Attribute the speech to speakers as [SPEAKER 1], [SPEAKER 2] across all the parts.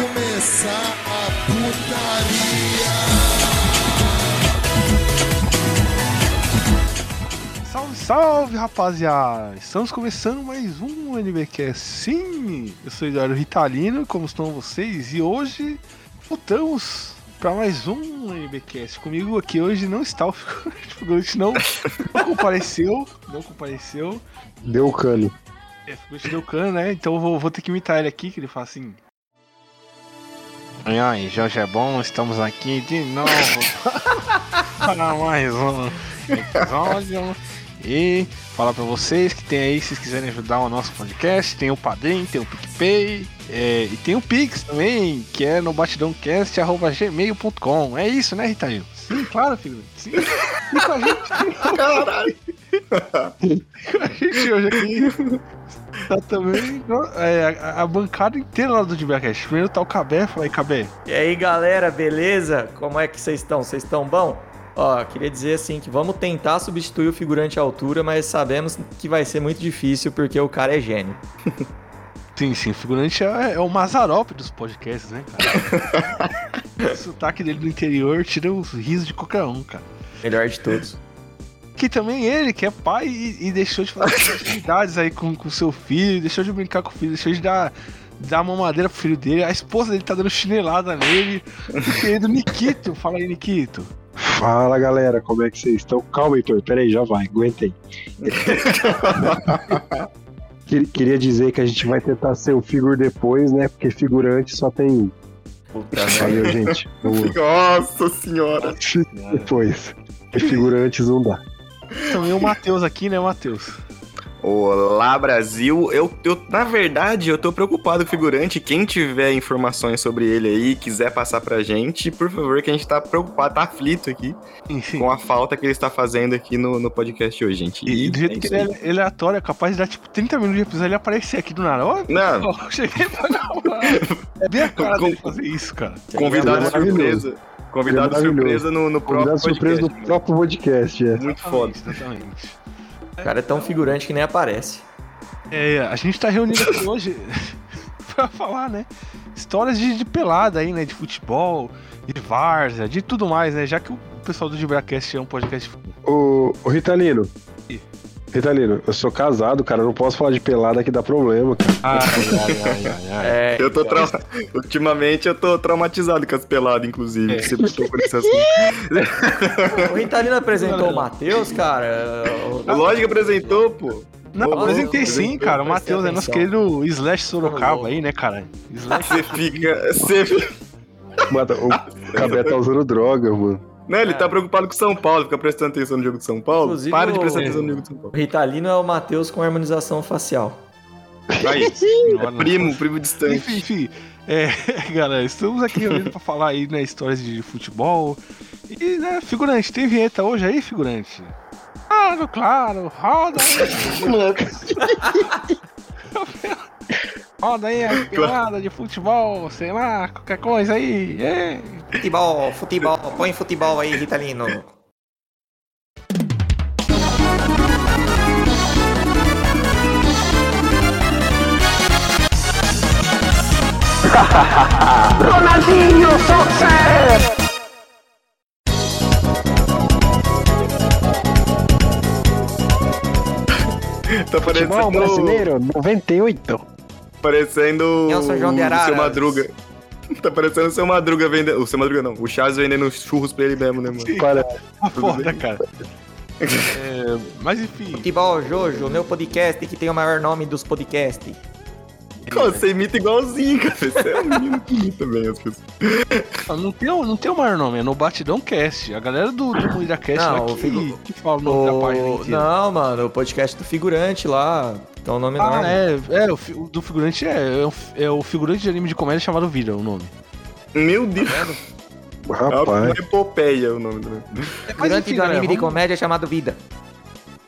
[SPEAKER 1] começar a putaria.
[SPEAKER 2] Salve, salve, rapaziada! Estamos começando mais um NBcast. Sim, eu sou Eduardo Ritalino, como estão vocês? E hoje voltamos para mais um NBcast. Comigo aqui hoje não está o figurante, não, não compareceu, não compareceu.
[SPEAKER 3] Deu o cano.
[SPEAKER 2] É, o figurante deu cano, né? Então eu vou, vou ter que imitar ele aqui, que ele fala assim... Oi, oi, Jorge é bom, estamos aqui de novo para mais um episódio. E falar pra vocês que tem aí, se vocês quiserem ajudar o nosso podcast, tem o Padrim, tem o PicPay, é, e tem o Pix também, que é no batidãocast.gmail.com. É isso, né, Ritalino? Sim, claro, filho. Sim. E com a gente.
[SPEAKER 3] Caralho.
[SPEAKER 2] com a gente hoje aqui. Tá também é, a, a, bancada inteira lá do Dibracast. Primeiro tá o Cabé, fala aí, Cabé.
[SPEAKER 4] E aí, galera, beleza? Como é que vocês estão? Vocês estão bom? Ó, queria dizer assim que vamos tentar substituir o figurante à altura, mas sabemos que vai ser muito difícil porque o cara é gênio.
[SPEAKER 2] Sim, sim, o figurante é, é o Mazarop dos podcasts, né, cara? o sotaque dele do interior tira os risos de qualquer um, cara.
[SPEAKER 4] Melhor de todos.
[SPEAKER 2] Que também ele, que é pai e, e deixou de fazer atividades aí com, com seu filho, deixou de brincar com o filho, deixou de dar dar mamadeira pro filho dele, a esposa dele tá dando chinelada nele. O querido Nikito, fala aí, Nikito.
[SPEAKER 3] Fala galera, como é que vocês estão? Calma, Heitor, peraí, já vai, aguentei. Queria dizer que a gente vai tentar ser o figure depois, né? Porque figurante só tem.
[SPEAKER 4] Puta
[SPEAKER 3] Valeu, gente.
[SPEAKER 4] Nossa senhora!
[SPEAKER 3] Depois. E figurantes não dá.
[SPEAKER 2] Também o Matheus aqui, né, Matheus?
[SPEAKER 5] Olá, Brasil. Eu, eu, na verdade, eu tô preocupado com o figurante. Quem tiver informações sobre ele aí, quiser passar pra gente, por favor, que a gente tá preocupado, tá aflito aqui com a falta que ele está fazendo aqui no, no podcast hoje, gente.
[SPEAKER 2] E, e do jeito é que ele é, ele é aleatório, é capaz de dar tipo 30 minutos de episódio e aparecer aqui do nada. Ó,
[SPEAKER 5] não.
[SPEAKER 2] Ó, cheguei pra É bem a cara dele fazer isso, cara.
[SPEAKER 5] Convidado é surpresa. Convidado surpresa no, no próprio
[SPEAKER 3] Convidado surpresa no próprio podcast, é.
[SPEAKER 5] Muito foda.
[SPEAKER 2] Exatamente.
[SPEAKER 4] O cara é tão figurante que nem aparece.
[SPEAKER 2] É, a gente tá reunido aqui hoje pra falar, né? Histórias de, de, pelada aí, né? De futebol, de várzea, de tudo mais, né? Já que o pessoal do Gibracast é um podcast.
[SPEAKER 3] Ô, ô Ritalino. Ritalino, eu sou casado, cara, eu não posso falar de pelada que dá problema, cara.
[SPEAKER 2] Ai, ai, ai, ai, ai.
[SPEAKER 5] É, eu tô tra... Ultimamente eu tô traumatizado com as peladas, inclusive. É. Você puxou por esse assunto.
[SPEAKER 4] o Ritalino apresentou o Matheus, cara.
[SPEAKER 5] Lógico que apresentou, pô.
[SPEAKER 2] Não, oh, apresentei sim, cara. O Matheus é nosso querido Slash Sorocaba aí, né, cara?
[SPEAKER 5] Slash. Você fica. Você...
[SPEAKER 3] Mata, o Cabé tá usando droga, mano.
[SPEAKER 5] Não, ele é. tá preocupado com São Paulo, fica prestando atenção no jogo de São Paulo. Inclusive, Para de prestar atenção no jogo de São Paulo.
[SPEAKER 4] O Ritalino é o Matheus com harmonização facial.
[SPEAKER 5] Aí, é primo, primo distante.
[SPEAKER 2] Enfim, enfim. É, galera, estamos aqui reunidos pra falar aí, né, histórias de futebol. E, né, figurante, tem vinheta hoje aí, figurante? Claro, claro, roda aí. roda aí a pelada de futebol, sei lá, qualquer coisa aí. É.
[SPEAKER 4] Futebol, futebol, põe futebol aí, Ritalino.
[SPEAKER 1] Ronaldinho, sucesso!
[SPEAKER 5] tá parecendo...
[SPEAKER 3] Futebol brasileiro, 98.
[SPEAKER 5] Parecendo
[SPEAKER 4] Nelson João de
[SPEAKER 5] Araras. o seu Madruga. Tá parecendo o seu Madruga vendendo. O seu Madruga não. O Charles vendendo churros pra ele mesmo, né, mano?
[SPEAKER 2] Para. Tá foda, cara. É, mas enfim.
[SPEAKER 4] Futebol Jojo, meu podcast que tem o maior nome dos podcasts.
[SPEAKER 5] você imita igualzinho, cara. Você é um menino que imita bem as pessoas.
[SPEAKER 2] Não tem, não tem o maior nome, é no Batidão Cast. A galera do, do Moída Cast não, lá que, figu... que fala o nome o... da página inteira.
[SPEAKER 4] Não, mano, o podcast do figurante lá. Então o nome
[SPEAKER 2] ah,
[SPEAKER 4] não.
[SPEAKER 2] É, é, o do figurante é, é o, é o figurante de anime de comédia chamado Vida, o nome.
[SPEAKER 5] Meu Deus.
[SPEAKER 3] Rapaz. É uma
[SPEAKER 5] epopeia o nome do.
[SPEAKER 4] É, figurante de anime vamos... de comédia chamado Vida.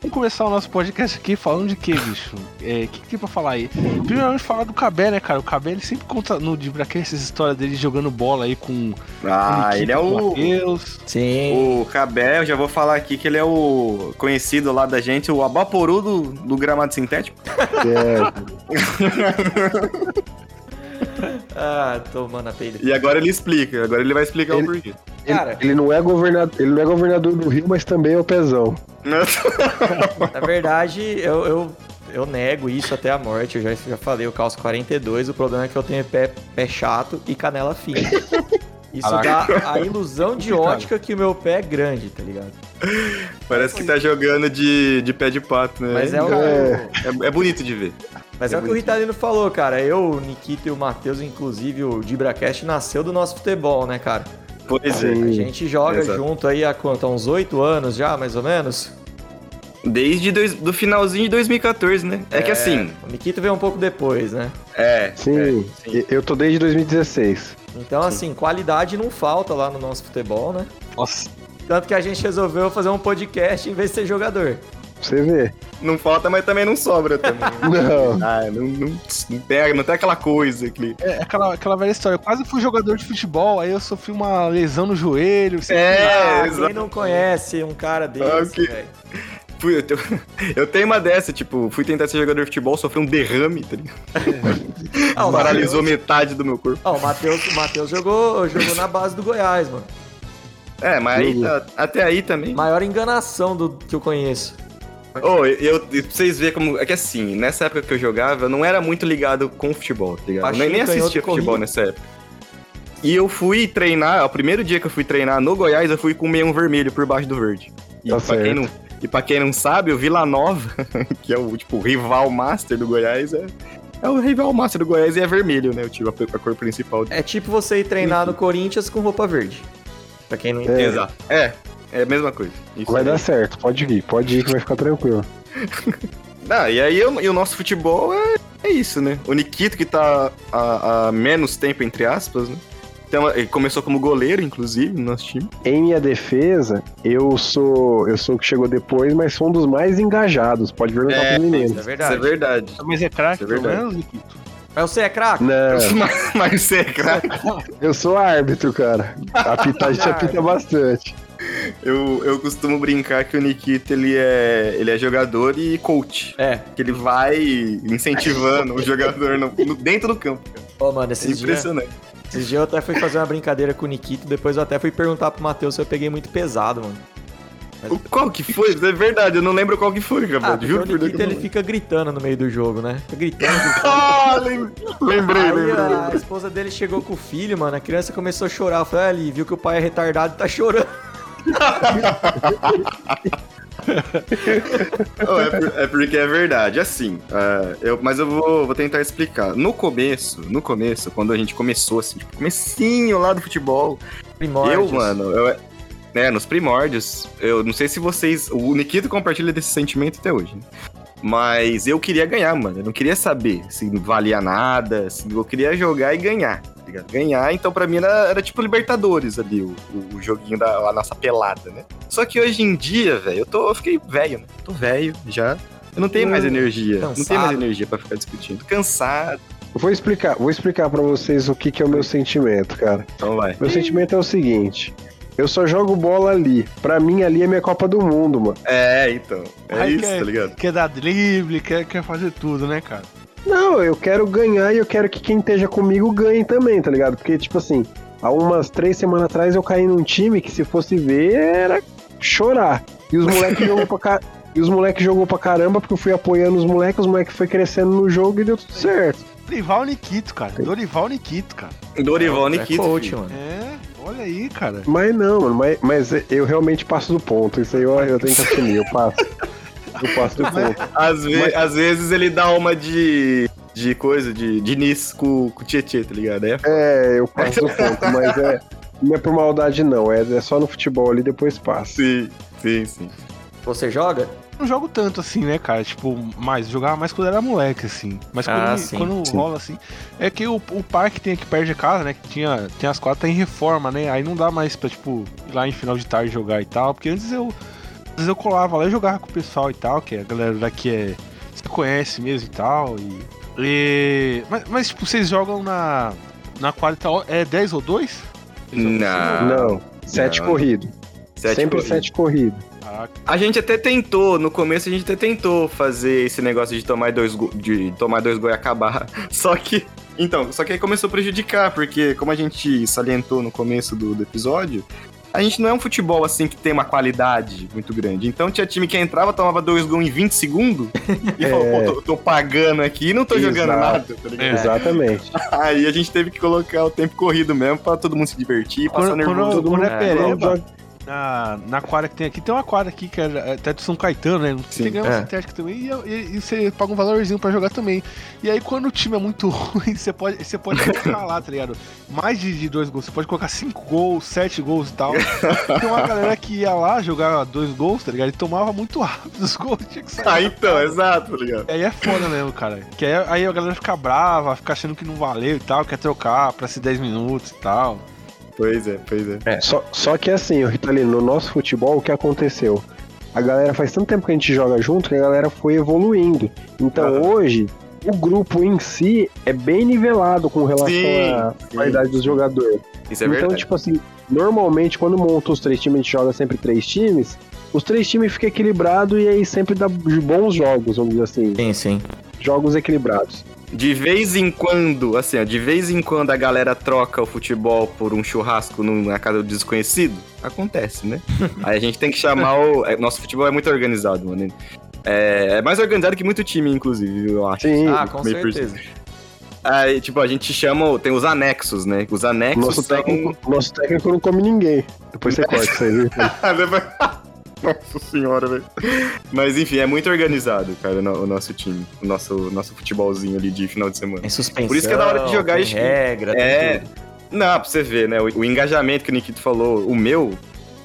[SPEAKER 2] Vamos começar o nosso podcast aqui falando de que, bicho? O é, que, que tem pra falar aí? Primeiramente falar do Cabé, né, cara? O Cabé ele sempre conta no Dibraque essas histórias dele jogando bola aí com.
[SPEAKER 5] Ah, com ele é o.
[SPEAKER 4] Mateus. Sim.
[SPEAKER 5] O Cabé, eu já vou falar aqui que ele é o conhecido lá da gente, o Abaporu do, do gramado sintético.
[SPEAKER 3] É.
[SPEAKER 4] Ah, tomando a peida.
[SPEAKER 5] E agora ele explica, agora ele vai explicar
[SPEAKER 3] Ele-
[SPEAKER 5] o porquê.
[SPEAKER 3] Ele,
[SPEAKER 4] Cara.
[SPEAKER 3] ele não é governador, ele não é governador do Rio, mas também é o pezão.
[SPEAKER 4] Na verdade, eu, eu, eu nego isso até a morte. Eu já, já falei, eu calço 42. O problema é que eu tenho pé, pé chato e canela fina. Isso dá a ilusão de ótica que o meu pé é grande, tá ligado?
[SPEAKER 5] Parece que tá jogando de, de pé de pato, né?
[SPEAKER 4] Mas é o,
[SPEAKER 3] É.
[SPEAKER 5] É, é bonito de ver.
[SPEAKER 4] Mas é, o que o Ritalino falou, cara. Eu, o Nikita e o Matheus, inclusive o Dibracast, nasceu do nosso futebol, né, cara?
[SPEAKER 5] Pois é.
[SPEAKER 3] Sim.
[SPEAKER 4] A gente joga
[SPEAKER 5] Exato.
[SPEAKER 4] junto aí há quanto? Há uns oito anos já, mais ou menos?
[SPEAKER 5] Desde dois, do finalzinho de 2014, né? É, que assim.
[SPEAKER 4] O Nikita veio um pouco depois, né?
[SPEAKER 5] É.
[SPEAKER 3] Sim,
[SPEAKER 5] é, sim.
[SPEAKER 3] eu tô desde 2016.
[SPEAKER 4] Então, assim, qualidade não falta lá no nosso futebol, né?
[SPEAKER 2] Nossa.
[SPEAKER 4] Tanto que a gente resolveu fazer um podcast em vez de ser jogador.
[SPEAKER 3] Pra você ver.
[SPEAKER 5] Não falta, mas também não sobra também.
[SPEAKER 3] Não.
[SPEAKER 5] Ah, não, não, não, tem, não tem aquela coisa que.
[SPEAKER 2] É aquela, aquela velha história. Eu quase fui jogador de futebol, aí eu sofri uma lesão no joelho.
[SPEAKER 5] É,
[SPEAKER 4] ah, quem não conhece um cara desse,
[SPEAKER 5] Ok.
[SPEAKER 4] velho?
[SPEAKER 5] Fui, eu, tenho, eu tenho uma dessa, tipo, fui tentar ser jogador de futebol, sofri um derrame, tá ligado?
[SPEAKER 4] Ah, o
[SPEAKER 5] Paralisou
[SPEAKER 4] Matheus-
[SPEAKER 5] metade do meu corpo.
[SPEAKER 4] Ah, o Matheus, o Matheus jogou, jogou na base do Goiás, mano.
[SPEAKER 5] É, mas aí, tá- até aí também.
[SPEAKER 4] Maior enganação do que eu conheço.
[SPEAKER 5] Ô, eu, eu, pra vocês verem como. É que assim, nessa época que eu jogava, eu não era muito ligado com o futebol, tá ligado? Nem, assistia futebol
[SPEAKER 4] corrida.
[SPEAKER 5] nessa época. E eu fui treinar, o primeiro dia que eu fui treinar no Goiás, eu fui com o meião vermelho por baixo do verde. E,
[SPEAKER 3] Tá
[SPEAKER 5] pra, quem não, e pra quem não sabe, o Vila Nova, que é o tipo rival master do Goiás, é, é o rival master do Goiás e é vermelho, né? Eu tive a, a cor principal.
[SPEAKER 4] É tipo você ir treinar no Corinthians com roupa verde. Pra quem não entende.
[SPEAKER 3] É.
[SPEAKER 5] Exato. É, é a mesma coisa. Isso
[SPEAKER 3] Vai
[SPEAKER 5] aí.
[SPEAKER 3] dar certo, pode ir, pode ir que vai ficar tranquilo.
[SPEAKER 5] Ah, e aí eu- e o nosso futebol é, é isso, né? O Nikito, que tá há, menos tempo, entre aspas, né? Então, ele começou como goleiro, inclusive, no nosso time.
[SPEAKER 3] Em minha defesa, eu sou eu sou o que chegou depois, mas sou um dos mais engajados. Pode perguntar
[SPEAKER 5] É,
[SPEAKER 3] pros meninos.
[SPEAKER 4] Isso é verdade.
[SPEAKER 5] Isso é verdade.
[SPEAKER 2] Mas é craque,
[SPEAKER 5] é
[SPEAKER 2] pelo
[SPEAKER 5] verdade.
[SPEAKER 2] menos, Nikito?
[SPEAKER 4] Mas você é craque?
[SPEAKER 3] Não,
[SPEAKER 5] Mas, mas você é craque.
[SPEAKER 3] eu sou árbitro, cara. Apitar, a gente apita bastante.
[SPEAKER 5] Eu, eu costumo brincar que o Nikito, ele é, ele é jogador e coach.
[SPEAKER 4] É.
[SPEAKER 5] Que ele vai incentivando o jogador no- no- dentro do campo.
[SPEAKER 4] Ô, mano,
[SPEAKER 5] É
[SPEAKER 4] esses dias,
[SPEAKER 5] impressionante.
[SPEAKER 4] esses dias eu até fui fazer uma brincadeira com o Nikito, depois eu até fui perguntar pro Matheus se eu peguei muito pesado, mano.
[SPEAKER 5] O- Qual que foi? É verdade, eu não lembro qual que foi,
[SPEAKER 4] Ah,
[SPEAKER 5] cara.
[SPEAKER 4] porque
[SPEAKER 5] Juro
[SPEAKER 4] o
[SPEAKER 5] por Deus
[SPEAKER 4] ele fica gritando no meio do jogo, né? Fica gritando.
[SPEAKER 5] Ah, lem- lembrei,
[SPEAKER 4] Aí
[SPEAKER 5] lembrei.
[SPEAKER 4] a esposa dele chegou com o filho, mano. A criança começou a chorar. Eu falei, ah, ele viu que o pai é retardado e tá chorando.
[SPEAKER 5] Não, é, por- é porque é verdade. Assim, é, eu, mas eu vou, vou tentar explicar. No começo, no começo, quando a gente começou, assim, tipo, comecinho lá do futebol,
[SPEAKER 4] Primórdios.
[SPEAKER 5] eu, mano, eu, né, nos primórdios, eu não sei se vocês. O Nikito compartilha desse sentimento até hoje. né? Mas eu queria ganhar, mano. Eu não queria saber se valia nada, se eu queria jogar e ganhar. tá? Ganhar, então pra mim era, era tipo Libertadores ali, o, o joguinho da a nossa pelada, né? Só que hoje em dia, velho, eu tô, eu fiquei velho, né? Tô velho já. Eu não tenho mais energia. Não tenho mais
[SPEAKER 4] Cansado.
[SPEAKER 5] energia pra ficar discutindo. Cansado.
[SPEAKER 3] Vou explicar, vou explicar para vocês o que, que é o meu sentimento, cara.
[SPEAKER 5] Então vai.
[SPEAKER 3] Meu sentimento é o seguinte: eu só jogo bola ali. Pra mim, ali é minha Copa do Mundo, mano.
[SPEAKER 5] É, então. É
[SPEAKER 2] Aí
[SPEAKER 5] isso,
[SPEAKER 2] quer,
[SPEAKER 5] tá ligado?
[SPEAKER 2] Quer dar drible, quer, quer fazer tudo, né, cara?
[SPEAKER 3] Não, eu quero ganhar e eu quero que quem esteja comigo ganhe também, tá ligado? Porque, tipo assim, há umas três semanas atrás eu caí num time que se fosse ver era chorar. E os moleques jogou pra ca... E os moleques jogou pra caramba, porque eu fui apoiando os moleques, os moleques foi crescendo no jogo e deu tudo certo.
[SPEAKER 2] Dorival Nikito, cara. Dorival Nikito, cara.
[SPEAKER 5] Dorival
[SPEAKER 4] É
[SPEAKER 5] Nikito.
[SPEAKER 4] coach,
[SPEAKER 5] filho.
[SPEAKER 4] mano.
[SPEAKER 2] É, olha aí, cara.
[SPEAKER 3] Mas não, mano, mas, mas eu realmente passo do ponto. Isso aí eu, eu tenho que assumir, eu passo. Eu passo do ponto.
[SPEAKER 5] Às, ve- às vezes ele dá uma de. de coisa, de, de Nis com, com o Tietê, tá ligado? É,
[SPEAKER 3] É, eu passo do ponto, mas é. Não é por maldade, não. É, é só no futebol ali, depois passa.
[SPEAKER 5] sim, sim, sim.
[SPEAKER 4] Você joga?
[SPEAKER 2] Não jogo tanto assim, né, cara? Tipo, mais, jogava mais quando era moleque, assim. Mas quando,
[SPEAKER 4] Ah, sim,
[SPEAKER 2] quando
[SPEAKER 3] sim.
[SPEAKER 2] rola assim. É que o, o parque tem aqui perto de casa, né? Que tinha, tem as quatro, tá em reforma, né? Aí não dá mais pra, tipo, ir lá em final de tarde jogar e tal. Porque antes eu. Às vezes eu colava lá e jogava com o pessoal e tal, que a galera daqui é. Você conhece mesmo e tal. E. e- mas, mas, tipo, vocês jogam na. Na quadra é 10 ou 2?
[SPEAKER 5] Não.
[SPEAKER 3] Não, sete
[SPEAKER 5] Não.
[SPEAKER 3] corrido.
[SPEAKER 5] Sete
[SPEAKER 3] Sempre
[SPEAKER 5] corridas.
[SPEAKER 3] sete corrido.
[SPEAKER 2] Caraca.
[SPEAKER 5] A gente até tentou, no começo a gente até tentou fazer esse negócio de tomar dois, go- de tomar dois gols e acabar. Só que. Então, só que aí começou a prejudicar, porque como a gente salientou no começo do, do episódio, a gente não é um futebol assim que tem uma qualidade muito grande. Então tinha time que entrava, tomava dois gols em 20 segundos e falou, pô, tô, tô pagando aqui e não tô jogando
[SPEAKER 3] Exato.
[SPEAKER 5] nada, tá ligado?
[SPEAKER 2] É.
[SPEAKER 3] Exatamente.
[SPEAKER 5] Aí a gente teve que colocar o tempo corrido mesmo pra todo mundo se divertir, passar nervoso.
[SPEAKER 2] quando,
[SPEAKER 3] todo
[SPEAKER 2] quando
[SPEAKER 3] mundo
[SPEAKER 2] é
[SPEAKER 4] é,
[SPEAKER 2] pereba, na, na quadra que tem aqui, tem uma quadra aqui que é até do São Caetano, né?
[SPEAKER 5] Sim,
[SPEAKER 2] tem grama
[SPEAKER 4] é.
[SPEAKER 2] sintética também. E, e- e você paga um valorzinho pra jogar também. E aí, quando o time é muito ruim, você pode, você pode colocar lá, tá ligado? Mais de, de dois gols. Você pode colocar cinco gols, sete gols e tal. tem uma galera que ia lá jogar dois gols, tá ligado? E tomava muito rápido os gols. Tinha que sair.
[SPEAKER 5] Ah, então, exato, tá ligado?
[SPEAKER 2] E aí é foda mesmo, cara. Que aí, aí a galera fica brava, fica achando que não valeu e tal, quer trocar pra ser 10 minutos e tal.
[SPEAKER 5] Pois é, pois é.
[SPEAKER 3] Só, só que assim, o Ritalino, no nosso futebol, o que aconteceu? A galera faz tanto tempo que a gente joga junto que a galera foi evoluindo. Então
[SPEAKER 5] Aham.
[SPEAKER 3] hoje, o grupo em si é bem nivelado com relação
[SPEAKER 5] Sim,
[SPEAKER 3] à
[SPEAKER 5] sim,
[SPEAKER 3] qualidade dos jogadores.
[SPEAKER 5] Isso é
[SPEAKER 3] então,
[SPEAKER 5] verdade.
[SPEAKER 3] tipo assim, normalmente quando monta os três times, a gente joga sempre três times. Os três times ficam equilibrados e aí sempre dá bons jogos, vamos dizer assim.
[SPEAKER 4] Sim, sim.
[SPEAKER 3] Jogos equilibrados.
[SPEAKER 5] De vez em quando, assim, ó, de vez em quando a galera troca o futebol por um churrasco na casa do desconhecido, acontece, né? Aí a gente tem que chamar o. é, Nosso futebol é muito organizado, mano. É, é mais organizado que muito time, inclusive, eu acho.
[SPEAKER 3] Sim,
[SPEAKER 4] Ah, com
[SPEAKER 5] por
[SPEAKER 4] certeza.
[SPEAKER 5] Aí, tipo, a gente chama. Tem os anexos, né? Os anexos
[SPEAKER 3] nosso
[SPEAKER 5] são.
[SPEAKER 3] técnico, nosso técnico não come ninguém. Depois você corta isso aí, viu?
[SPEAKER 5] Nossa senhora, velho. Mas enfim, é muito organizado, cara, o no- o nosso time. O nosso, nosso futebolzinho ali de final de semana.
[SPEAKER 4] Tem suspensão.
[SPEAKER 5] Por isso que é da hora de jogar
[SPEAKER 4] tem
[SPEAKER 5] isso.
[SPEAKER 4] regra,
[SPEAKER 5] É. Não, pra você ver, né? O, o engajamento que o Nikito falou, o meu,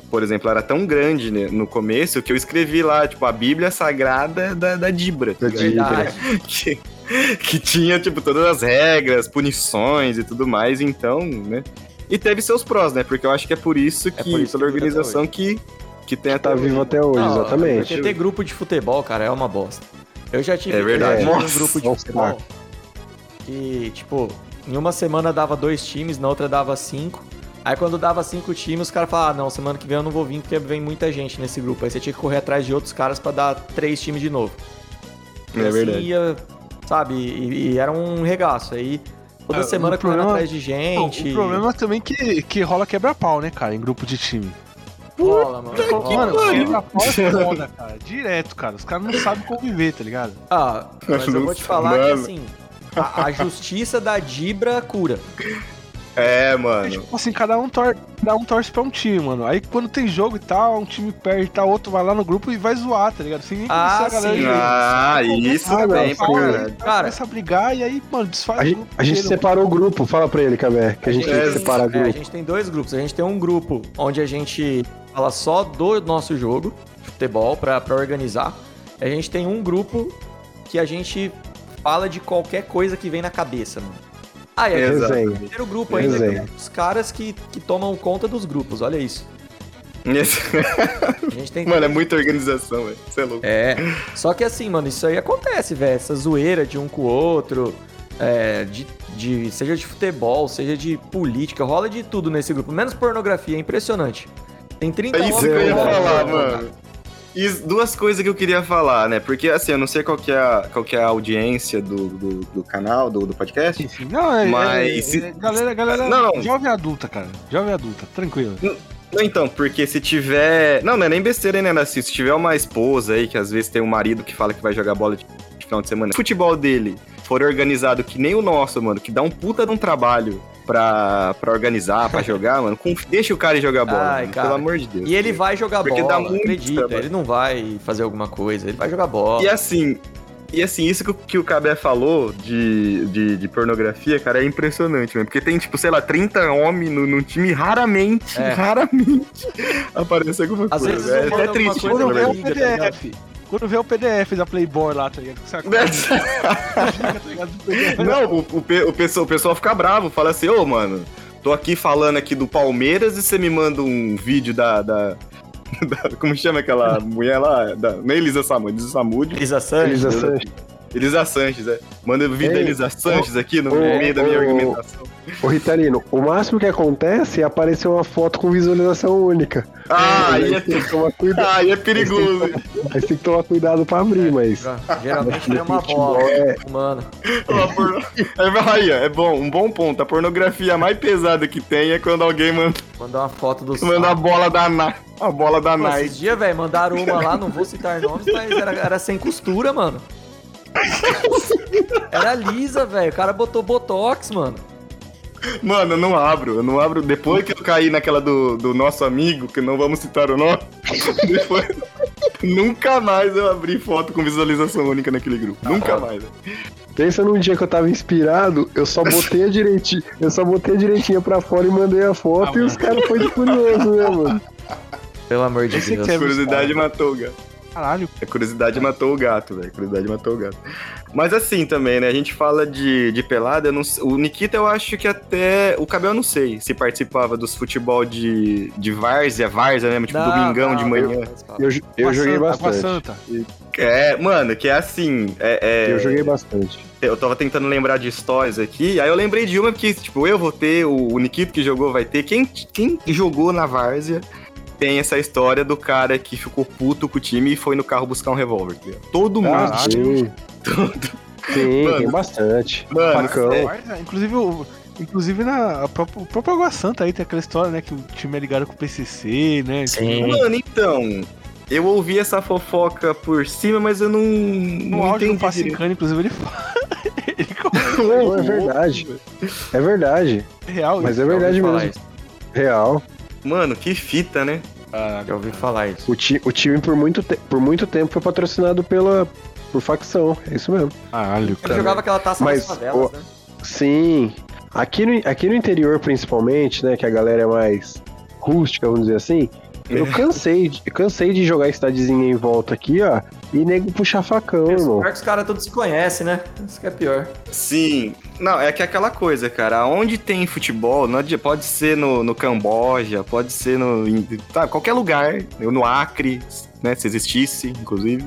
[SPEAKER 5] por exemplo, era tão grande né, no começo que eu escrevi lá, tipo, a Bíblia Sagrada da, da Dibra. tá
[SPEAKER 3] Da
[SPEAKER 5] ligado?
[SPEAKER 3] Dibra.
[SPEAKER 5] Que, que tinha, tipo, todas as regras, punições e tudo mais, então, né? E teve seus prós, né? Porque eu acho que é por isso que,
[SPEAKER 4] por isso que
[SPEAKER 5] pela organização que, que tem até
[SPEAKER 3] Tá vivo até hoje,
[SPEAKER 4] Não,
[SPEAKER 3] exatamente.
[SPEAKER 4] Porque ter grupo de futebol, cara, é uma bosta. Eu já tive,
[SPEAKER 5] É verdade.
[SPEAKER 4] tive
[SPEAKER 5] Nossa,
[SPEAKER 4] um grupo de futebol que, tipo, em uma semana dava dois times, na outra dava cinco. Aí quando dava cinco times, os caras falavam, ah, não, semana que vem eu não vou vir porque vem muita gente nesse grupo. Aí você tinha que correr atrás de outros caras pra dar três times de novo. E
[SPEAKER 5] É
[SPEAKER 4] assim
[SPEAKER 5] verdade.
[SPEAKER 4] ia, sabe, e, e era um regaço. Aí toda
[SPEAKER 2] Ah,
[SPEAKER 4] semana correndo atrás de gente.
[SPEAKER 2] O problema também é que, que rola quebra-pau, né, cara, em grupo de time.
[SPEAKER 4] Rola, mano. rola.
[SPEAKER 2] Mano, quebra-pau é foda, cara. Direto, cara. Os caras não sabem conviver, tá ligado?
[SPEAKER 4] Ah, mas eu vou te falar que
[SPEAKER 5] Mano.
[SPEAKER 4] assim, a, a justiça da Dibra cura.
[SPEAKER 5] É,
[SPEAKER 2] É,
[SPEAKER 5] mano.
[SPEAKER 2] tipo assim, cada um, tor cada um torce pra um time, mano. Aí quando tem jogo e tal, um time perde, tá, outro vai lá no grupo e vai zoar, tá ligado? Sem nem
[SPEAKER 4] Ah,
[SPEAKER 2] conhecer a galera
[SPEAKER 4] sim.
[SPEAKER 2] direito.
[SPEAKER 5] Ah, isso
[SPEAKER 2] a
[SPEAKER 3] também,
[SPEAKER 2] aí
[SPEAKER 3] Cara,
[SPEAKER 4] Cara,
[SPEAKER 2] começa a brigar e aí, mano, desfaz
[SPEAKER 3] A
[SPEAKER 2] o
[SPEAKER 3] gente,
[SPEAKER 2] grupo
[SPEAKER 3] a gente
[SPEAKER 2] inteiro.
[SPEAKER 3] separou o grupo, fala pra ele, Cabé, que a gente tem que
[SPEAKER 5] É,
[SPEAKER 3] separar
[SPEAKER 4] É, a
[SPEAKER 3] grupo.
[SPEAKER 4] gente tem dois grupos. A gente tem um grupo onde a gente fala só do nosso jogo de futebol pra, pra organizar. A gente tem um grupo que a gente fala de qualquer coisa que vem na cabeça, mano. Ah, e a gente
[SPEAKER 5] Exato.
[SPEAKER 4] tem o terceiro grupo ainda, que
[SPEAKER 3] Resenha.
[SPEAKER 4] é os caras que, que tomam conta dos grupos, olha isso. Tem
[SPEAKER 5] Mano, é muita organização, velho. Você é louco.
[SPEAKER 4] É. Só que assim, mano, isso aí acontece, velho. Essa zoeira de um com o outro. é, de, de- seja de futebol, seja de política, rola de tudo nesse grupo. Menos pornografia, é impressionante. Tem 30
[SPEAKER 5] É isso que eu ia
[SPEAKER 4] jogando
[SPEAKER 5] falar, mano. E duas coisas que eu queria falar, né? Porque, assim, eu não sei qual que é a, qual que é a audiência do, do, do canal, do, do podcast.
[SPEAKER 2] Não, é,
[SPEAKER 5] Mas
[SPEAKER 2] é-
[SPEAKER 5] se-
[SPEAKER 2] é- galera, galera,
[SPEAKER 5] Não, não.
[SPEAKER 2] jovem adulta, cara. Jovem adulta, tranquilo.
[SPEAKER 5] Não, então, porque se tiver... Não, não é nem besteira, né, Nasci? Se tiver uma esposa aí, que às vezes tem um marido que fala que vai jogar bola de de final de semana, futebol dele for organizado que nem o nosso, mano, que dá um puta de um trabalho pra, pra organizar, pra jogar, mano, deixa o cara jogar bola,
[SPEAKER 4] Ai,
[SPEAKER 5] mano, pelo amor de Deus.
[SPEAKER 4] E ele vai jogar
[SPEAKER 5] Porque
[SPEAKER 4] bola,
[SPEAKER 5] dá muito
[SPEAKER 4] acredita.
[SPEAKER 5] trabalho.
[SPEAKER 4] Ele não vai fazer alguma coisa, ele vai jogar bola.
[SPEAKER 5] E assim, e assim, isso que, o- Cabé falou de, de, de pornografia, cara, é impressionante, mano. Porque tem, tipo, sei lá, 30 homens no, no time, raramente,
[SPEAKER 4] É.
[SPEAKER 5] raramente aparece alguma
[SPEAKER 4] Às
[SPEAKER 5] coisa.
[SPEAKER 4] vezes
[SPEAKER 5] é
[SPEAKER 4] alguma
[SPEAKER 5] triste,
[SPEAKER 4] coisa
[SPEAKER 2] vê o? PDF. Quando vê o PDF da Playboy lá, tá ligado?
[SPEAKER 5] Não, o, o, o pessoal, o pessoal fica bravo, fala assim, ô, mano, tô aqui falando aqui do Palmeiras e você me manda um vídeo da... da- da- como chama aquela mulher lá? Da, não é Elisa Samud, Elisa Samud.
[SPEAKER 4] Elisa Sanches.
[SPEAKER 3] Elisa Sanches.
[SPEAKER 5] Elisa Sanches, é. Manda o vídeo da
[SPEAKER 3] Ei,
[SPEAKER 5] Elisa Sanches aqui no
[SPEAKER 3] ô,
[SPEAKER 5] meio da minha
[SPEAKER 3] ô,
[SPEAKER 5] argumentação.
[SPEAKER 3] Ô Ritalino, o máximo que acontece é aparecer uma foto com visualização única.
[SPEAKER 5] Ah, aí é,
[SPEAKER 3] tem que tomar cuidado.
[SPEAKER 5] ah, aí é perigoso.
[SPEAKER 3] Aí tem que tomar cuidado pra abrir, mas.
[SPEAKER 4] Geralmente tem uma bola.
[SPEAKER 3] É,
[SPEAKER 4] Mano,
[SPEAKER 5] porno- É, aí, é bom, um bom ponto. A pornografia mais pesada que tem é quando alguém manda,
[SPEAKER 4] mandar uma foto do
[SPEAKER 5] manda a bola da Nike. A bola da Nike.
[SPEAKER 4] esses dias, velho, mandaram uma lá, não vou citar nomes, mas era, era sem costura, mano. Era lisa, velho. O cara botou botox, mano.
[SPEAKER 5] Mano, eu não abro, eu não abro. Depois que eu caí naquela do, do nosso amigo, que não vamos citar o nome, depois. Nunca mais eu abri foto com visualização única naquele grupo. Nunca mais. velho.
[SPEAKER 3] pensa num dia que eu tava inspirado, eu só botei a direitinho, eu só botei a direitinha pra fora e mandei a foto
[SPEAKER 2] Ah,
[SPEAKER 3] e os caras foram de curioso, né, mano?
[SPEAKER 4] Pelo amor de
[SPEAKER 2] Esse
[SPEAKER 4] Deus.
[SPEAKER 2] que é-
[SPEAKER 5] Curiosidade matou o gato.
[SPEAKER 2] Caralho.
[SPEAKER 5] A curiosidade matou o gato, velho. Curiosidade matou o gato. Mas assim também, né? A gente fala de, de pelada. eu não o Nikita, eu acho que até. O Cabel, eu não sei se participava dos futebol de, de várzea, várzea mesmo, tipo
[SPEAKER 4] Não,
[SPEAKER 5] domingão
[SPEAKER 4] não,
[SPEAKER 5] de manhã.
[SPEAKER 3] Eu, eu
[SPEAKER 2] Água
[SPEAKER 3] joguei
[SPEAKER 2] Santa,
[SPEAKER 3] bastante.
[SPEAKER 2] Santa.
[SPEAKER 5] É, mano, que é assim. É, é-
[SPEAKER 3] Eu joguei bastante.
[SPEAKER 5] Eu tava tentando lembrar de histórias aqui, aí eu lembrei de uma que, tipo, eu vou ter, o, o Nikito que jogou vai ter. Quem, quem jogou na várzea tem essa história do cara que ficou puto com o time e foi no carro buscar um revólver. tá? Todo mundo.
[SPEAKER 3] Ah, sim. Sim,
[SPEAKER 5] Mano.
[SPEAKER 3] tem bastante.
[SPEAKER 5] Mano,
[SPEAKER 3] Facão.
[SPEAKER 5] é-
[SPEAKER 2] Inclusive, o, inclusive na a própria, o próprio Água Santa aí tem aquela história, né? Que o time é ligado com o PCC, né?
[SPEAKER 4] Sim.
[SPEAKER 5] Mano, então. Eu ouvi essa fofoca por cima, mas eu não.
[SPEAKER 2] No
[SPEAKER 5] não entendi. direito.
[SPEAKER 2] Pacincano, inclusive, ele fala. ele
[SPEAKER 3] é verdade. É verdade.
[SPEAKER 2] é real.
[SPEAKER 3] Mas
[SPEAKER 2] isso.
[SPEAKER 3] é verdade mesmo. Real.
[SPEAKER 5] Mano, que fita, né?
[SPEAKER 4] isso. Já ouvi falar isso.
[SPEAKER 3] O, ti, o time por muito, te- por muito tempo foi patrocinado pela por facção. É isso mesmo.
[SPEAKER 2] Caralho,
[SPEAKER 4] Ele
[SPEAKER 2] cara.
[SPEAKER 4] jogava aquela taça
[SPEAKER 3] Mas,
[SPEAKER 4] nas favelas,
[SPEAKER 3] ô,
[SPEAKER 4] né?
[SPEAKER 3] Sim. Aqui no, aqui no interior, principalmente, né? Que a galera é mais rústica, vamos dizer assim. Eu cansei, de- eu cansei de jogar cidadezinha em volta aqui, ó. E nego puxar facão, irmão.
[SPEAKER 4] Pior que os caras todos se conhecem, né? Isso que é pior.
[SPEAKER 5] Sim. Não, é que é aquela coisa, cara. Onde tem futebol, pode ser no, no Camboja, pode ser no. em- Tá, qualquer lugar. No Acre, né? Se existisse, inclusive.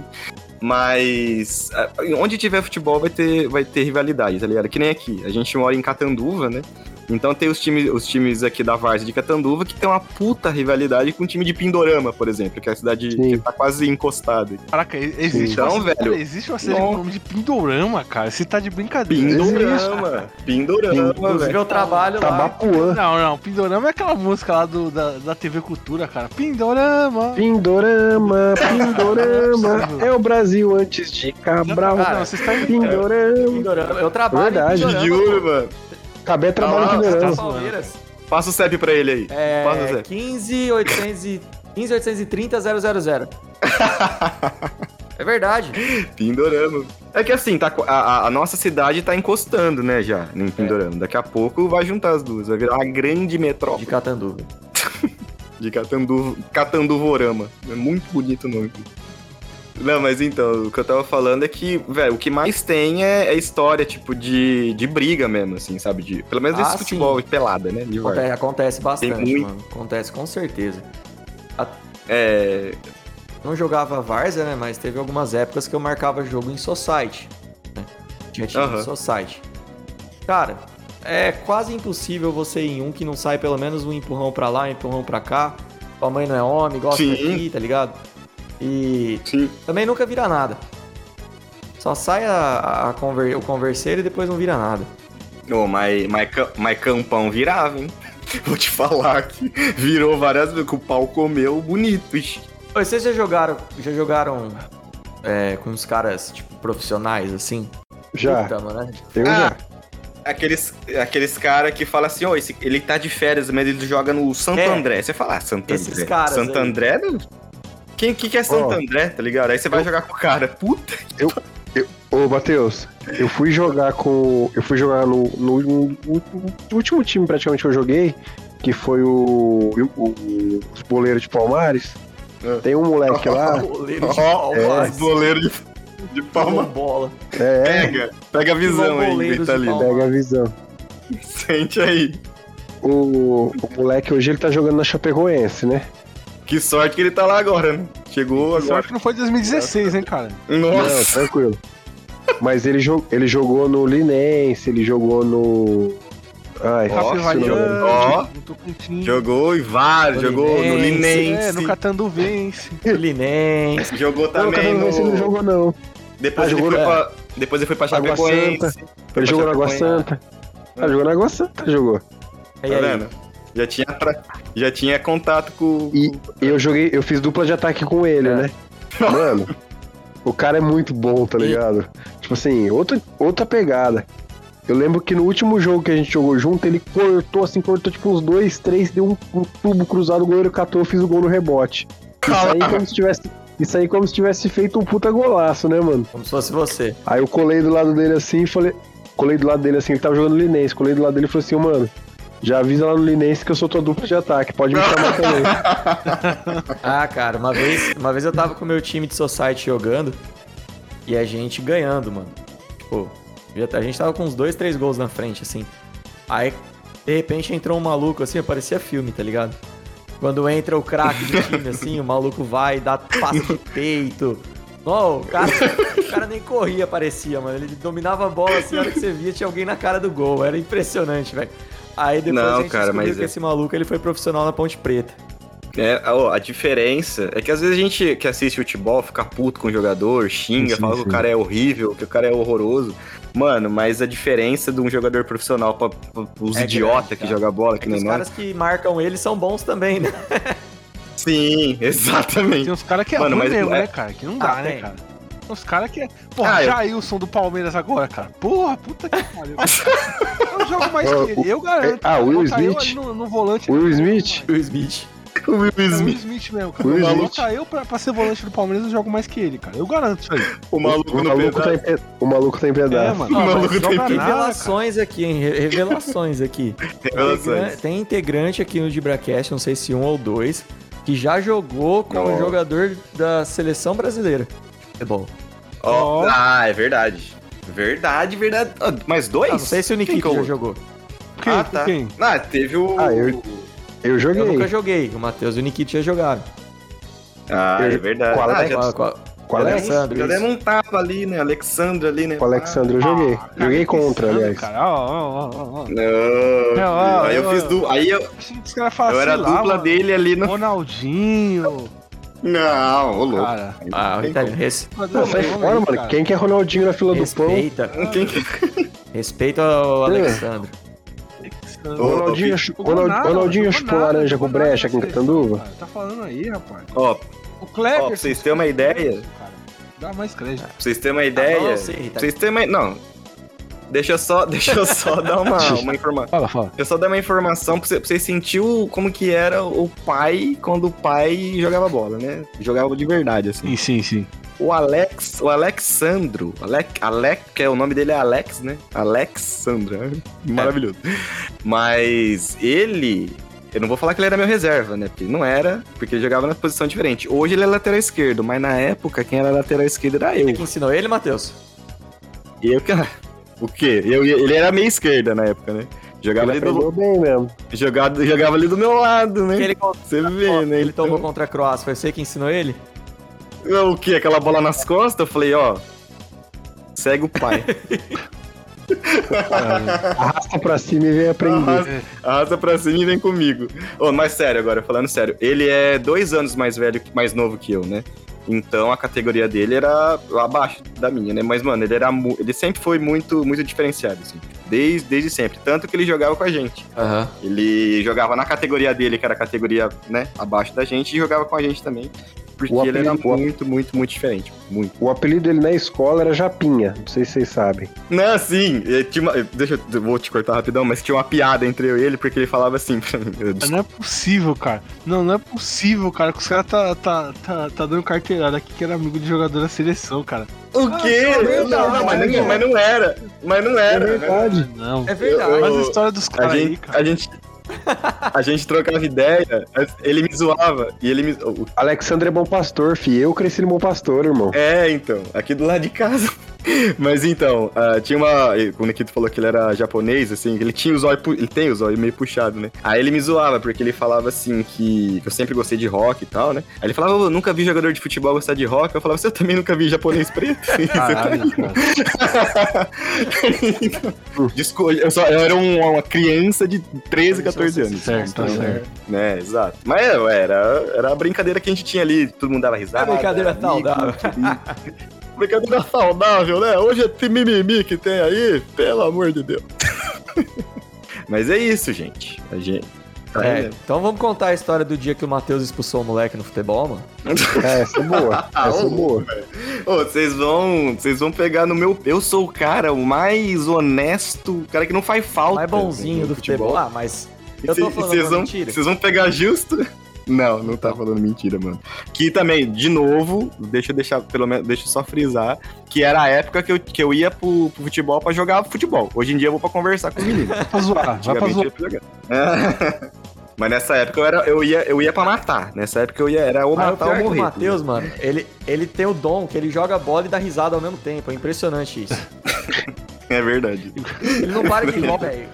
[SPEAKER 5] Mas onde tiver futebol vai ter, vai ter rivalidade, tá ligado? Que nem aqui. A gente mora em Catanduva, né? Então tem os times, os times aqui da Várzea de Catanduva que tem uma puta rivalidade com o time de Pindorama, por exemplo, que é a cidade
[SPEAKER 3] Sim.
[SPEAKER 5] que tá quase encostada.
[SPEAKER 2] Caraca, existe
[SPEAKER 5] Então,
[SPEAKER 2] uma
[SPEAKER 5] velho,
[SPEAKER 2] Existe uma
[SPEAKER 5] não.
[SPEAKER 2] com o nome de Pindorama, cara. Você tá de brincadeira.
[SPEAKER 5] Pindorama! Pindorama,
[SPEAKER 4] Inclusive,
[SPEAKER 5] velho.
[SPEAKER 4] eu trabalho lá.
[SPEAKER 3] Tabapuã.
[SPEAKER 2] Não, não, Pindorama é aquela música lá do, da, da TV Cultura, cara. Pindorama.
[SPEAKER 3] Pindorama, Pindorama. É o Brasil antes de Cabral.
[SPEAKER 4] Cara,
[SPEAKER 2] não, você está
[SPEAKER 3] Pindorama.
[SPEAKER 4] Pindorama. Eu trabalho
[SPEAKER 3] Verdade.
[SPEAKER 4] em Pindorama.
[SPEAKER 5] Juro, mano.
[SPEAKER 3] Cabé trabalha
[SPEAKER 5] Ah,
[SPEAKER 2] tá-
[SPEAKER 4] Palmeiras.
[SPEAKER 5] Passa o CEP pra ele aí. Passa o
[SPEAKER 4] É
[SPEAKER 5] CEP.
[SPEAKER 4] 15 800 e- 15 830 000. É verdade.
[SPEAKER 5] Pindorama. É que assim, tá, a, a- nossa cidade tá encostando, né, já,
[SPEAKER 4] É.
[SPEAKER 5] em Pindorama. Daqui a pouco vai juntar as duas. Vai virar uma grande
[SPEAKER 4] De
[SPEAKER 5] metrópole
[SPEAKER 4] Catanduva.
[SPEAKER 5] de Catandu, Catanduvorama. É muito bonito o nome. Não, mas então, o que eu tava falando é que, velho, o que mais tem é, é história, tipo, de, de briga mesmo, assim, sabe? De, pelo menos
[SPEAKER 4] Ah,
[SPEAKER 5] esse futebol pelada, né? De.
[SPEAKER 4] Acontece, acontece bastante,
[SPEAKER 5] muito.
[SPEAKER 4] mano. Acontece com certeza.
[SPEAKER 5] É.
[SPEAKER 4] Não jogava Várzea, né? Mas teve algumas épocas que eu marcava jogo em Society. Né? Tinha time
[SPEAKER 5] Aham.
[SPEAKER 4] em Society. Cara, é quase impossível você ir em um que não sai pelo menos um empurrão pra lá, um empurrão pra cá. Sua mãe não é homem, gosta
[SPEAKER 5] Sim.
[SPEAKER 4] daqui, tá ligado? E
[SPEAKER 5] Sim.
[SPEAKER 4] também nunca vira nada. Só sai a, a conver- o converseiro e depois não vira nada.
[SPEAKER 5] Ô, mas, mas, mas campão virava, hein? Vou te falar que virou várias vezes, que o pau comeu bonito, ixi.
[SPEAKER 4] Vocês já jogaram, já jogaram é, com os caras, tipo, profissionais, assim?
[SPEAKER 3] Já.
[SPEAKER 4] Puta, mano, né?
[SPEAKER 3] Eu
[SPEAKER 5] Ah,
[SPEAKER 3] já.
[SPEAKER 5] Aqueles, aqueles caras que falam assim, ó, esse- ele tá de férias, mas ele joga no Santo
[SPEAKER 4] É.
[SPEAKER 5] André. Você fala, ah, Santo
[SPEAKER 4] Esses
[SPEAKER 5] André.
[SPEAKER 4] caras
[SPEAKER 5] Santo
[SPEAKER 4] aí.
[SPEAKER 5] André? Quem que, é Santo
[SPEAKER 3] Ó.
[SPEAKER 5] André, tá ligado? Aí você vai jogar com o cara. Puta
[SPEAKER 3] Ô, Matheus, eu fui jogar com. Eu fui jogar no, no, no- no último time praticamente que eu joguei, que foi o. o- os boleiros de Palmares.
[SPEAKER 5] Ah.
[SPEAKER 3] Tem um moleque lá.
[SPEAKER 4] Goleiro de
[SPEAKER 5] Ó,
[SPEAKER 4] Palmares.
[SPEAKER 5] os boleiros de, de palma.
[SPEAKER 4] bola.
[SPEAKER 3] É,
[SPEAKER 5] Pega, pega a visão aí, Vitalino.
[SPEAKER 3] pega a visão.
[SPEAKER 5] Sente aí.
[SPEAKER 3] O, o moleque hoje ele tá jogando na Chapecoense, né?
[SPEAKER 5] Que sorte que ele tá lá agora, né? Chegou agora.
[SPEAKER 2] Sorte que não foi 2016, hein, cara.
[SPEAKER 3] Não,
[SPEAKER 5] Nossa,
[SPEAKER 3] tranquilo. Mas ele, jo- ele jogou no Linense, ele jogou no. Ai,
[SPEAKER 5] Ó. Jogou em vários, jogou no
[SPEAKER 4] Linense.
[SPEAKER 2] É, no Catanduvense.
[SPEAKER 4] Linense.
[SPEAKER 5] Jogou
[SPEAKER 3] Não,
[SPEAKER 5] também
[SPEAKER 3] Catanduvense
[SPEAKER 5] no...
[SPEAKER 3] ele não jogou, não.
[SPEAKER 5] Depois,
[SPEAKER 3] Ah,
[SPEAKER 5] ele
[SPEAKER 3] jogou
[SPEAKER 5] foi
[SPEAKER 3] no-
[SPEAKER 5] pra... Depois ele foi pra Chapecoense.
[SPEAKER 3] Ele jogou na Água. Santa. Ah, jogou na Água Santa, jogou.
[SPEAKER 5] Tá vendo? Já tinha, tra- já tinha contato com...
[SPEAKER 3] E eu joguei, eu fiz dupla de ataque com ele,
[SPEAKER 4] É.
[SPEAKER 3] né? Mano, o cara é muito bom, tá
[SPEAKER 4] E-
[SPEAKER 3] ligado? Tipo assim, outra, outra pegada. Eu lembro que no último jogo que a gente jogou junto, ele cortou assim, cortou tipo uns dois, três, deu um, um tubo cruzado, o goleiro catou, eu fiz o gol no rebote. Isso aí como se tivesse. Isso aí como se tivesse feito um puta golaço, né, mano?
[SPEAKER 4] Como se fosse você.
[SPEAKER 3] Aí eu colei do lado dele assim e falei. Colei do lado dele assim, ele tava jogando Linense, colei do lado dele e falei assim, "Ô, mano, já avisa lá no Linense que eu sou tua dupla de ataque, pode me chamar também.
[SPEAKER 4] Ah, cara, uma vez, uma vez eu tava com o meu time de society jogando e a gente ganhando, mano. Tipo, já- a gente tava com uns dois, três gols na frente, assim. Aí, de repente, entrou um maluco, assim, parecia filme, tá ligado? Quando entra o craque do time, assim, o maluco vai dá passe de peito. Não, o cara, o cara nem corria, parecia, mano. Ele dominava a bola, assim, a hora que você via, tinha alguém na cara do gol. Era impressionante, velho. Aí depois
[SPEAKER 5] Não,
[SPEAKER 4] a gente
[SPEAKER 5] cara,
[SPEAKER 4] descobriu
[SPEAKER 5] mas
[SPEAKER 4] que
[SPEAKER 5] é-
[SPEAKER 4] esse maluco, ele foi profissional na Ponte Preta.
[SPEAKER 5] É, ó, a diferença é que às vezes a gente que assiste futebol fica puto com o jogador, xinga,
[SPEAKER 3] Sim,
[SPEAKER 5] fala
[SPEAKER 3] sim.
[SPEAKER 5] que o cara é horrível, que o cara é horroroso. Mano, mas a diferença de um jogador profissional pra, pra, os
[SPEAKER 4] É
[SPEAKER 5] idiotas
[SPEAKER 4] grande,
[SPEAKER 5] que jogam bola,
[SPEAKER 4] É
[SPEAKER 5] que
[SPEAKER 4] que
[SPEAKER 5] nem
[SPEAKER 4] os
[SPEAKER 5] nós.
[SPEAKER 4] caras que marcam ele são bons também, né?
[SPEAKER 5] Sim, exatamente.
[SPEAKER 2] Tem uns caras que é
[SPEAKER 5] Mano,
[SPEAKER 2] ruim
[SPEAKER 5] mas
[SPEAKER 2] mesmo,
[SPEAKER 5] é-
[SPEAKER 2] né, cara? Que não dá,
[SPEAKER 4] Ah,
[SPEAKER 2] né, cara? Tem uns caras que é. Porra,
[SPEAKER 5] Ah, eu-
[SPEAKER 2] Jailson do Palmeiras agora, cara. Porra, puta que pariu. eu jogo mais que ele. Eu garanto.
[SPEAKER 3] Ah,
[SPEAKER 2] cara.
[SPEAKER 3] Will
[SPEAKER 2] eu
[SPEAKER 3] Smith?
[SPEAKER 2] ali no, no volante.
[SPEAKER 3] Will
[SPEAKER 2] não
[SPEAKER 3] Smith?
[SPEAKER 4] O Smith.
[SPEAKER 5] O Will
[SPEAKER 2] mais. É o Will
[SPEAKER 5] Smith,
[SPEAKER 2] Smith mesmo, cara.
[SPEAKER 3] Will
[SPEAKER 2] Will
[SPEAKER 3] Smith.
[SPEAKER 2] Botar eu pra, pra ser volante do Palmeiras, eu jogo mais que ele, cara. Eu garanto isso aí.
[SPEAKER 5] o maluco
[SPEAKER 3] O
[SPEAKER 5] no
[SPEAKER 3] maluco, tá
[SPEAKER 5] pedaço.
[SPEAKER 3] em, o maluco tá em
[SPEAKER 2] É,
[SPEAKER 3] pedaço.
[SPEAKER 2] mano.
[SPEAKER 5] O maluco tem
[SPEAKER 2] joga nada,
[SPEAKER 4] Revelações aqui, hein? Re- Revelações aqui.
[SPEAKER 5] Revelações.
[SPEAKER 4] Tem integrante aqui no Dibracast, não sei se um ou dois, que já jogou como
[SPEAKER 5] Ó.
[SPEAKER 4] jogador da seleção brasileira. É bom.
[SPEAKER 5] Ó,
[SPEAKER 2] Ó.
[SPEAKER 5] Ah, é verdade. Verdade, verdade. Ah, mais dois?
[SPEAKER 4] Ah, não sei se o
[SPEAKER 5] Quem eu-
[SPEAKER 4] já jogou.
[SPEAKER 2] Quem?
[SPEAKER 5] Ah, tá.
[SPEAKER 2] Quem?
[SPEAKER 5] Ah, teve o.
[SPEAKER 3] Ah, eu- Eu joguei.
[SPEAKER 4] Eu nunca joguei. O Matheus e o Nikito já jogaram.
[SPEAKER 5] Ah, é
[SPEAKER 3] Eu-
[SPEAKER 5] verdade.
[SPEAKER 3] Qual
[SPEAKER 5] ah,
[SPEAKER 3] é? Alex?
[SPEAKER 5] demos-
[SPEAKER 4] Alexandre, isso.
[SPEAKER 5] demos um tapa ali, né? Alexandre ali, né?
[SPEAKER 3] Com o Alexandre eu joguei.
[SPEAKER 2] Ah,
[SPEAKER 3] joguei contra, aliás.
[SPEAKER 2] Cara. Ó, ó, ó, ó, ó.
[SPEAKER 5] Não. Aí eu,
[SPEAKER 2] eu-
[SPEAKER 5] fiz du... Aí eu,
[SPEAKER 2] Achei que os caras falam,
[SPEAKER 5] eu era a dupla dele ali no.
[SPEAKER 2] Ronaldinho.
[SPEAKER 5] Não, ô louco.
[SPEAKER 2] Cara.
[SPEAKER 4] Ah, o
[SPEAKER 5] Tem
[SPEAKER 4] Italiano. Res-
[SPEAKER 3] Não, sai fora, mano. Quem que é Ronaldinho na fila do pão?
[SPEAKER 4] Respeita.
[SPEAKER 5] Quem que.
[SPEAKER 4] Respeita o Alexandre.
[SPEAKER 3] O
[SPEAKER 5] Ô,
[SPEAKER 3] Ronaldinho, Ronald- Ronaldinho chupou laranja com brecha aqui em Catanduva?
[SPEAKER 2] Tá falando aí, rapaz.
[SPEAKER 5] Ó,
[SPEAKER 2] O Kleber.
[SPEAKER 5] Ó, pra vocês terem uma ideia-
[SPEAKER 2] cara. Dá mais crédito.
[SPEAKER 5] pra vocês terem uma ideia.
[SPEAKER 4] não, sim,
[SPEAKER 5] pra
[SPEAKER 4] tá.
[SPEAKER 5] vocês terem uma. Não. Deixa eu só, deixa eu só dar uma, uma informação.
[SPEAKER 2] Fala, fala.
[SPEAKER 5] Deixa eu só dar uma informação pra você, pra você sentir o- como que era o pai quando o pai jogava bola, né? Jogava de verdade, assim.
[SPEAKER 2] Sim, sim, sim.
[SPEAKER 5] O Alex, o Alexandro, Alec, Alec, que é o nome dele é Alex, né? Alexandro, é maravilhoso. Mas ele, eu não vou falar que ele era meu reserva, né? Porque não era, porque ele jogava na posição diferente. Hoje ele é lateral esquerdo, mas na época quem era lateral esquerdo era eu.
[SPEAKER 4] Quem ensinou ele, Matheus?
[SPEAKER 5] E eu que o quê? Eu, ele era meia esquerda na época, né? Jogava
[SPEAKER 3] Ele
[SPEAKER 5] ali, do,
[SPEAKER 3] bem mesmo.
[SPEAKER 5] jogava, jogava ali do meu lado, né?
[SPEAKER 4] Ele,
[SPEAKER 5] Você vê, né?
[SPEAKER 4] ele
[SPEAKER 5] Então-
[SPEAKER 4] tomou contra a Croácia. Foi você que ensinou ele?
[SPEAKER 5] O que? Aquela bola nas costas? Eu falei, ó. Segue o pai.
[SPEAKER 3] Arrasta pra cima e vem aprender.
[SPEAKER 5] Arrasta, arrasta pra cima e vem comigo. Ô, mas sério agora, falando sério. Ele é dois anos mais velho, mais novo que eu, né? Então a categoria dele era abaixo da minha, né? Mas, mano, ele era ele sempre foi muito, muito diferenciado, assim. Desde, desde sempre. Tanto que ele jogava com a gente.
[SPEAKER 4] Aham.
[SPEAKER 5] Ele jogava na categoria dele, que era a categoria, né, abaixo da gente, e jogava com a gente também. Porque
[SPEAKER 3] O
[SPEAKER 5] ele era
[SPEAKER 3] apelido-
[SPEAKER 5] muito, muito, muito diferente. Muito.
[SPEAKER 3] O apelido dele na escola era Japinha. Não sei se vocês sabem.
[SPEAKER 5] Não, sim, tinha uma, deixa eu, eu vou te cortar rapidão, mas tinha uma piada entre eu e ele, porque ele falava assim pra mim. eu-
[SPEAKER 2] Não é possível, cara. Não, não é possível, cara. Que os caras tá, tá, tá, tá dando carteirada aqui que era amigo de jogador da seleção, cara.
[SPEAKER 5] O quê?
[SPEAKER 2] Ah, é
[SPEAKER 5] não, não, mas não, mas não era. Mas não
[SPEAKER 3] É
[SPEAKER 5] era. né?
[SPEAKER 3] verdade.
[SPEAKER 2] Não.
[SPEAKER 4] É verdade.
[SPEAKER 2] Mas a história dos caras aí, cara.
[SPEAKER 5] a gente. A gente trocava ideia, ele me zoava e ele me.
[SPEAKER 3] Alexandre é bom pastor, fi. Eu cresci no bom pastor, irmão.
[SPEAKER 5] É, então, aqui do lado de casa. Mas então, ah, tinha uma. O Nikito falou que ele era japonês, assim, ele tinha os olhos. Ele tem os olhos meio puxados, né? Aí ele me zoava, porque ele falava assim que, que eu sempre gostei de rock e tal, né? Aí ele falava, eu nunca vi jogador de futebol gostar de rock. Eu falava, você também nunca vi japonês preto?
[SPEAKER 2] Caralho, cara.
[SPEAKER 5] Desculpa, eu, só, eu era um- uma criança de 13, 14 anos.
[SPEAKER 2] Certo, tá certo.
[SPEAKER 5] né, exato. Mas é, era, era a brincadeira que a gente tinha ali, todo mundo dava risada.
[SPEAKER 4] A brincadeira
[SPEAKER 5] amigo,
[SPEAKER 4] saudável.
[SPEAKER 5] Brincadeira saudável, né? Hoje é esse mimimi que tem aí, pelo amor de Deus. Mas é isso, gente. A gente.
[SPEAKER 4] É,
[SPEAKER 5] né?
[SPEAKER 4] então vamos contar a história do dia que o Matheus expulsou o moleque no futebol, mano?
[SPEAKER 3] É, essa é boa. Essa é boa.
[SPEAKER 5] Ô, vocês vão, vocês vão pegar no meu. Eu sou o cara o mais honesto, o cara que não faz falta.
[SPEAKER 4] Mais bonzinho do futebol. Ah, mas eu
[SPEAKER 5] E
[SPEAKER 4] tô falando
[SPEAKER 5] vocês vão,
[SPEAKER 4] mentira.
[SPEAKER 5] Vocês vão pegar justo? Não, não tá falando mentira, mano. Que também, de novo, deixa eu deixar, pelo menos, deixa eu só frisar, que era a época que eu, que eu ia pro, pro futebol pra jogar futebol. Hoje em dia eu vou pra conversar com os meninos.
[SPEAKER 2] Vai pra zoar, vai pra zoar.
[SPEAKER 5] Mas nessa época eu, era, eu, ia, eu ia pra matar. Nessa época eu ia, era ou
[SPEAKER 4] Ah, o
[SPEAKER 5] matar
[SPEAKER 4] pior
[SPEAKER 5] ou
[SPEAKER 4] que o
[SPEAKER 5] morrer.
[SPEAKER 4] Matheus, mano, ele, ele tem o dom que ele joga bola e dá risada ao mesmo tempo. É impressionante isso.
[SPEAKER 5] É verdade.
[SPEAKER 4] Ele não para de igual, velho.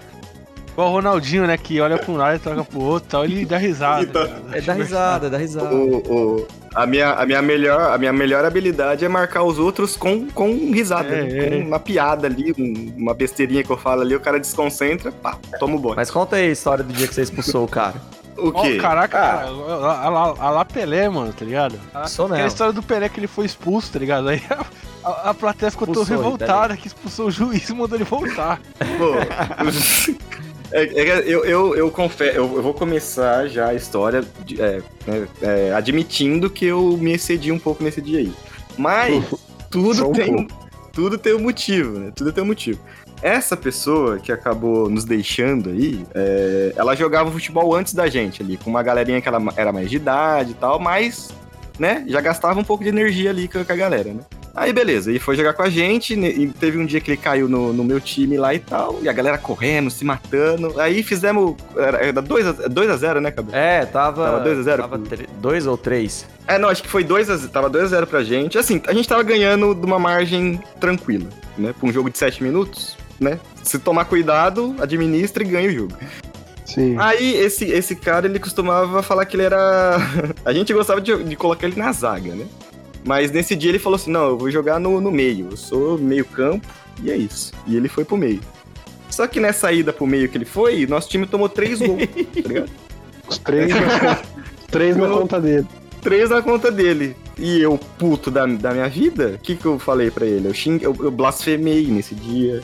[SPEAKER 2] Igual o Ronaldinho, né? Que olha pra um lado e troca pro outro e tal, ele dá risada.
[SPEAKER 5] Então.
[SPEAKER 4] É dá risada, dá risada.
[SPEAKER 5] O, o- a, minha, a, minha melhor, a minha melhor habilidade é marcar os outros com, com risada,
[SPEAKER 2] É,
[SPEAKER 5] né?
[SPEAKER 2] é.
[SPEAKER 5] com uma piada ali, um- uma besteirinha que eu falo ali, o cara desconcentra, pá, toma o bote.
[SPEAKER 4] Mas conta aí a história do dia que você expulsou o cara.
[SPEAKER 5] O quê?
[SPEAKER 2] caraca,
[SPEAKER 5] Ah,
[SPEAKER 2] cara, a, lá- a lá Pelé, mano, tá ligado? A,
[SPEAKER 4] Sou
[SPEAKER 2] aquela história do Pelé que ele foi expulso, tá ligado? Aí a, a, a plateia ficou
[SPEAKER 4] Expulsou ele,
[SPEAKER 2] revoltada, que expulsou o juiz e mandou ele voltar.
[SPEAKER 5] Pô, é, é eu, eu, eu confesso, eu, vou começar já a história de- é, né, é, admitindo que eu me excedi um pouco nesse dia aí. Mas tudo
[SPEAKER 3] um
[SPEAKER 5] tem,
[SPEAKER 3] pouco.
[SPEAKER 5] tudo tem um motivo, né? Tudo tem um motivo. Essa pessoa que acabou nos deixando aí, é, ela jogava futebol antes da gente ali, com uma galerinha que ela era mais de idade e tal, mas, né, já gastava um pouco de energia ali com, com a galera, né? Aí beleza, e foi jogar com a gente, né, e teve um dia que ele caiu no, no meu time lá e tal, e a galera correndo, se matando. Aí fizemos. Era 2x0, né, Cabelo?
[SPEAKER 4] É, tava.
[SPEAKER 5] Tava 2 a 0?
[SPEAKER 4] Tava 2 ou 3.
[SPEAKER 5] É, não, acho que foi 2x0, tava 2x0 pra gente. Assim, a gente tava ganhando de uma margem tranquila, né? Pra um jogo de 7 minutos, né? Se tomar cuidado, administra e ganha o jogo.
[SPEAKER 3] Sim.
[SPEAKER 5] Aí, esse, esse cara, ele costumava falar que ele era. a gente gostava de, de colocar ele na zaga, né? Mas nesse dia ele falou assim: não, eu vou jogar no, no meio, eu sou meio campo, e é isso. E ele foi pro meio. Só que nessa ida pro meio que ele foi, nosso time tomou três gols, tá ligado?
[SPEAKER 3] Os três, na, três na conta dele.
[SPEAKER 5] Três na conta dele. E eu, puto da, da minha vida, o que, que eu falei pra ele? Eu, xingue, eu, eu blasfemei nesse dia.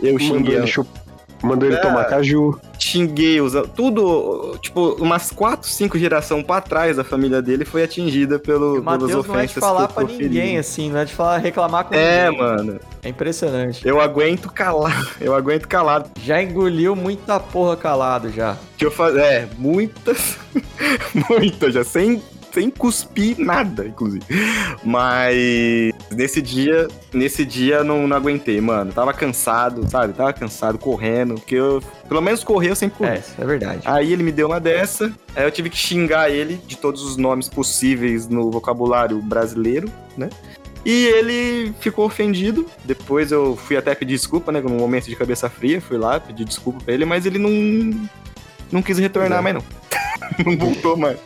[SPEAKER 5] Eu
[SPEAKER 3] Mandou
[SPEAKER 5] xinguei,
[SPEAKER 3] ele, chup... Mandou ele
[SPEAKER 5] É.
[SPEAKER 3] tomar caju.
[SPEAKER 5] xinguei os, tudo, tipo, umas quatro, cinco gerações pra trás a família dele foi atingida pelo, pelas ofensas
[SPEAKER 4] não é de falar pra ninguém, assim, não é de falar, reclamar com
[SPEAKER 5] É,
[SPEAKER 4] ninguém.
[SPEAKER 5] mano.
[SPEAKER 4] É impressionante.
[SPEAKER 5] Eu aguento calado. Eu aguento calado.
[SPEAKER 4] Já engoliu muita porra calado já.
[SPEAKER 5] Que eu faz... É, muitas. muitas já. Sem, sem cuspir nada, inclusive. Mas nesse dia, nesse dia não, não aguentei, mano. Tava cansado, sabe? Tava cansado, correndo. Porque eu, pelo menos correr eu sempre corri.
[SPEAKER 4] É, isso é verdade.
[SPEAKER 5] Aí ele me deu uma dessa, aí eu tive que xingar ele de todos os nomes possíveis no vocabulário brasileiro, né? E ele ficou ofendido. Depois eu fui até pedir desculpa, né? Num momento de cabeça fria, fui lá pedir desculpa pra ele, mas ele não não quis retornar
[SPEAKER 4] é.
[SPEAKER 5] mais não. não voltou mais.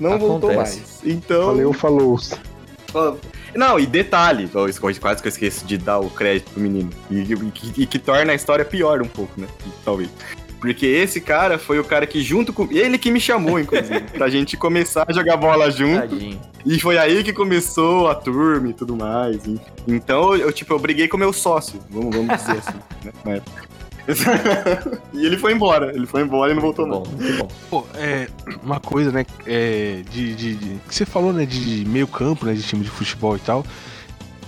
[SPEAKER 5] Não voltou
[SPEAKER 4] Acontece.
[SPEAKER 5] mais. Então,
[SPEAKER 3] Valeu, falou.
[SPEAKER 5] Não, e detalhe, quase que eu esqueço de dar o crédito pro menino. E, e que- e que torna a história pior um pouco, né? Talvez. Porque esse cara foi o cara que, junto com. Ele que me chamou, inclusive, pra gente começar a jogar bola junto.
[SPEAKER 4] Tadinho.
[SPEAKER 5] E foi aí que começou a turma e tudo mais. enfim. Então, eu, tipo, eu briguei com meu sócio, vamos, vamos dizer assim, né? e ele foi embora, ele foi embora e não voltou
[SPEAKER 4] Muito
[SPEAKER 5] não.
[SPEAKER 4] bom, muito bom.
[SPEAKER 2] Pô, é uma coisa, né, é, de, de, de- que você falou, né, de meio campo, né, de time de futebol e tal.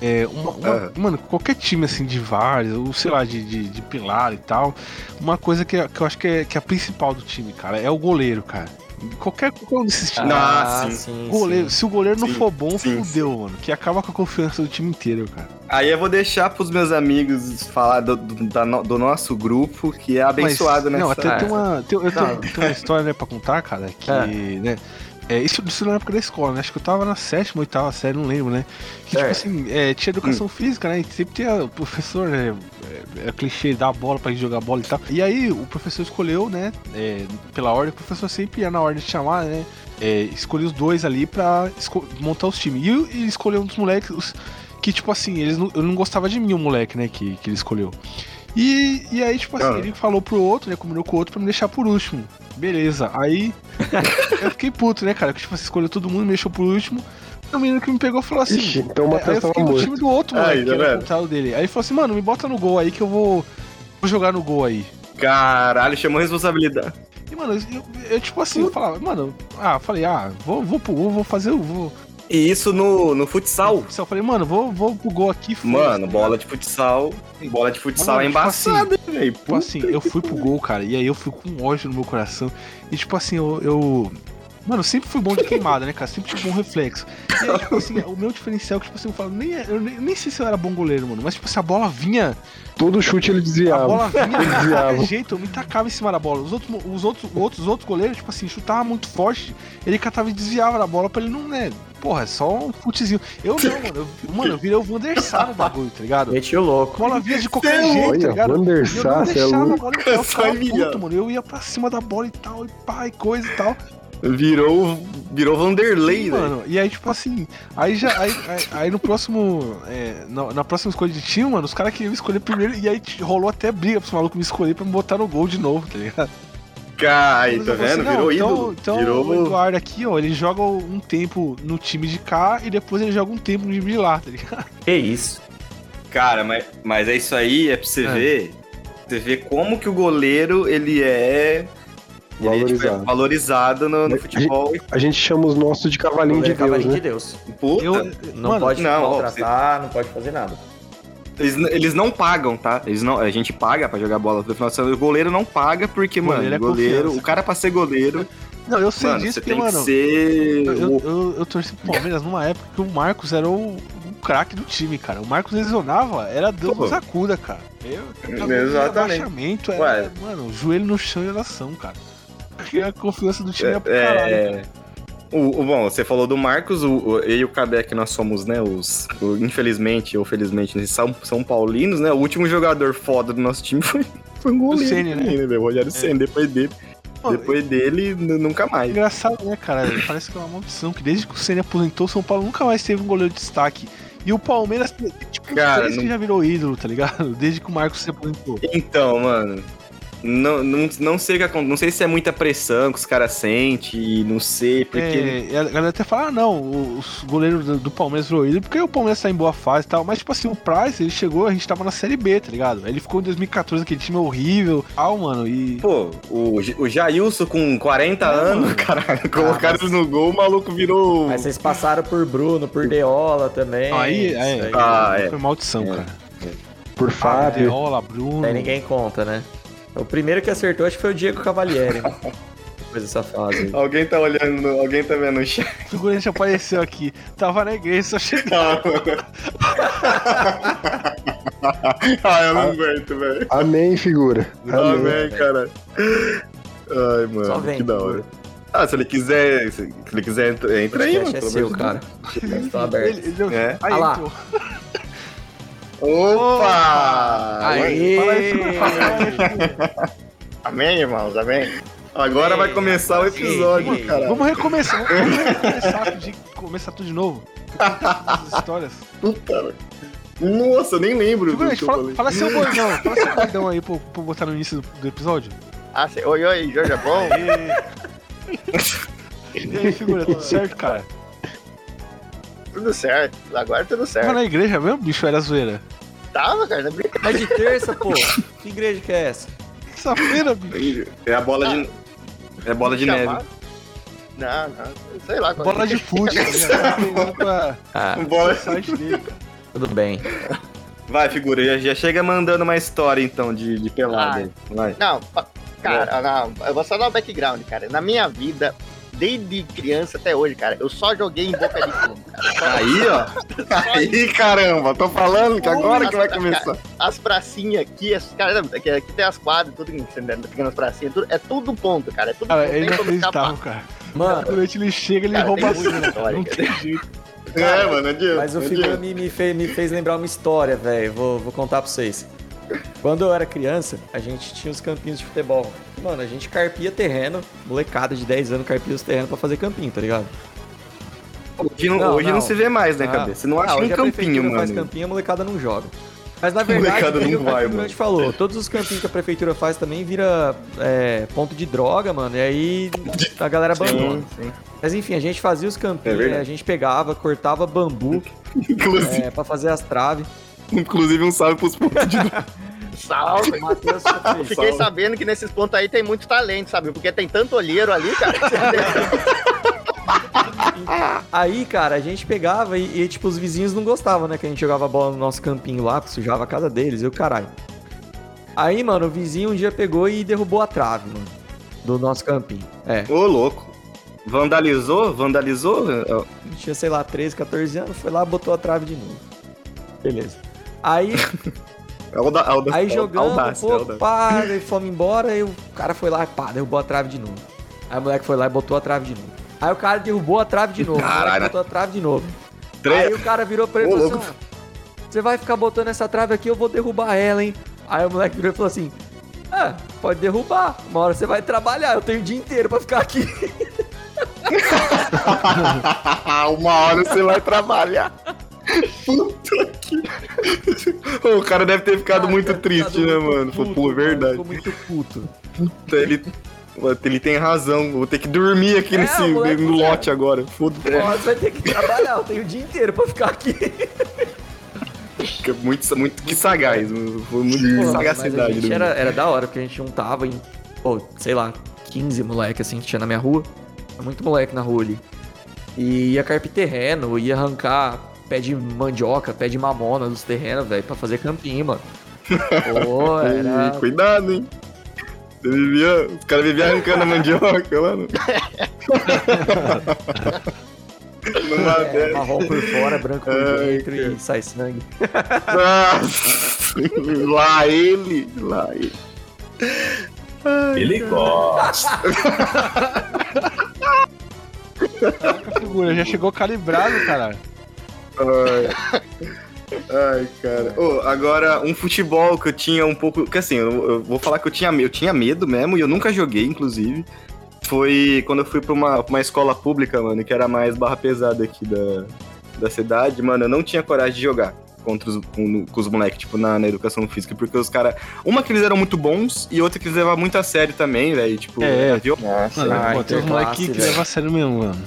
[SPEAKER 2] É, uma, uma-
[SPEAKER 5] Aham.
[SPEAKER 2] Mano, qualquer time assim de vários, ou sei lá, de, de, de pilar e tal, uma coisa que, que eu acho que é, que é a principal do time, cara, é o goleiro, cara. Qualquer, qualquer um desses times.
[SPEAKER 5] Ah, sim.
[SPEAKER 2] goleiro,
[SPEAKER 4] sim.
[SPEAKER 2] se o goleiro não
[SPEAKER 5] Sim,
[SPEAKER 2] for bom,
[SPEAKER 5] sim,
[SPEAKER 2] fudeu, mano. Que acaba com a confiança do time inteiro, cara.
[SPEAKER 5] Aí eu vou deixar pros meus amigos falar do, do, da no- do nosso grupo, que é abençoado
[SPEAKER 2] Mas,
[SPEAKER 5] nessa...
[SPEAKER 2] Não, até tem uma, tem, eu tenho, tem uma história, né, pra contar, cara, que,
[SPEAKER 4] É.
[SPEAKER 2] né, É, isso, isso na época da escola, né? Acho que eu tava na sétima, oitava série, não lembro, né? Que, tipo
[SPEAKER 4] É.
[SPEAKER 2] assim, é, tinha educação física, né? E sempre tinha o professor, né? É, é clichê dar a bola pra gente jogar bola e tal. E aí o professor escolheu, né? é, pela ordem, o professor sempre ia na ordem de chamar, né? É, escolher os dois ali pra montar os times. E, o- e escolheu um dos moleques os- que, tipo assim, eles não, eu não gostava de mim, o moleque, né? Que, que ele escolheu. E, e aí, tipo assim,
[SPEAKER 5] Ah.
[SPEAKER 2] ele falou pro outro, né? Combinou com o outro pra me deixar por último. Beleza. Aí eu fiquei puto, né, cara? Que tipo, você escolheu todo mundo, me deixou por último. O menino que me pegou falou assim.
[SPEAKER 3] Ixi, então o
[SPEAKER 2] é, aí
[SPEAKER 3] Matheus
[SPEAKER 2] eu
[SPEAKER 3] tava
[SPEAKER 2] fiquei no
[SPEAKER 3] morto.
[SPEAKER 2] time do outro,
[SPEAKER 5] Aí,
[SPEAKER 2] moleque,
[SPEAKER 5] tá
[SPEAKER 2] que era contrário dele. Aí ele falou assim, mano, me bota no gol aí que eu vou, vou jogar no gol aí.
[SPEAKER 5] Caralho, chamou a responsabilidade.
[SPEAKER 2] E, mano, eu, eu- eu, tipo assim, eu falava, mano, ah, eu falei, ah, vou, vou pro gol, vou fazer o. Vou.
[SPEAKER 5] E isso no, no futsal.
[SPEAKER 2] Eu falei, mano, vou, vou pro gol aqui, foda-se,
[SPEAKER 5] Mano, bola de futsal. Bola de futsal
[SPEAKER 2] Mano,
[SPEAKER 5] é
[SPEAKER 2] tipo
[SPEAKER 5] embaçada, hein, velho.
[SPEAKER 2] Tipo assim, eu fui pro gol, cara, e aí eu fui com ódio no meu coração. E tipo assim, eu. eu- Mano, eu sempre fui bom de queimada, né, cara? Sempre tive bom reflexo. E aí, tipo assim, o meu diferencial, que, tipo assim, eu falo, nem, eu nem, nem sei se eu era bom goleiro, mano. Mas, tipo assim, a bola vinha.
[SPEAKER 3] Todo chute ele
[SPEAKER 2] A
[SPEAKER 3] desviava.
[SPEAKER 2] bola vinha de
[SPEAKER 3] Desviava.
[SPEAKER 2] qualquer jeito, eu me tacava em cima da bola. Os outros, os outros, outros, outros goleiros, tipo assim, chutava muito forte, ele catava e desviava da bola pra ele não, né? Porra, é só um futezinho. Eu não, mano. Eu, mano, eu virei o Vander Sá no bagulho, tá ligado?
[SPEAKER 4] Meti o louco.
[SPEAKER 2] A bola vinha de qualquer
[SPEAKER 5] Cê é
[SPEAKER 2] jeito, tá
[SPEAKER 3] Olha,
[SPEAKER 2] ligado?
[SPEAKER 3] Vander
[SPEAKER 2] Eu não
[SPEAKER 3] você é
[SPEAKER 2] deixava a
[SPEAKER 3] louco.
[SPEAKER 2] bola entrar, eu
[SPEAKER 5] enviando.
[SPEAKER 2] puto, mano. Eu ia pra cima da bola e tal, e pá, e coisa e tal.
[SPEAKER 5] Virou, virou Vanderlei,
[SPEAKER 2] Sim, mano. E aí, tipo assim, aí já. Aí, aí, aí no próximo. é, na, na próxima escolha de time, mano, os caras queriam escolher primeiro. E aí rolou até briga pros malucos me escolher pra me botar no gol de novo, tá ligado?
[SPEAKER 5] Aí,
[SPEAKER 2] Mas
[SPEAKER 5] tá
[SPEAKER 2] falei
[SPEAKER 5] vendo?
[SPEAKER 2] assim,
[SPEAKER 5] Virou
[SPEAKER 2] então,
[SPEAKER 5] ídolo.
[SPEAKER 2] Então
[SPEAKER 5] Virou.
[SPEAKER 2] o Eduardo aqui, ó, ele joga um tempo no time de cá e depois ele joga um tempo no time de lá, tá ligado?
[SPEAKER 4] Que isso?
[SPEAKER 5] Cara, mas, mas é isso aí, é pra você
[SPEAKER 2] É.
[SPEAKER 5] ver. Você ver como que o goleiro, ele é. Ele é, tipo, é
[SPEAKER 3] Valorizado.
[SPEAKER 5] valorizado no, no
[SPEAKER 3] A
[SPEAKER 5] futebol.
[SPEAKER 3] A gente chama os nossos de cavalinho de
[SPEAKER 4] Goleiro é
[SPEAKER 3] Deus,
[SPEAKER 4] cavalinho
[SPEAKER 3] né?
[SPEAKER 4] de Deus.
[SPEAKER 5] Puta,
[SPEAKER 2] Eu,
[SPEAKER 4] Não
[SPEAKER 2] mano,
[SPEAKER 4] pode
[SPEAKER 5] não, ó,
[SPEAKER 4] contratar, não pode fazer nada.
[SPEAKER 5] eles, eles não pagam, tá? Eles não, a gente paga pra jogar bola no final de semana. O goleiro não paga porque,
[SPEAKER 2] Goleiro
[SPEAKER 5] mano,
[SPEAKER 2] é
[SPEAKER 5] o goleiro, o cara pra ser goleiro,
[SPEAKER 2] Não, eu sei
[SPEAKER 5] mano,
[SPEAKER 2] disso
[SPEAKER 5] você
[SPEAKER 2] porque,
[SPEAKER 5] tem
[SPEAKER 2] mano,
[SPEAKER 5] que ser.
[SPEAKER 2] eu, eu, eu, eu torci pro Palmeiras numa época que o Marcos era o, o craque do time, cara. O Marcos lesionava, era Deus nos acuda, cara. Eu,
[SPEAKER 5] Exatamente.
[SPEAKER 2] abaixamento,
[SPEAKER 5] Ué.
[SPEAKER 2] era, mano, joelho no chão e oração, cara. Porque a confiança do time é, pro
[SPEAKER 5] É,
[SPEAKER 2] caralho.
[SPEAKER 5] é, o, o- bom, você falou do Marcos, o, o- eu e o Kabeck, nós somos, né, os, o- infelizmente ou felizmente, né, são, são paulinos, né, o último jogador foda do nosso time foi, foi um goleiro
[SPEAKER 2] né?
[SPEAKER 5] também, né, velho, o Rogério Senna, depois dele,
[SPEAKER 2] Pô,
[SPEAKER 5] depois dele, nunca mais.
[SPEAKER 2] Engraçado, né, cara? Parece que é uma maldição, que desde que o Senna aposentou, o São Paulo nunca mais teve um goleiro de destaque. E o Palmeiras, tipo,
[SPEAKER 5] Cara,
[SPEAKER 2] três que
[SPEAKER 5] não-
[SPEAKER 2] já virou ídolo, tá ligado? Desde que o Marcos se aposentou.
[SPEAKER 5] Então, mano, não, não, não sei o que acon- não sei se é muita pressão que os caras sentem, não sei, porque...
[SPEAKER 2] É, a galera até fala, ah, não, o- os goleiros do, do Palmeiras virou ídolo porque o Palmeiras tá em boa fase e tal. Mas, tipo assim, o Price, ele chegou, a gente tava na Série B, tá ligado? Ele ficou em 2014, aquele time horrível, tal, mano, e...
[SPEAKER 5] Pô, o, o Jailson com 40
[SPEAKER 2] É,
[SPEAKER 5] anos,
[SPEAKER 2] mano.
[SPEAKER 5] caralho, colocaram
[SPEAKER 4] mas-
[SPEAKER 5] no gol, o maluco virou...
[SPEAKER 4] Mas vocês passaram por Bruno, por Deola também.
[SPEAKER 2] Aí, é,
[SPEAKER 4] aí.
[SPEAKER 5] Ah, é.
[SPEAKER 2] foi maldição,
[SPEAKER 5] É.
[SPEAKER 2] cara.
[SPEAKER 3] Por Fábio.
[SPEAKER 2] Deola, Bruno...
[SPEAKER 4] Aí ninguém conta, né? O primeiro que acertou acho que foi o Diego Cavalieri. né? Depois dessa fase. aí.
[SPEAKER 5] Alguém tá olhando, no- alguém tá vendo o chat.
[SPEAKER 2] O figurante apareceu aqui, tava na igreja, só chegou.
[SPEAKER 5] ah, eu não aguento, velho.
[SPEAKER 3] Amém, figura. Amém.
[SPEAKER 5] Amém, cara. Ai, mano,
[SPEAKER 4] Só vem,
[SPEAKER 5] que da hora. Ah, se ele quiser, se ele quiser, entra, entra aí, mano.
[SPEAKER 4] é seu, cara. Estão abertos.
[SPEAKER 2] Ele, ele,
[SPEAKER 5] É.
[SPEAKER 2] Aí,
[SPEAKER 4] Ah lá.
[SPEAKER 2] entrou.
[SPEAKER 5] Opa!
[SPEAKER 4] Aê!
[SPEAKER 2] Fala aí, figura, fala aí, figura.
[SPEAKER 5] Amém, irmãos, amém. Agora vai começar o episódio, cara.
[SPEAKER 2] Vamos recomeçar, vamos recomeçar de começar tudo de novo. As histórias.
[SPEAKER 5] Puta, velho. Nossa, eu nem lembro do
[SPEAKER 2] Figurante,
[SPEAKER 5] que eu
[SPEAKER 2] fala,
[SPEAKER 5] falei.
[SPEAKER 2] fala seu bordão, fala seu bordão aí pra, pra eu botar no início do, do episódio.
[SPEAKER 6] Ah, cê- oi, oi, Jorge é bom?
[SPEAKER 2] E aí, figura, tudo certo, cara?
[SPEAKER 6] Tudo certo. Agora tudo certo.
[SPEAKER 2] na igreja mesmo, bicho? Era zoeira.
[SPEAKER 6] Tava, cara, tá brincando.
[SPEAKER 4] É de terça, pô. Que igreja que é essa?
[SPEAKER 2] Terça-feira, bicho.
[SPEAKER 5] É a bola de. É bola de neve.
[SPEAKER 6] Não, não, sei lá.
[SPEAKER 2] Bola
[SPEAKER 6] é.
[SPEAKER 2] de fute, tá? Treinar pra
[SPEAKER 4] Ah,
[SPEAKER 5] Bola...
[SPEAKER 2] cara.
[SPEAKER 4] tudo bem.
[SPEAKER 5] Vai, figura, já, já chega mandando uma história então de, de pelada
[SPEAKER 6] Ai.
[SPEAKER 5] aí. Vai.
[SPEAKER 6] Não, cara, não, eu vou só dar o background, cara. Na minha vida, desde criança até hoje, cara, eu só joguei em boca de fumo, cara.
[SPEAKER 5] Aí, ó. Aí, caramba, tô falando que agora que vai começar.
[SPEAKER 6] as pracinhas aqui, as, cara, aqui, aqui tem as quadras, tudo, entendeu? pequenas pracinhas, tudo, é tudo ponto, cara. É tudo
[SPEAKER 2] Cara,
[SPEAKER 6] ponto,
[SPEAKER 2] ele
[SPEAKER 6] como escapar.
[SPEAKER 2] acreditava, cara.
[SPEAKER 4] Mano,
[SPEAKER 2] Durante ele chega, ele
[SPEAKER 6] Cara,
[SPEAKER 2] rouba
[SPEAKER 6] muita
[SPEAKER 2] tudo.
[SPEAKER 6] história,
[SPEAKER 2] Não tem jeito.
[SPEAKER 5] É, mano, adianta.
[SPEAKER 4] Mas o
[SPEAKER 5] adianta.
[SPEAKER 4] me, me, fez, me fez lembrar uma história, velho. Vou, vou contar pra vocês. Quando eu era criança, a gente tinha os campinhos de futebol. Mano, a gente carpia terreno, molecada de 10 anos carpia os terrenos pra fazer campinho, tá ligado?
[SPEAKER 5] Hoje, não,
[SPEAKER 4] Não,
[SPEAKER 5] hoje não.
[SPEAKER 4] não.
[SPEAKER 5] se vê mais, né,
[SPEAKER 4] Ah,
[SPEAKER 5] cabeça? Você não
[SPEAKER 4] ah,
[SPEAKER 5] acha um campinho,
[SPEAKER 4] prefeitura faz
[SPEAKER 5] mano.
[SPEAKER 4] campinho, a molecada não joga. Mas na verdade,
[SPEAKER 5] molecada não vai,
[SPEAKER 4] o Figurante falou. Todos os campinhos que a prefeitura faz também vira é, ponto de droga, mano. E aí a galera abandona.
[SPEAKER 5] Sim, sim.
[SPEAKER 4] Mas enfim, a gente fazia os
[SPEAKER 5] É
[SPEAKER 4] campinhos,
[SPEAKER 5] verdade.
[SPEAKER 4] a gente pegava, cortava bambu é, pra fazer as traves.
[SPEAKER 5] Inclusive um salve pros pontos de
[SPEAKER 6] Salve.
[SPEAKER 4] O Matheus.
[SPEAKER 6] Fiquei sabendo que nesses pontos aí tem muito talento, sabe? Porque tem tanto olheiro ali, cara.
[SPEAKER 4] Aí, cara, a gente pegava e, e, tipo, os vizinhos não gostavam, né? Que a gente jogava bola no nosso campinho lá, que sujava a casa deles, e o caralho. Aí, mano, o vizinho um dia pegou e derrubou a trave, mano, do nosso campinho. É,
[SPEAKER 5] Ô, louco. Vandalizou? Vandalizou?
[SPEAKER 4] tinha, sei lá, 13, 14 anos, foi lá, botou a trave de novo. Beleza. Aí,
[SPEAKER 5] Alda, alda,
[SPEAKER 4] aí jogando,
[SPEAKER 5] audácia,
[SPEAKER 4] pô,
[SPEAKER 5] audácia.
[SPEAKER 4] pá, aí fomos embora, e o cara foi lá, pá, derrubou a trave de novo. Aí o moleque foi lá e botou a trave de novo. Aí o cara derrubou a trave de novo,
[SPEAKER 5] Caralho.
[SPEAKER 4] botou a trave de novo.
[SPEAKER 5] Tre-
[SPEAKER 4] Aí o cara virou pra ele e falou assim: Você vai ficar botando essa trave aqui, eu vou derrubar ela, hein? Aí o moleque virou e falou assim: É, pode derrubar. Uma hora você vai trabalhar, eu tenho o dia inteiro pra ficar aqui.
[SPEAKER 5] Uma hora você vai trabalhar. Puta que. o cara deve ter ficado muito triste,
[SPEAKER 4] ficado
[SPEAKER 5] né,
[SPEAKER 4] muito
[SPEAKER 5] mano?
[SPEAKER 4] Puto,
[SPEAKER 5] pô, verdade.
[SPEAKER 4] Ficou muito puto.
[SPEAKER 5] Ele, ele tem razão. Vou ter que dormir aqui
[SPEAKER 4] É,
[SPEAKER 5] nesse,
[SPEAKER 4] moleque-
[SPEAKER 5] no lote agora. Foda-se.
[SPEAKER 4] Você vai ter que trabalhar, eu tenho o dia inteiro pra ficar aqui.
[SPEAKER 5] Muito, muito que sagaz. mano. Foi muito
[SPEAKER 4] Pô,
[SPEAKER 5] sagacidade.
[SPEAKER 4] era, era da hora, porque a gente juntava em, pô, sei lá, 15 moleque assim que tinha na minha rua. Muito moleque na rua ali. E ia carpir terreno, ia arrancar pé de mandioca, pé de mamona dos terrenos, velho, pra fazer campinho, mano. Pô, era.
[SPEAKER 5] Cuidado, hein? Você vivia, os caras viviam arrancando a mandioca lá no. Numa
[SPEAKER 4] É, marrom por fora, branco por
[SPEAKER 5] Ai,
[SPEAKER 4] dentro e sai sangue.
[SPEAKER 5] Nossa, lá ele, lá ele.
[SPEAKER 7] Ele gosta.
[SPEAKER 2] Caraca, figura, já chegou calibrado, caralho.
[SPEAKER 5] Ai, Ai, cara. Ô, agora, um futebol que eu tinha um pouco. Que assim, eu, eu vou falar que eu tinha, eu tinha medo mesmo, e eu nunca joguei, inclusive. Foi quando eu fui pra uma, pra uma escola pública, mano, que era mais barra pesada aqui da, da cidade, mano, eu não tinha coragem de jogar contra os, com, com os moleques, tipo, na, na educação física, porque os caras. Uma que eles eram muito bons e outra que eles levavam muito a sério também, velho. Tipo,
[SPEAKER 2] É.
[SPEAKER 5] viu?
[SPEAKER 6] Nossa,
[SPEAKER 2] Mano, pô, tem uns
[SPEAKER 4] interclasse,
[SPEAKER 2] moleque que
[SPEAKER 4] velho.
[SPEAKER 2] leva a sério mesmo, mano.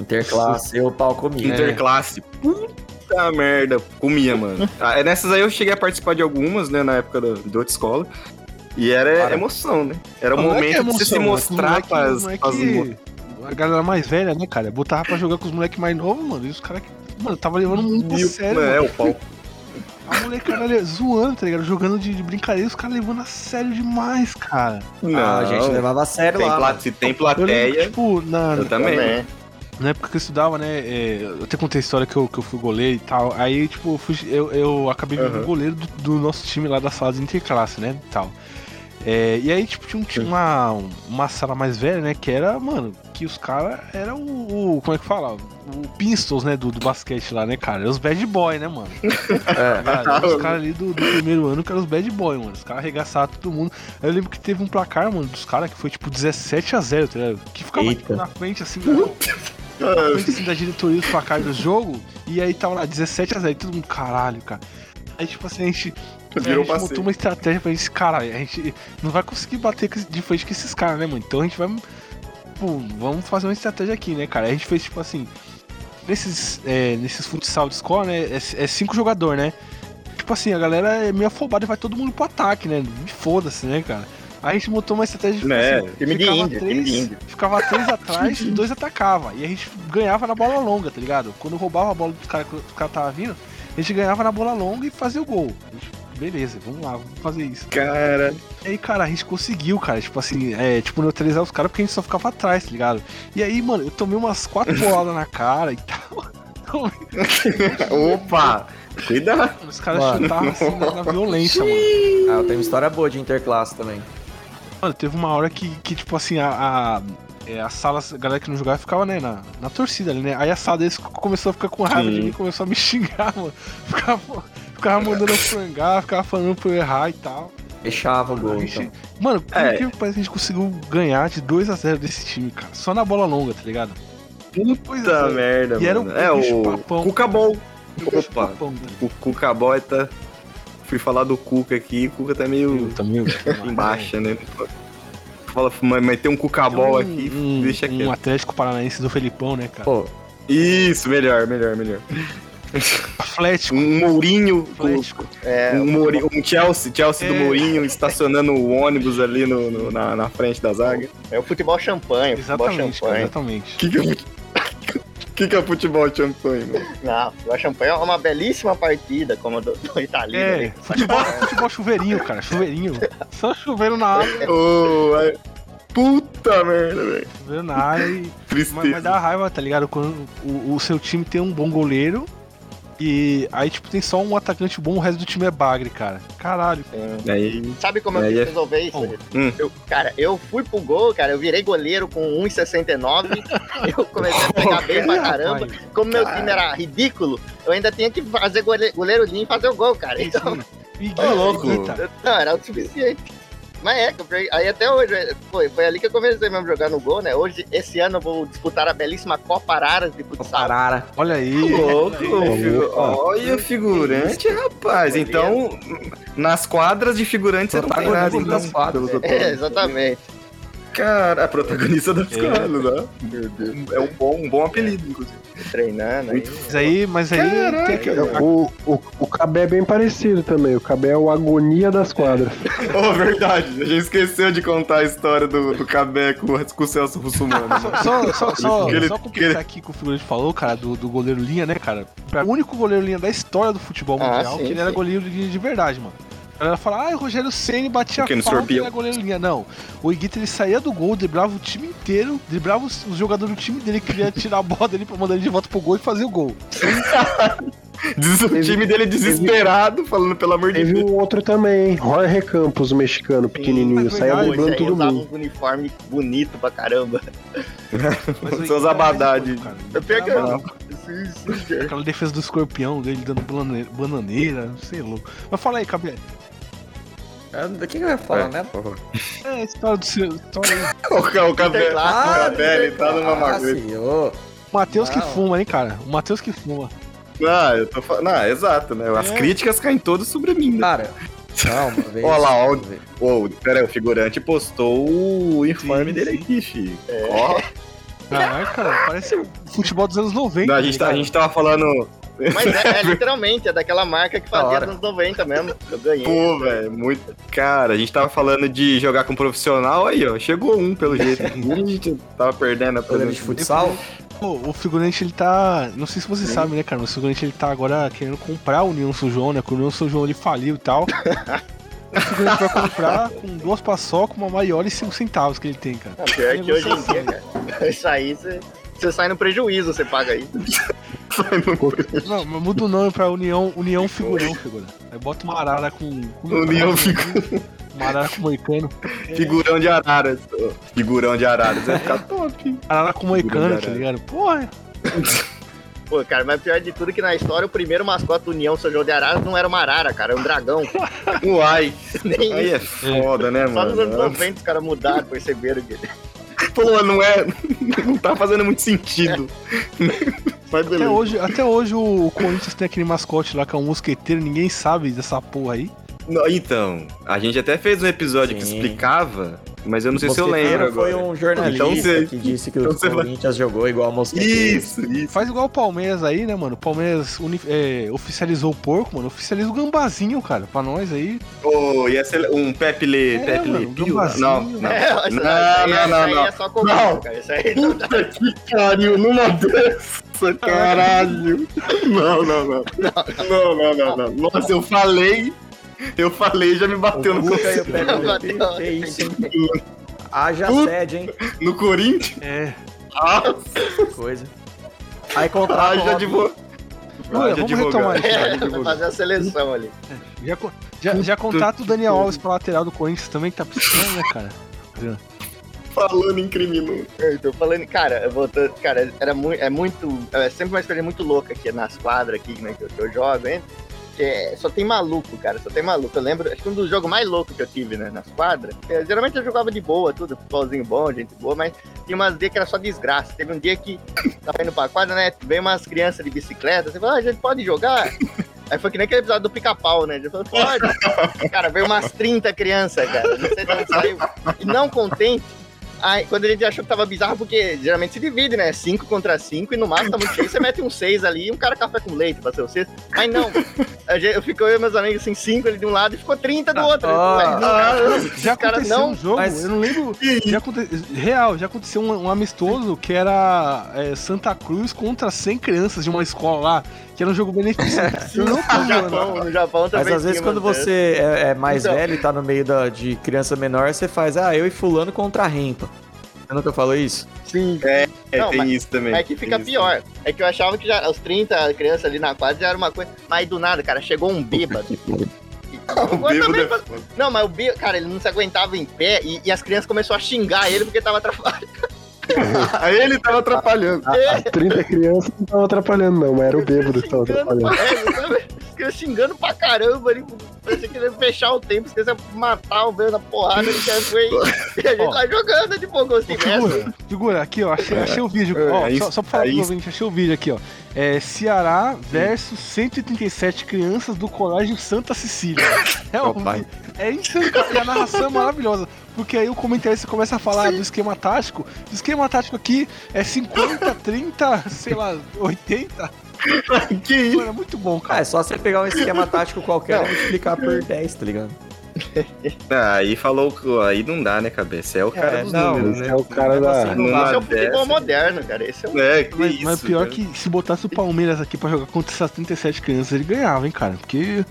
[SPEAKER 4] Interclasse, eu pau comigo.
[SPEAKER 5] Interclasse. Puta merda, comia, mano. Ah, nessas aí eu cheguei a participar de algumas, né, na época da, de outra escola. E era
[SPEAKER 2] Cara,
[SPEAKER 5] emoção, né? Era o
[SPEAKER 2] é que é
[SPEAKER 5] momento de você se
[SPEAKER 2] emoção,
[SPEAKER 5] mostrar pras mo-
[SPEAKER 2] A galera mais velha, né, cara? Botava pra jogar com os moleques mais novos, mano. E os caras que. Mano, tava levando muito a sério.
[SPEAKER 5] É,
[SPEAKER 2] mano.
[SPEAKER 5] o pau.
[SPEAKER 2] A molecada zoando, tá ligado? Jogando de, de brincadeira, os caras levando a sério demais, cara.
[SPEAKER 5] Não,
[SPEAKER 4] Ah, a gente levava a sério
[SPEAKER 5] tem
[SPEAKER 4] lá.
[SPEAKER 5] se tem
[SPEAKER 2] Eu lembro que,
[SPEAKER 5] plateia,
[SPEAKER 2] tipo, na,
[SPEAKER 5] eu também.
[SPEAKER 6] também.
[SPEAKER 2] Na época que eu estudava, né? é, eu até contei a história que eu, que eu fui goleiro e tal. Aí, tipo, eu, fui- eu, eu acabei
[SPEAKER 5] Aham.
[SPEAKER 2] goleiro do, do nosso time lá da sala de interclasse, né? E tal. É, e aí, tipo, tinha, um- tinha uma, uma sala mais velha, né? Que era, mano, que os caras eram o, o- Como é que fala? O Pistols, né? Do, do basquete lá, né, cara? Era os bad boy, né, mano?
[SPEAKER 4] É.
[SPEAKER 2] Cara, os caras ali do, do primeiro ano que eram os bad boy, mano. Os caras arregaçaram todo mundo. Eu lembro que teve um placar, mano, dos caras que foi tipo 17 a 0 tá ligado? Que ficava tipo, na frente, assim, assim, da diretoria dos placar do jogo. E aí tava lá 17 a 0 e todo mundo, caralho, cara. Aí, tipo assim, a gente. a
[SPEAKER 5] Virou
[SPEAKER 2] gente
[SPEAKER 5] passeio.
[SPEAKER 2] montou uma estratégia pra gente, cara, a gente não vai conseguir bater de frente com esses caras, né, mano? Então a gente vai. Pô, vamos fazer uma estratégia aqui, né, cara? Aí a gente fez, tipo assim. Nesses, é, nesses futsal de escola, né? É, é cinco jogadores, né? Tipo assim, a galera é meio afobada e vai todo mundo pro ataque, né? Me foda-se, né, cara? Aí a gente montou uma estratégia
[SPEAKER 5] Né,
[SPEAKER 2] assim,
[SPEAKER 6] time de
[SPEAKER 2] ficava
[SPEAKER 6] índio, time
[SPEAKER 2] três,
[SPEAKER 6] de índio.
[SPEAKER 2] Ficava três atrás e dois atacava. E a gente ganhava na bola longa, tá ligado? Quando roubava a bola dos caras que o cara tava vindo, a gente ganhava na bola longa e fazia o gol. A gente, beleza, vamos lá, vamos fazer isso.
[SPEAKER 5] Cara,
[SPEAKER 2] E aí, cara, a gente conseguiu, cara, tipo assim, é, tipo, neutralizar os caras porque a gente só ficava atrás, tá ligado? E aí, mano, eu tomei umas quatro boladas na cara e tal.
[SPEAKER 5] opa! Cuidado!
[SPEAKER 2] Os caras chutavam assim na, na violência, mano.
[SPEAKER 4] Ah, eu tenho uma história boa de interclasse também.
[SPEAKER 2] Mano, teve uma hora que, que tipo assim, a. a- é, a sala, a galera que não jogava ficava, né, na, na torcida ali, né? Aí a sala deles começou a ficar com raiva de
[SPEAKER 5] Sim.
[SPEAKER 2] mim, começou a me xingar, mano. Ficava, ficava mandando eu frangar, ficava falando pra eu errar e tal.
[SPEAKER 4] Fechava o gol,
[SPEAKER 2] gente-
[SPEAKER 4] então.
[SPEAKER 2] Mano, por
[SPEAKER 5] É.
[SPEAKER 2] que pareça, a gente conseguiu ganhar de 2x0 desse time, cara. Só na bola longa, tá ligado? 2 a
[SPEAKER 5] Puta
[SPEAKER 2] 0.
[SPEAKER 5] merda,
[SPEAKER 2] E era
[SPEAKER 5] mano.
[SPEAKER 2] um
[SPEAKER 5] é o
[SPEAKER 2] papão.
[SPEAKER 5] Cucabol. Opa,
[SPEAKER 2] tá?
[SPEAKER 5] o Cuca Boy tá... Fui falar do Cuca aqui, o Cuca tá meio
[SPEAKER 2] Também.
[SPEAKER 5] em baixa, né? Fala, mas mas tem um Cucabol
[SPEAKER 2] um,
[SPEAKER 5] aqui,
[SPEAKER 2] um,
[SPEAKER 5] deixa
[SPEAKER 2] um
[SPEAKER 5] quieto.
[SPEAKER 2] Atlético Paranaense do Felipão, né, cara?
[SPEAKER 4] Pô,
[SPEAKER 5] Isso, melhor, melhor, melhor.
[SPEAKER 2] Atlético.
[SPEAKER 5] Um Mourinho,
[SPEAKER 2] Atlético.
[SPEAKER 6] É,
[SPEAKER 5] um, Mouri- um Chelsea, Chelsea do
[SPEAKER 2] É.
[SPEAKER 5] Mourinho estacionando o ônibus ali no, no- na, na frente da zaga.
[SPEAKER 6] é o futebol champanhe, o futebol
[SPEAKER 2] Exatamente, cara,
[SPEAKER 6] champanhe.
[SPEAKER 2] exatamente.
[SPEAKER 5] Que que, é- que que é futebol champanhe, mano?
[SPEAKER 6] Não, o futebol champanhe é uma belíssima partida, como a do, do italiano.
[SPEAKER 2] É,
[SPEAKER 6] ali.
[SPEAKER 2] futebol, futebol chuveirinho, cara, chuveirinho. Só chuveiro na
[SPEAKER 5] Ô, ai, puta merda, velho.
[SPEAKER 2] chuveiro na área e... Mas,
[SPEAKER 5] Tristeza.
[SPEAKER 2] mas dá raiva, tá ligado? Quando o, o seu time tem um bom goleiro e aí, tipo, tem só um atacante bom, o resto do time é bagre, cara. Caralho.
[SPEAKER 5] Aí,
[SPEAKER 6] Sabe como eu
[SPEAKER 5] é-
[SPEAKER 6] resolver isso?
[SPEAKER 2] Hum.
[SPEAKER 5] Hum.
[SPEAKER 6] Eu, cara, eu fui pro gol, cara, eu virei goleiro com 1,69. eu comecei a pegar bem pra caramba.
[SPEAKER 2] Rapaz,
[SPEAKER 6] Como meu time era ridículo, eu ainda tinha que fazer gole- goleiro linho e fazer o gol, cara. Então,
[SPEAKER 2] sim. E
[SPEAKER 5] louco.
[SPEAKER 6] Não, era o suficiente. Mas é, aí até hoje, é, foi, foi ali que eu comecei mesmo a jogar no gol, né? Hoje, esse ano, eu vou disputar a belíssima Copa Araras de futsal.
[SPEAKER 4] Parara.
[SPEAKER 2] Olha aí.
[SPEAKER 5] louco,
[SPEAKER 2] olha aí.
[SPEAKER 5] figu- olha o figurante, rapaz. Então, nas quadras de figurante você não tem nada, então.
[SPEAKER 6] É, exatamente.
[SPEAKER 5] Cara, a protagonista das
[SPEAKER 2] É.
[SPEAKER 5] quadras, né? Meu Deus. É um bom, um bom apelido, inclusive.
[SPEAKER 6] Treinando aí.
[SPEAKER 2] Mas aí, mas aí tem que,
[SPEAKER 3] O, o, o Cabé é bem parecido também. O Cabé é o agonia das quadras.
[SPEAKER 5] Oh, verdade. A gente esqueceu de contar a história do, do Cabé com, com o Celso Russumano.
[SPEAKER 2] Só, só, só,
[SPEAKER 5] Que ele-
[SPEAKER 2] só completar
[SPEAKER 5] ele-
[SPEAKER 2] aqui com o figurante falou, cara, do, do goleiro linha, né, cara? O único goleiro linha da história do futebol
[SPEAKER 6] Ah,
[SPEAKER 2] mundial
[SPEAKER 6] sim,
[SPEAKER 2] que ele era
[SPEAKER 6] sim.
[SPEAKER 2] goleiro linha de verdade, mano. A galera fala, ah, o Rogério Ceni batia
[SPEAKER 5] Porque
[SPEAKER 2] falta e era goleiro linha. Não, o Iguita ele saía do gol, driblava o time inteiro, driblava os, os jogadores do time dele, queria tirar a bola dele pra mandar ele de volta pro gol e fazer o gol.
[SPEAKER 5] Diz o time dele desesperado, falando pelo amor de
[SPEAKER 3] Teve
[SPEAKER 5] Deus.
[SPEAKER 3] um outro também, hein? Jorge Campos, o mexicano, pequenininho. Saía driblando todo
[SPEAKER 6] usava
[SPEAKER 3] mundo.
[SPEAKER 6] uns uniformes bonitos pra caramba.
[SPEAKER 5] Seus
[SPEAKER 2] Iguita era
[SPEAKER 5] abadade.
[SPEAKER 2] mais, cara.
[SPEAKER 6] Eu pior que eu- cara.
[SPEAKER 2] Aquela defesa do escorpião dele dando bananeira, sei louco. Mas fala aí, Cabé.
[SPEAKER 4] É, Do que que eu ia falar, né, porra?
[SPEAKER 2] É, a história do seu.
[SPEAKER 5] O, ca- o Cabé, o
[SPEAKER 6] Interclasse.
[SPEAKER 5] Cabé, ele tá numa
[SPEAKER 4] Ah,
[SPEAKER 5] magreza.
[SPEAKER 2] O Matheus que fuma, hein, cara? O Matheus que fuma.
[SPEAKER 5] Não, eu tô falando. Não, exato, né? As
[SPEAKER 2] É.
[SPEAKER 5] críticas caem todas sobre mim, né?
[SPEAKER 4] Cara, uma vez.
[SPEAKER 5] Olha lá, ó. Ô, pera aí, o figurante postou o informe
[SPEAKER 2] Sim,
[SPEAKER 5] dele aqui, filho. Ó,
[SPEAKER 2] Caralho, cara, parece o futebol dos anos 90.
[SPEAKER 5] não, a, gente tá, a gente tava falando.
[SPEAKER 6] Mas é, é literalmente, é daquela marca que fazia nos 90 mesmo. Eu ganhei.
[SPEAKER 5] Pô, velho, muito. Cara, a gente tava falando de jogar com profissional, aí, ó. Chegou um, pelo jeito. a gente tava perdendo a
[SPEAKER 4] Goleiro de futsal?
[SPEAKER 2] Pô, o figurante ele tá. Não sei se você sabe, né, cara? mas O figurante ele tá agora querendo comprar o União São João, né? Que o União São João ele faliu e tal. o figurante vai comprar com duas paçocas, uma maior e cinco centavos que ele tem, cara.
[SPEAKER 6] Não, pior que hoje em dia, cara. Isso aí, você, você sai no prejuízo, você paga aí.
[SPEAKER 2] Não, mas muda o nome pra União, União Figurão, figurante. Aí bota uma arara com. com
[SPEAKER 5] União
[SPEAKER 2] Uma arara com moicano.
[SPEAKER 5] Figurão de araras. Figurão de araras. Vai ficar top.
[SPEAKER 2] Arara com moicano,
[SPEAKER 5] Figurão
[SPEAKER 2] tá ligado? Porra,
[SPEAKER 6] Pô, cara, mas pior de tudo é que na história o primeiro mascote do União São João de Araras não era uma arara, cara, era um dragão.
[SPEAKER 5] Uai.
[SPEAKER 6] Nem
[SPEAKER 5] Aí
[SPEAKER 6] isso.
[SPEAKER 5] é foda, né,
[SPEAKER 6] Só nos anos
[SPEAKER 5] mano?
[SPEAKER 6] 90 os caras mudaram, perceberam que.
[SPEAKER 5] Pô, não é. Não tá fazendo muito sentido. Mas
[SPEAKER 2] até
[SPEAKER 5] beleza.
[SPEAKER 2] hoje, até hoje o Corinthians tem aquele mascote lá que é um mosqueteiro, ninguém sabe dessa porra aí.
[SPEAKER 5] Não, então, a gente até fez um episódio que
[SPEAKER 4] Sim.
[SPEAKER 5] explicava, mas eu não sei se eu lembro
[SPEAKER 4] foi
[SPEAKER 5] agora.
[SPEAKER 4] um jornalista
[SPEAKER 5] Então você-
[SPEAKER 4] que disse que
[SPEAKER 5] então
[SPEAKER 4] o
[SPEAKER 5] você vai-
[SPEAKER 4] Corinthians jogou igual a Mosqueteiro.
[SPEAKER 5] Isso, isso.
[SPEAKER 2] Faz igual o Palmeiras aí, né, mano? O Palmeiras uni- é, oficializou o porco, mano. Oficializa o gambazinho, cara, pra nós aí.
[SPEAKER 5] Pô, ia ser um Pepe Le,
[SPEAKER 2] É,
[SPEAKER 5] Pepe
[SPEAKER 2] mano,
[SPEAKER 5] Não, não.
[SPEAKER 6] É,
[SPEAKER 5] Não, não, não,
[SPEAKER 6] aí
[SPEAKER 5] não.
[SPEAKER 6] é só comando,
[SPEAKER 5] Não.
[SPEAKER 6] cara. Isso aí
[SPEAKER 5] Puta que pariu, numa dessa, caralho. Não, não, não. Não, não, não, não. Nossa, eu falei, eu falei e já me bateu no,
[SPEAKER 4] Cuca o
[SPEAKER 5] co-
[SPEAKER 4] Pepe Le
[SPEAKER 6] Bateu.
[SPEAKER 4] Pew, que isso, hein? Haja
[SPEAKER 5] Puta.
[SPEAKER 4] sede, hein?
[SPEAKER 5] no Corinthians.
[SPEAKER 2] É.
[SPEAKER 5] Ah,
[SPEAKER 4] Que coisa. Aí contrata
[SPEAKER 5] haja
[SPEAKER 4] o
[SPEAKER 5] advogado.
[SPEAKER 2] Olha, vamos retomar isso.
[SPEAKER 6] É, vai fazer a seleção ali.
[SPEAKER 2] Já, co- já, já contrata o Daniel Alves pra lateral do Corinthians também, que tá precisando, né, cara?
[SPEAKER 5] Falando em criminoso.
[SPEAKER 6] Eu tô falando, cara, eu vou, tô- cara, era muito, é muito, é sempre uma experiência muito louca aqui nas quadras aqui, né, que eu, que eu jogo, hein? É- só tem maluco, cara, só tem maluco. Eu lembro, acho que um dos jogos mais loucos que eu tive, né, nas quadras, é, geralmente eu jogava de boa, tudo, futebolzinho bom, gente boa, mas tinha umas dias que era só desgraça. Teve um dia que tava indo pra quadra, né, veio umas crianças de bicicleta, você falou, ah, a gente pode jogar? Aí foi que nem aquele episódio do pica-pau, né? Ele falou, pode. Cara, veio umas 30 crianças, cara. Não sei de onde saiu. E não contente, Aí, quando a gente achou que tava bizarro, porque geralmente se divide, né? 5 contra 5 e no máximo tá muito cheio, você mete um 6 ali e um cara café com leite pra ser o sexto. Mas não, a gente, eu fico eu e meus amigos assim, 5 ali de um lado e ficou 30 do outro.
[SPEAKER 4] Ah.
[SPEAKER 6] Mas,
[SPEAKER 2] Já
[SPEAKER 6] cara,
[SPEAKER 2] aconteceu
[SPEAKER 6] não,
[SPEAKER 2] um jogo,
[SPEAKER 4] mas-
[SPEAKER 2] eu não lembro. Já aconte... Real, já aconteceu um, um amistoso que era é, Santa Cruz contra 100 crianças de uma escola lá, que era um jogo beneficente. Eu
[SPEAKER 6] no. Japão, no Japão também.
[SPEAKER 4] Mas às vezes quando você é, é mais
[SPEAKER 6] Então.
[SPEAKER 4] velho e tá no meio da, de criança menor, você faz, ah, eu e fulano contra a rempa. Você nunca falou isso?
[SPEAKER 6] Sim.
[SPEAKER 5] É,
[SPEAKER 6] Não,
[SPEAKER 5] tem
[SPEAKER 6] mas-
[SPEAKER 5] isso também.
[SPEAKER 6] É que fica pior. É que eu achava que já os 30 crianças ali na quadra já era uma coisa. Mas do nada, cara, chegou um bêbado.
[SPEAKER 5] O
[SPEAKER 6] Eu
[SPEAKER 5] bêbado
[SPEAKER 6] também
[SPEAKER 5] é
[SPEAKER 6] Não, mas o bêbado, cara, ele não se aguentava em pé e, e as crianças começaram a xingar ele porque tava atrapalhando.
[SPEAKER 5] Aí ele tava atrapalhando.
[SPEAKER 3] A- As 30 crianças não estavam atrapalhando, não, mas era o bêbado que
[SPEAKER 6] Xingando
[SPEAKER 3] atrapalhando.
[SPEAKER 6] É, crianças xingando pra caramba ali. Parecia que ele ia fechar o tempo, esqueceu de matar o bêbado na porrada, ele quer foi. E a gente
[SPEAKER 2] Ó.
[SPEAKER 6] lá jogando de bom de mestre.
[SPEAKER 2] figura, figura, aqui, ó, achei, achei o vídeo.
[SPEAKER 5] É,
[SPEAKER 2] Ó,
[SPEAKER 5] aí-
[SPEAKER 2] só, só pra falar
[SPEAKER 5] aí-
[SPEAKER 2] pro ouvinte, achei o vídeo aqui, ó. É Ceará versus 137 crianças do Colégio Santa Cecília. É, um,
[SPEAKER 4] pai.
[SPEAKER 2] é insano, e a narração é maravilhosa. Porque aí o comentarista começa a falar do esquema tático. O esquema tático aqui é 50, 30, sei lá, 80.
[SPEAKER 5] que isso?
[SPEAKER 2] Mano, é muito bom,
[SPEAKER 4] Ah,
[SPEAKER 2] cara.
[SPEAKER 4] é só você pegar um esquema tático qualquer e multiplicar por 10, tá ligado?
[SPEAKER 5] Ah, aí falou que aí não dá, né, cabeça? É o cara
[SPEAKER 4] É,
[SPEAKER 5] dos
[SPEAKER 4] não,
[SPEAKER 5] números, né?
[SPEAKER 3] é o cara da.
[SPEAKER 4] Assim,
[SPEAKER 6] Esse é o futebol moderno, cara. Esse é o.
[SPEAKER 5] É, que
[SPEAKER 2] Mas,
[SPEAKER 5] isso.
[SPEAKER 2] mas pior
[SPEAKER 5] cara.
[SPEAKER 2] que se botasse o Palmeiras aqui pra jogar contra essas 37 crianças, ele ganhava, hein, cara. Porque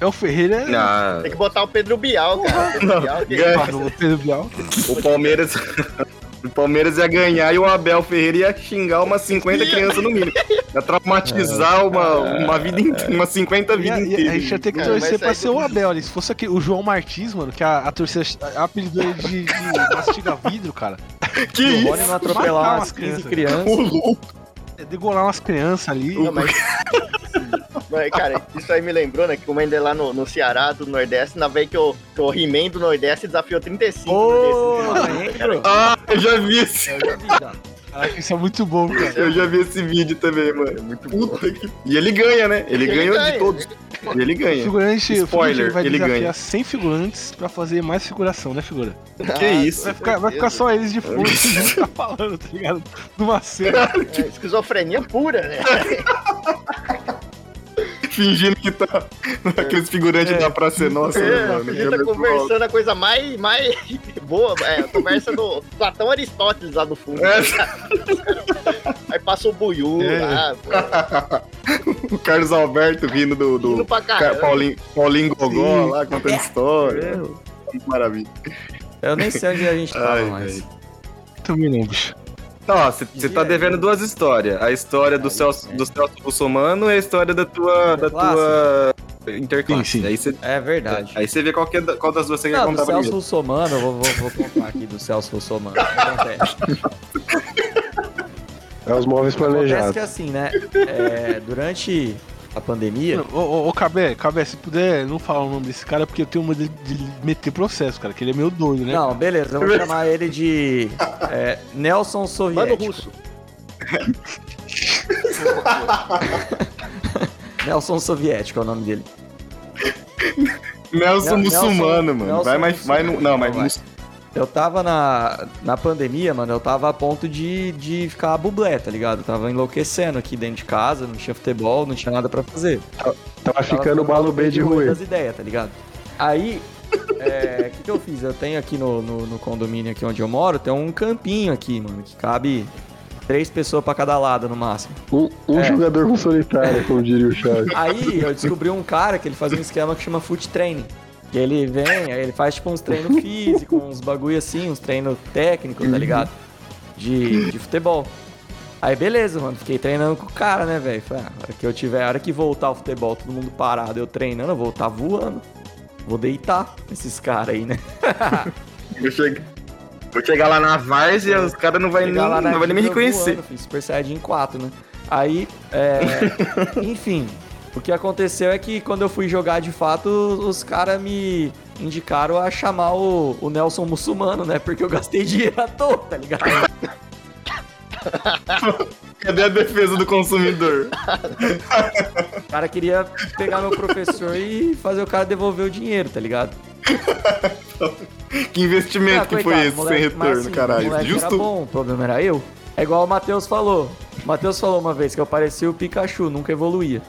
[SPEAKER 2] é o Ferreira é.
[SPEAKER 5] Ah,
[SPEAKER 6] Tem que botar o Pedro Bial, cara. O Pedro Bial, que-
[SPEAKER 5] ganha.
[SPEAKER 2] Ah, o Pedro Bial.
[SPEAKER 5] o Palmeiras. O Palmeiras ia ganhar e o Abel Ferreira ia xingar umas 50 crianças no mínimo. Ia traumatizar uma, uma vida inteira, umas 50
[SPEAKER 2] E a,
[SPEAKER 5] vidas
[SPEAKER 2] e a
[SPEAKER 5] inteiras.
[SPEAKER 2] gente ia ter que torcer pra ser o Abel ali. Se fosse aquele, o João Martins, mano, que a, a torcida apelidou ele de, de mastiga vidro, cara.
[SPEAKER 5] Que
[SPEAKER 4] O
[SPEAKER 5] isso?
[SPEAKER 4] Rony não atropelar umas
[SPEAKER 2] umas
[SPEAKER 4] 15
[SPEAKER 2] crianças.
[SPEAKER 4] crianças.
[SPEAKER 2] É degolar umas crianças ali.
[SPEAKER 6] Não, mas... Mas, cara, isso aí me lembrou, né? Que como ainda é lá no, no Ceará, do Nordeste, na vez que o, que o He-Man do Nordeste desafiou 35
[SPEAKER 4] Ô,
[SPEAKER 6] no?
[SPEAKER 5] Ah, eu já vi esse.
[SPEAKER 4] Eu já vi, já.
[SPEAKER 2] Caraca, isso é muito bom, cara.
[SPEAKER 5] Eu já vi esse vídeo também, mano.
[SPEAKER 6] Muito bom.
[SPEAKER 5] Puta que... E ele ganha, né? Ele, ganhou
[SPEAKER 6] ganha.
[SPEAKER 5] de todos. E ele
[SPEAKER 2] O
[SPEAKER 5] ganha.
[SPEAKER 2] figurante, o
[SPEAKER 5] Spoiler,
[SPEAKER 2] figurante vai
[SPEAKER 5] ele
[SPEAKER 2] desafiar
[SPEAKER 5] ganha.
[SPEAKER 2] 100 figurantes pra fazer mais figuração, né, figura?
[SPEAKER 5] Que isso?
[SPEAKER 2] Vai ficar, vai ficar só eles de fundo, que tá falando, tá ligado? Numa cena.
[SPEAKER 6] É, esquizofrenia pura, né?
[SPEAKER 5] Fingindo que tá aqueles figurantes da Praça é Nossa, né,
[SPEAKER 6] É,
[SPEAKER 5] mano?
[SPEAKER 6] a gente tá conversando a coisa mais, mais boa, é, a conversa do Platão Aristóteles lá do fundo.
[SPEAKER 5] É.
[SPEAKER 6] Aí passa o Buiú
[SPEAKER 2] É.
[SPEAKER 6] lá, pô,
[SPEAKER 5] O Carlos Alberto rindo do, do
[SPEAKER 6] indo pra
[SPEAKER 5] Ca-
[SPEAKER 6] caramba.
[SPEAKER 5] Paulinho, Paulinho Gogó
[SPEAKER 2] Sim.
[SPEAKER 5] lá contando história. Maravilha.
[SPEAKER 4] Eu nem sei onde a gente tava
[SPEAKER 5] Ai,
[SPEAKER 4] mais.
[SPEAKER 2] Também não, bicho.
[SPEAKER 5] Ó, você tá devendo duas histórias. A história do
[SPEAKER 4] Aí,
[SPEAKER 5] Celso,
[SPEAKER 4] é.
[SPEAKER 5] do Celso Russomano e a história da tua, da tua interclasse.
[SPEAKER 2] Sim, sim.
[SPEAKER 5] Aí você
[SPEAKER 4] É verdade.
[SPEAKER 5] aí você vê qual, que é qual das duas você quer
[SPEAKER 4] Não, do
[SPEAKER 5] contar
[SPEAKER 4] Celso
[SPEAKER 5] primeiro.
[SPEAKER 4] Russomano, eu vou, vou, vou contar aqui do Celso Russomano. O que acontece?
[SPEAKER 3] É os móveis
[SPEAKER 4] Acontece
[SPEAKER 3] planejados.
[SPEAKER 4] que assim, né? é, durante a pandemia.
[SPEAKER 2] Ô, ô, ô, Cabé, Cabé, se puder não falar o nome desse cara, porque eu tenho medo de, de meter processo, cara, que ele é meio doido, né?
[SPEAKER 4] Não, beleza, eu vou chamar ele de é, Nelson
[SPEAKER 6] Mano
[SPEAKER 4] Soviético.
[SPEAKER 6] russo.
[SPEAKER 4] Nelson Soviético é o nome dele.
[SPEAKER 5] Nelson
[SPEAKER 4] Nelson-
[SPEAKER 5] muçulmano, mano.
[SPEAKER 4] Nelson
[SPEAKER 5] vai mais. Vai no, não, mas.
[SPEAKER 4] vai. Eu tava na, na pandemia, mano, eu tava a ponto de, de ficar bublé, tá ligado? Eu tava enlouquecendo aqui dentro de casa, não tinha futebol, não tinha nada pra fazer.
[SPEAKER 3] Tava ficando o balo B de
[SPEAKER 4] ruim das ideias, tá ligado? Aí, é, o que, que eu fiz? Eu tenho aqui no, no, no condomínio aqui onde eu moro, tem um campinho aqui, mano, que cabe três pessoas pra cada lado no máximo.
[SPEAKER 3] Um, um
[SPEAKER 4] É.
[SPEAKER 3] jogador com solitário, como diria o Chaves.
[SPEAKER 4] Aí eu descobri um cara que ele fazia um esquema que chama foot training. Que ele vem, aí ele faz tipo uns treinos físicos, uns bagulho assim, uns treinos técnicos, tá ligado? De, de futebol. Aí beleza, mano, fiquei treinando com o cara, né, velho? Falei, ah, a hora que eu tiver, a hora que voltar o futebol, todo mundo parado, eu treinando, eu vou estar voando. Vou deitar esses caras aí, né?
[SPEAKER 5] Eu cheguei. Vou chegar lá na várzea, os caras não vai nem,
[SPEAKER 4] lá
[SPEAKER 5] não vai nem me reconhecer.
[SPEAKER 4] voando, filho, Super Saiyajin 4, né? Aí, é, enfim, o que aconteceu é que quando eu fui jogar de fato, os caras me indicaram a chamar o, o Nelson Muçulmano, né? Porque eu gastei dinheiro à toa, tá ligado?
[SPEAKER 5] Cadê a defesa do consumidor?
[SPEAKER 4] O cara queria pegar meu professor e fazer o cara devolver o dinheiro, tá ligado?
[SPEAKER 5] Que investimento
[SPEAKER 4] Ah,
[SPEAKER 5] que foi
[SPEAKER 4] coitado,
[SPEAKER 5] esse
[SPEAKER 4] moleque,
[SPEAKER 5] sem retorno,
[SPEAKER 4] assim,
[SPEAKER 5] caralho?
[SPEAKER 4] moleque Era
[SPEAKER 5] Justo?
[SPEAKER 4] bom, o problema era eu. É igual o Matheus falou. O Matheus falou uma vez que eu parecia o Pikachu, nunca evoluía.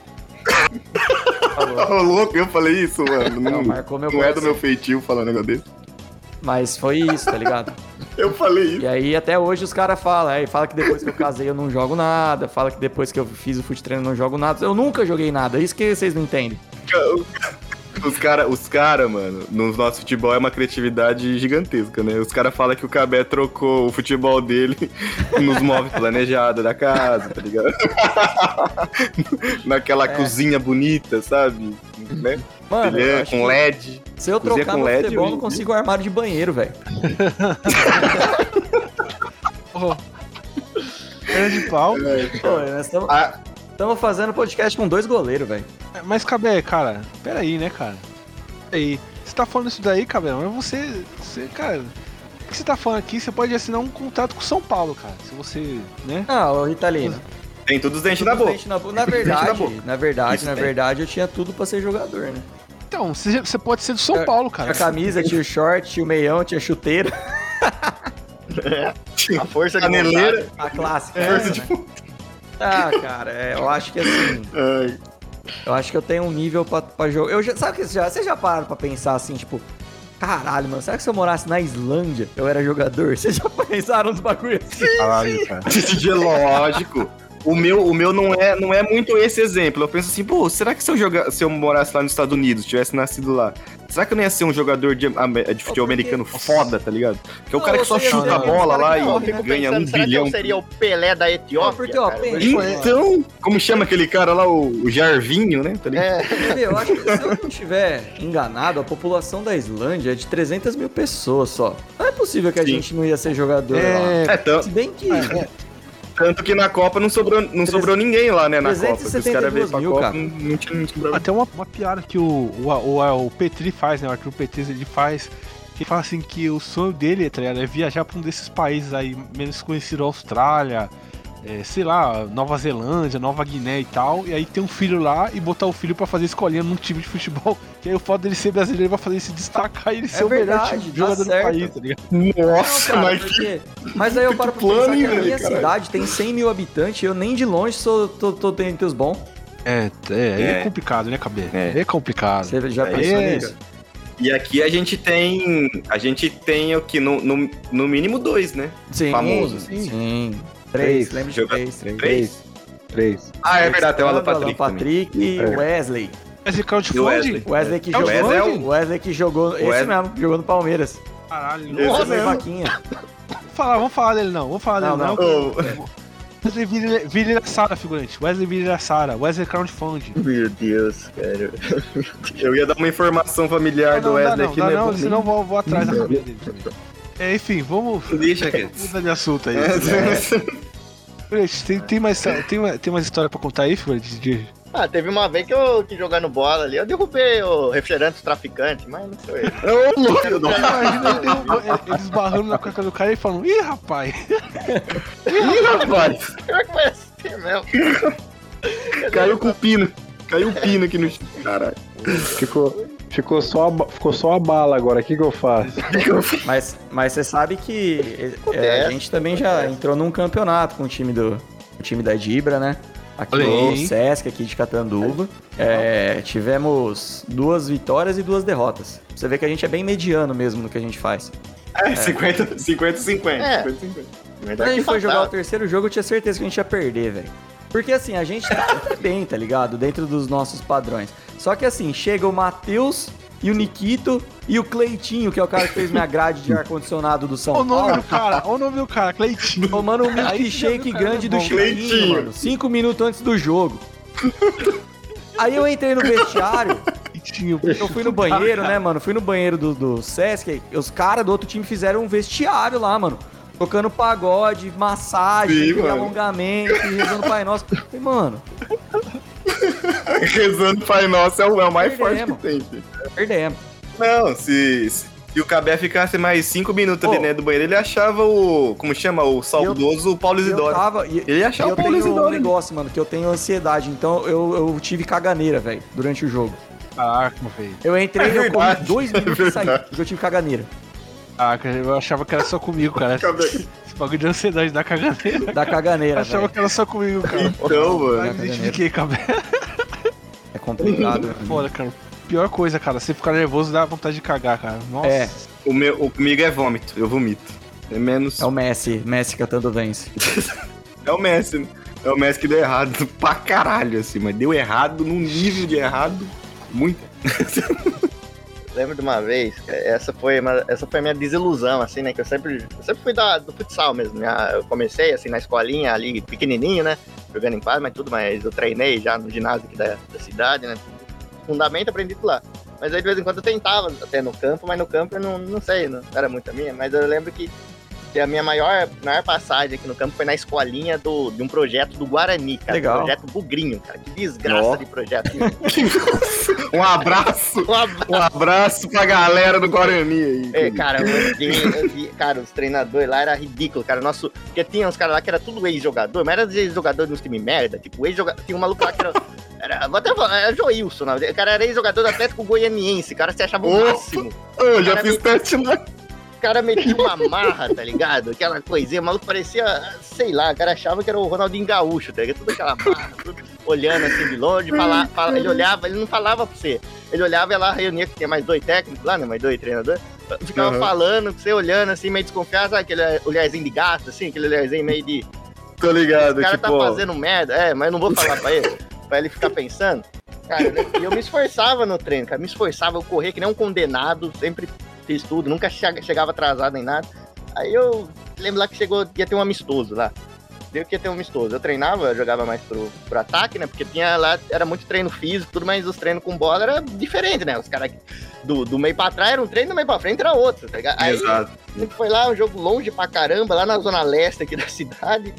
[SPEAKER 5] Ô, louco, eu falei isso, mano. Não,
[SPEAKER 4] Não, marcou meu
[SPEAKER 5] não é do meu feitio falar um negócio desse.
[SPEAKER 4] Mas foi isso, tá ligado?
[SPEAKER 5] Eu falei isso.
[SPEAKER 4] E aí até hoje os caras falam, aí fala que depois que eu casei eu não jogo nada, fala que depois que eu fiz o fute treino eu não jogo nada. Eu nunca joguei nada, isso que vocês não entendem.
[SPEAKER 5] Os caras, os cara, mano, no nosso futebol é uma criatividade gigantesca, né? Os caras falam que o Cabé trocou o futebol dele nos móveis planejados da casa, tá ligado? Naquela cozinha bonita, sabe? Né?
[SPEAKER 4] Mano,
[SPEAKER 5] é com LED.
[SPEAKER 4] se eu trocar
[SPEAKER 5] com
[SPEAKER 4] meu
[SPEAKER 5] LED,
[SPEAKER 4] futebol, eu não consigo um armário de banheiro, velho.
[SPEAKER 2] Perna de pau.
[SPEAKER 4] Pô, nós estamos
[SPEAKER 5] Ah,
[SPEAKER 4] fazendo podcast com dois goleiros, velho.
[SPEAKER 2] Mas, Cabé, cara, peraí, né, cara? Peraí. Você tá falando isso daí, Cabé, mas você. Você, cara. O que você tá falando aqui? Você pode assinar um contrato com o São Paulo, cara. Se você. né?
[SPEAKER 4] Ah, ô Italino.
[SPEAKER 5] tem todos os dentes na
[SPEAKER 4] tudo
[SPEAKER 5] boca.
[SPEAKER 4] dente na, bo- na verdade,
[SPEAKER 5] na boca.
[SPEAKER 4] na verdade,
[SPEAKER 5] Isso
[SPEAKER 4] na
[SPEAKER 5] tem.
[SPEAKER 4] verdade, eu tinha tudo pra ser jogador, né?
[SPEAKER 2] Então, você, pode ser do São
[SPEAKER 4] É,
[SPEAKER 2] Paulo, cara.
[SPEAKER 4] Tinha camisa, tinha o short, tinha o meião, tinha chuteiro.
[SPEAKER 6] A força de
[SPEAKER 5] Caneleira.
[SPEAKER 4] A clássica.
[SPEAKER 5] É.
[SPEAKER 4] essa, né? Ah, cara, é, eu acho que assim.
[SPEAKER 5] Ai,
[SPEAKER 4] Eu acho que eu tenho um nível pra, pra jogo. Eu já, sabe que já, vocês já pararam pra pensar assim, tipo, caralho, mano, será que se eu morasse na Islândia eu era jogador? Vocês já pensaram nos bagulho assim?
[SPEAKER 2] Caralho, cara.
[SPEAKER 5] Lógico. O meu, o meu não, é, não é muito esse exemplo. Eu penso assim, pô, será que se eu, joga, se eu morasse lá nos Estados Unidos, tivesse nascido lá, será que eu não ia ser um jogador de, de futebol americano foda, tá ligado? Que é o cara que só chuta a bola lá e ganha um
[SPEAKER 6] pensando, será que
[SPEAKER 5] bilhão.
[SPEAKER 6] seria o Pelé da Etiópia?
[SPEAKER 5] Então, como chama aquele cara lá, o, Jarvinho, né? Tá ligado?
[SPEAKER 6] É,
[SPEAKER 4] Eu acho que se eu não estiver enganado, a população da Islândia é de 300 mil pessoas só. Não é possível que a gente não ia ser jogador lá.
[SPEAKER 2] É,
[SPEAKER 5] É, tan-
[SPEAKER 4] Se bem que.
[SPEAKER 5] Tanto que na Copa não sobrou, não sobrou ninguém lá, né, na Copa. Os caras veio
[SPEAKER 4] 372
[SPEAKER 5] pra
[SPEAKER 4] mil,
[SPEAKER 5] Copa,
[SPEAKER 4] cara.
[SPEAKER 5] não, tinha não sobrou.
[SPEAKER 2] Até uma, uma piada que o, o, o, o Petri faz, né? O Arthur Petri ele faz. Que ele fala assim que o sonho dele, tá ligado? É viajar pra um desses países aí menos conhecido, Austrália, é, sei lá, Nova Zelândia, Nova Guiné e tal. E aí ter um filho lá e botar o filho pra fazer escolinha num time de futebol. Que aí o fato dele ser brasileiro vai fazer ele se destacar e ele ser o melhor
[SPEAKER 4] verdade,
[SPEAKER 2] time
[SPEAKER 4] tá
[SPEAKER 2] jogador
[SPEAKER 4] certo.
[SPEAKER 2] do país, tá ligado?
[SPEAKER 5] Nossa,
[SPEAKER 4] Cara,
[SPEAKER 5] mas que
[SPEAKER 4] porque- Mas aí eu paro pra
[SPEAKER 5] plano,
[SPEAKER 4] pensar que a minha
[SPEAKER 5] caralho.
[SPEAKER 4] cidade tem 100 mil habitantes e eu nem de longe sou, tô, tô entre os bons.
[SPEAKER 2] É, é, aí é,
[SPEAKER 5] É.
[SPEAKER 2] complicado, né, Cabê?
[SPEAKER 5] É.
[SPEAKER 2] É, complicado.
[SPEAKER 4] Você já
[SPEAKER 5] É
[SPEAKER 4] pensou
[SPEAKER 2] isso,
[SPEAKER 4] nisso?
[SPEAKER 5] E aqui a gente tem. A gente tem o que? No, no, no mínimo dois, né?
[SPEAKER 4] Sim,
[SPEAKER 5] Famoso.
[SPEAKER 4] Sim. Três,
[SPEAKER 3] Três.
[SPEAKER 4] lembra de três. Três.
[SPEAKER 5] Três? Ah, é verdade, tem o Alan Patrick.
[SPEAKER 4] Alan. Patrick e
[SPEAKER 3] É.
[SPEAKER 4] Wesley.
[SPEAKER 2] Mas
[SPEAKER 5] o
[SPEAKER 2] crowdfunding?
[SPEAKER 5] Wesley?
[SPEAKER 4] Wesley que
[SPEAKER 2] É
[SPEAKER 4] jogou.
[SPEAKER 5] Wesley é
[SPEAKER 4] o Wesley que jogou. Esse
[SPEAKER 5] Wesley-
[SPEAKER 4] mesmo, jogou no Palmeiras.
[SPEAKER 2] Caralho,
[SPEAKER 5] Esse
[SPEAKER 2] nossa,
[SPEAKER 4] Wesley. Vaquinha.
[SPEAKER 2] vamos falar, vamos falar dele não, vamos falar dele
[SPEAKER 4] Não,
[SPEAKER 2] não.
[SPEAKER 4] não.
[SPEAKER 2] Wesley Vira Sara, figurante. Wesley Vira Sara, Wesley Crowdfunding.
[SPEAKER 6] Meu Deus, cara.
[SPEAKER 5] eu ia dar uma informação familiar do
[SPEAKER 2] não, dá
[SPEAKER 5] Wesley
[SPEAKER 2] não,
[SPEAKER 5] aqui,
[SPEAKER 2] dá
[SPEAKER 5] né?
[SPEAKER 2] não, senão vou, vou atrás da família dele também. É, enfim, vamos
[SPEAKER 5] Deixa
[SPEAKER 2] mudar de assunto aí.
[SPEAKER 5] É.
[SPEAKER 2] Tem, tem, mais, tem, uma- tem mais história pra contar aí, figurante? De...
[SPEAKER 6] Ah, teve uma vez que eu que jogando bola ali, eu derrubei o refrigerante traficante, mas não foi.
[SPEAKER 5] Ô, louco, não.
[SPEAKER 2] Imagina ele, derrubando- ele- ele esbarrando na cueca do cara e falando, ih, rapaz,
[SPEAKER 5] Ih, rapaz,
[SPEAKER 6] Pior que foi assim mesmo.
[SPEAKER 5] caiu com o pino. Caiu o pino aqui no chão. Caralho.
[SPEAKER 3] Ficou, ficou, só a, ficou só a bala agora. O que, que eu faço?
[SPEAKER 4] Mas, mas você sabe que é,
[SPEAKER 6] Acontece,
[SPEAKER 4] a gente também já entrou num campeonato com o time do o time da Dibra, né? Aqui no? Sesc, aqui de Catanduva. É, tivemos duas vitórias e duas derrotas. Você vê que a gente é bem mediano mesmo no que a gente faz.
[SPEAKER 5] É, 50, 50, 50.
[SPEAKER 6] É.
[SPEAKER 5] 50, 50.
[SPEAKER 4] Quando a gente foi jogar o terceiro jogo, eu tinha certeza que a gente ia perder, velho. Porque assim, a gente tá bem, tá ligado? Dentro dos nossos padrões. Só que assim, chega o Matheus e o Nikito e o Cleitinho, que é o cara que fez minha grade de ar-condicionado do São
[SPEAKER 2] olha o nome
[SPEAKER 4] Paulo.
[SPEAKER 2] do cara, olha o nome do cara, Cleitinho.
[SPEAKER 4] Tomando um milkshake grande do. Chiquinho,
[SPEAKER 5] Cleitinho.
[SPEAKER 4] mano. Cinco minutos antes do jogo. Aí eu entrei no vestiário. Eu fui no banheiro, né, mano? Fui no banheiro do, do Sesc. Os caras do outro time fizeram um vestiário lá, mano. Tocando pagode, massagem,
[SPEAKER 5] Sim,
[SPEAKER 4] alongamento, rezando Pai Nosso. Falei, mano,
[SPEAKER 5] Rezando Pai Nosso é o, é o mais forte que tem, filho.
[SPEAKER 4] perdemos.
[SPEAKER 5] Não, se, se o Cabé ficasse mais cinco minutos ali dentro do banheiro, ele achava o. Como chama? O saudoso Paulo
[SPEAKER 4] Eu
[SPEAKER 5] Isidoro.
[SPEAKER 4] tava. E,
[SPEAKER 5] Ele
[SPEAKER 4] e
[SPEAKER 5] o
[SPEAKER 4] eu
[SPEAKER 5] Paulo
[SPEAKER 4] um
[SPEAKER 5] Isidoro. ali.
[SPEAKER 4] negócio, mano, que eu tenho ansiedade. Então eu, eu tive caganeira, velho, durante o jogo.
[SPEAKER 2] Caraca, velho.
[SPEAKER 4] Eu entrei,
[SPEAKER 5] É
[SPEAKER 4] eu comi
[SPEAKER 5] verdade,
[SPEAKER 4] dois
[SPEAKER 5] é
[SPEAKER 4] minutos e saí, porque eu tive caganeira.
[SPEAKER 2] Caraca, eu achava que era só comigo, cara. Esse bagulho de ansiedade da caganeira.
[SPEAKER 4] Da
[SPEAKER 2] Eu
[SPEAKER 4] caganeira,
[SPEAKER 2] achava
[SPEAKER 4] velho.
[SPEAKER 2] que era só comigo, cara.
[SPEAKER 5] Então, mano.
[SPEAKER 2] Mas me identifiquei, cabelo.
[SPEAKER 4] É complicado. né?
[SPEAKER 2] Foda, cara. Pior coisa, cara. Você ficar nervoso dá vontade de cagar, cara. Nossa.
[SPEAKER 4] É.
[SPEAKER 5] O meu, o comigo é vômito, eu vomito. É menos.
[SPEAKER 4] É o Messi, Messi cantando vence.
[SPEAKER 5] É o Messi, né? É o Messi que deu errado pra caralho, assim, mas deu errado num nível de errado muito.
[SPEAKER 6] Lembro de uma vez, essa foi, uma, essa foi a minha desilusão, assim, né? Que eu sempre, eu sempre fui da, do futsal mesmo. Né? Eu comecei, assim, na escolinha ali, pequenininho, né? Jogando em quadra, mas tudo, mas eu treinei já no ginásio aqui da, da cidade, né? Fundamento aprendi lá. Mas aí de vez em quando eu tentava até no campo, mas no campo eu não, não sei, não era muito a minha. Mas eu lembro que a minha maior, maior passagem aqui no campo foi na escolinha do, de um projeto do Guarani, cara.
[SPEAKER 4] Legal.
[SPEAKER 6] Projeto Bugrinho, cara. Que desgraça
[SPEAKER 5] Ó.
[SPEAKER 6] de projeto.
[SPEAKER 5] Um abraço,
[SPEAKER 6] Um abraço.
[SPEAKER 5] um abraço pra galera do Guarani aí.
[SPEAKER 6] É, cara, eu vi, eu vi- cara, os treinadores lá era ridículo, cara. Nosso, porque tinha uns caras lá que era tudo ex-jogador, mas era ex-jogador de uns times merda. Tipo, ex-jogador. Tinha um maluco lá que era. Era, vou até falar, era Joilson, o cara era ex-jogador do Atlético Goianiense, o cara se achava o máximo.
[SPEAKER 5] Eu já
[SPEAKER 6] Cara,
[SPEAKER 5] fiz teste lá.
[SPEAKER 6] O cara metia uma marra, tá ligado? Aquela coisinha, o maluco parecia, sei lá, o cara achava que era o Ronaldinho Gaúcho, tá ligado? Tudo aquela marra, tudo olhando assim de longe, falar, fala, ele olhava, ele não falava pra você. Ele olhava e lá reunia que tinha mais dois técnicos lá, né? Mais dois treinadores. Ficava
[SPEAKER 5] Uhum.
[SPEAKER 6] falando, você olhando assim, meio desconfiado, sabe aquele olharzinho de gato, assim, aquele olharzinho meio de.
[SPEAKER 5] Tô ligado,
[SPEAKER 6] O cara
[SPEAKER 5] tipo.
[SPEAKER 6] tá fazendo merda, é, mas eu não vou falar pra ele, pra ele ficar pensando. Cara, né, e eu me esforçava no treino, cara, me esforçava, eu corria que nem um condenado, sempre fiz tudo, nunca che- chegava atrasado nem nada. Aí eu lembro lá que chegou, ia ter um amistoso lá. Deu que ia ter um amistoso. Eu treinava, eu jogava mais pro, pro ataque, né? Porque tinha lá, era muito treino físico, tudo, mas os treinos com bola era diferente, né? Os caras do, do meio pra trás era um treino, do meio pra frente era outro, tá ligado? Aí
[SPEAKER 5] Exato.
[SPEAKER 6] a gente foi lá, um jogo longe pra caramba, lá na zona leste aqui da cidade.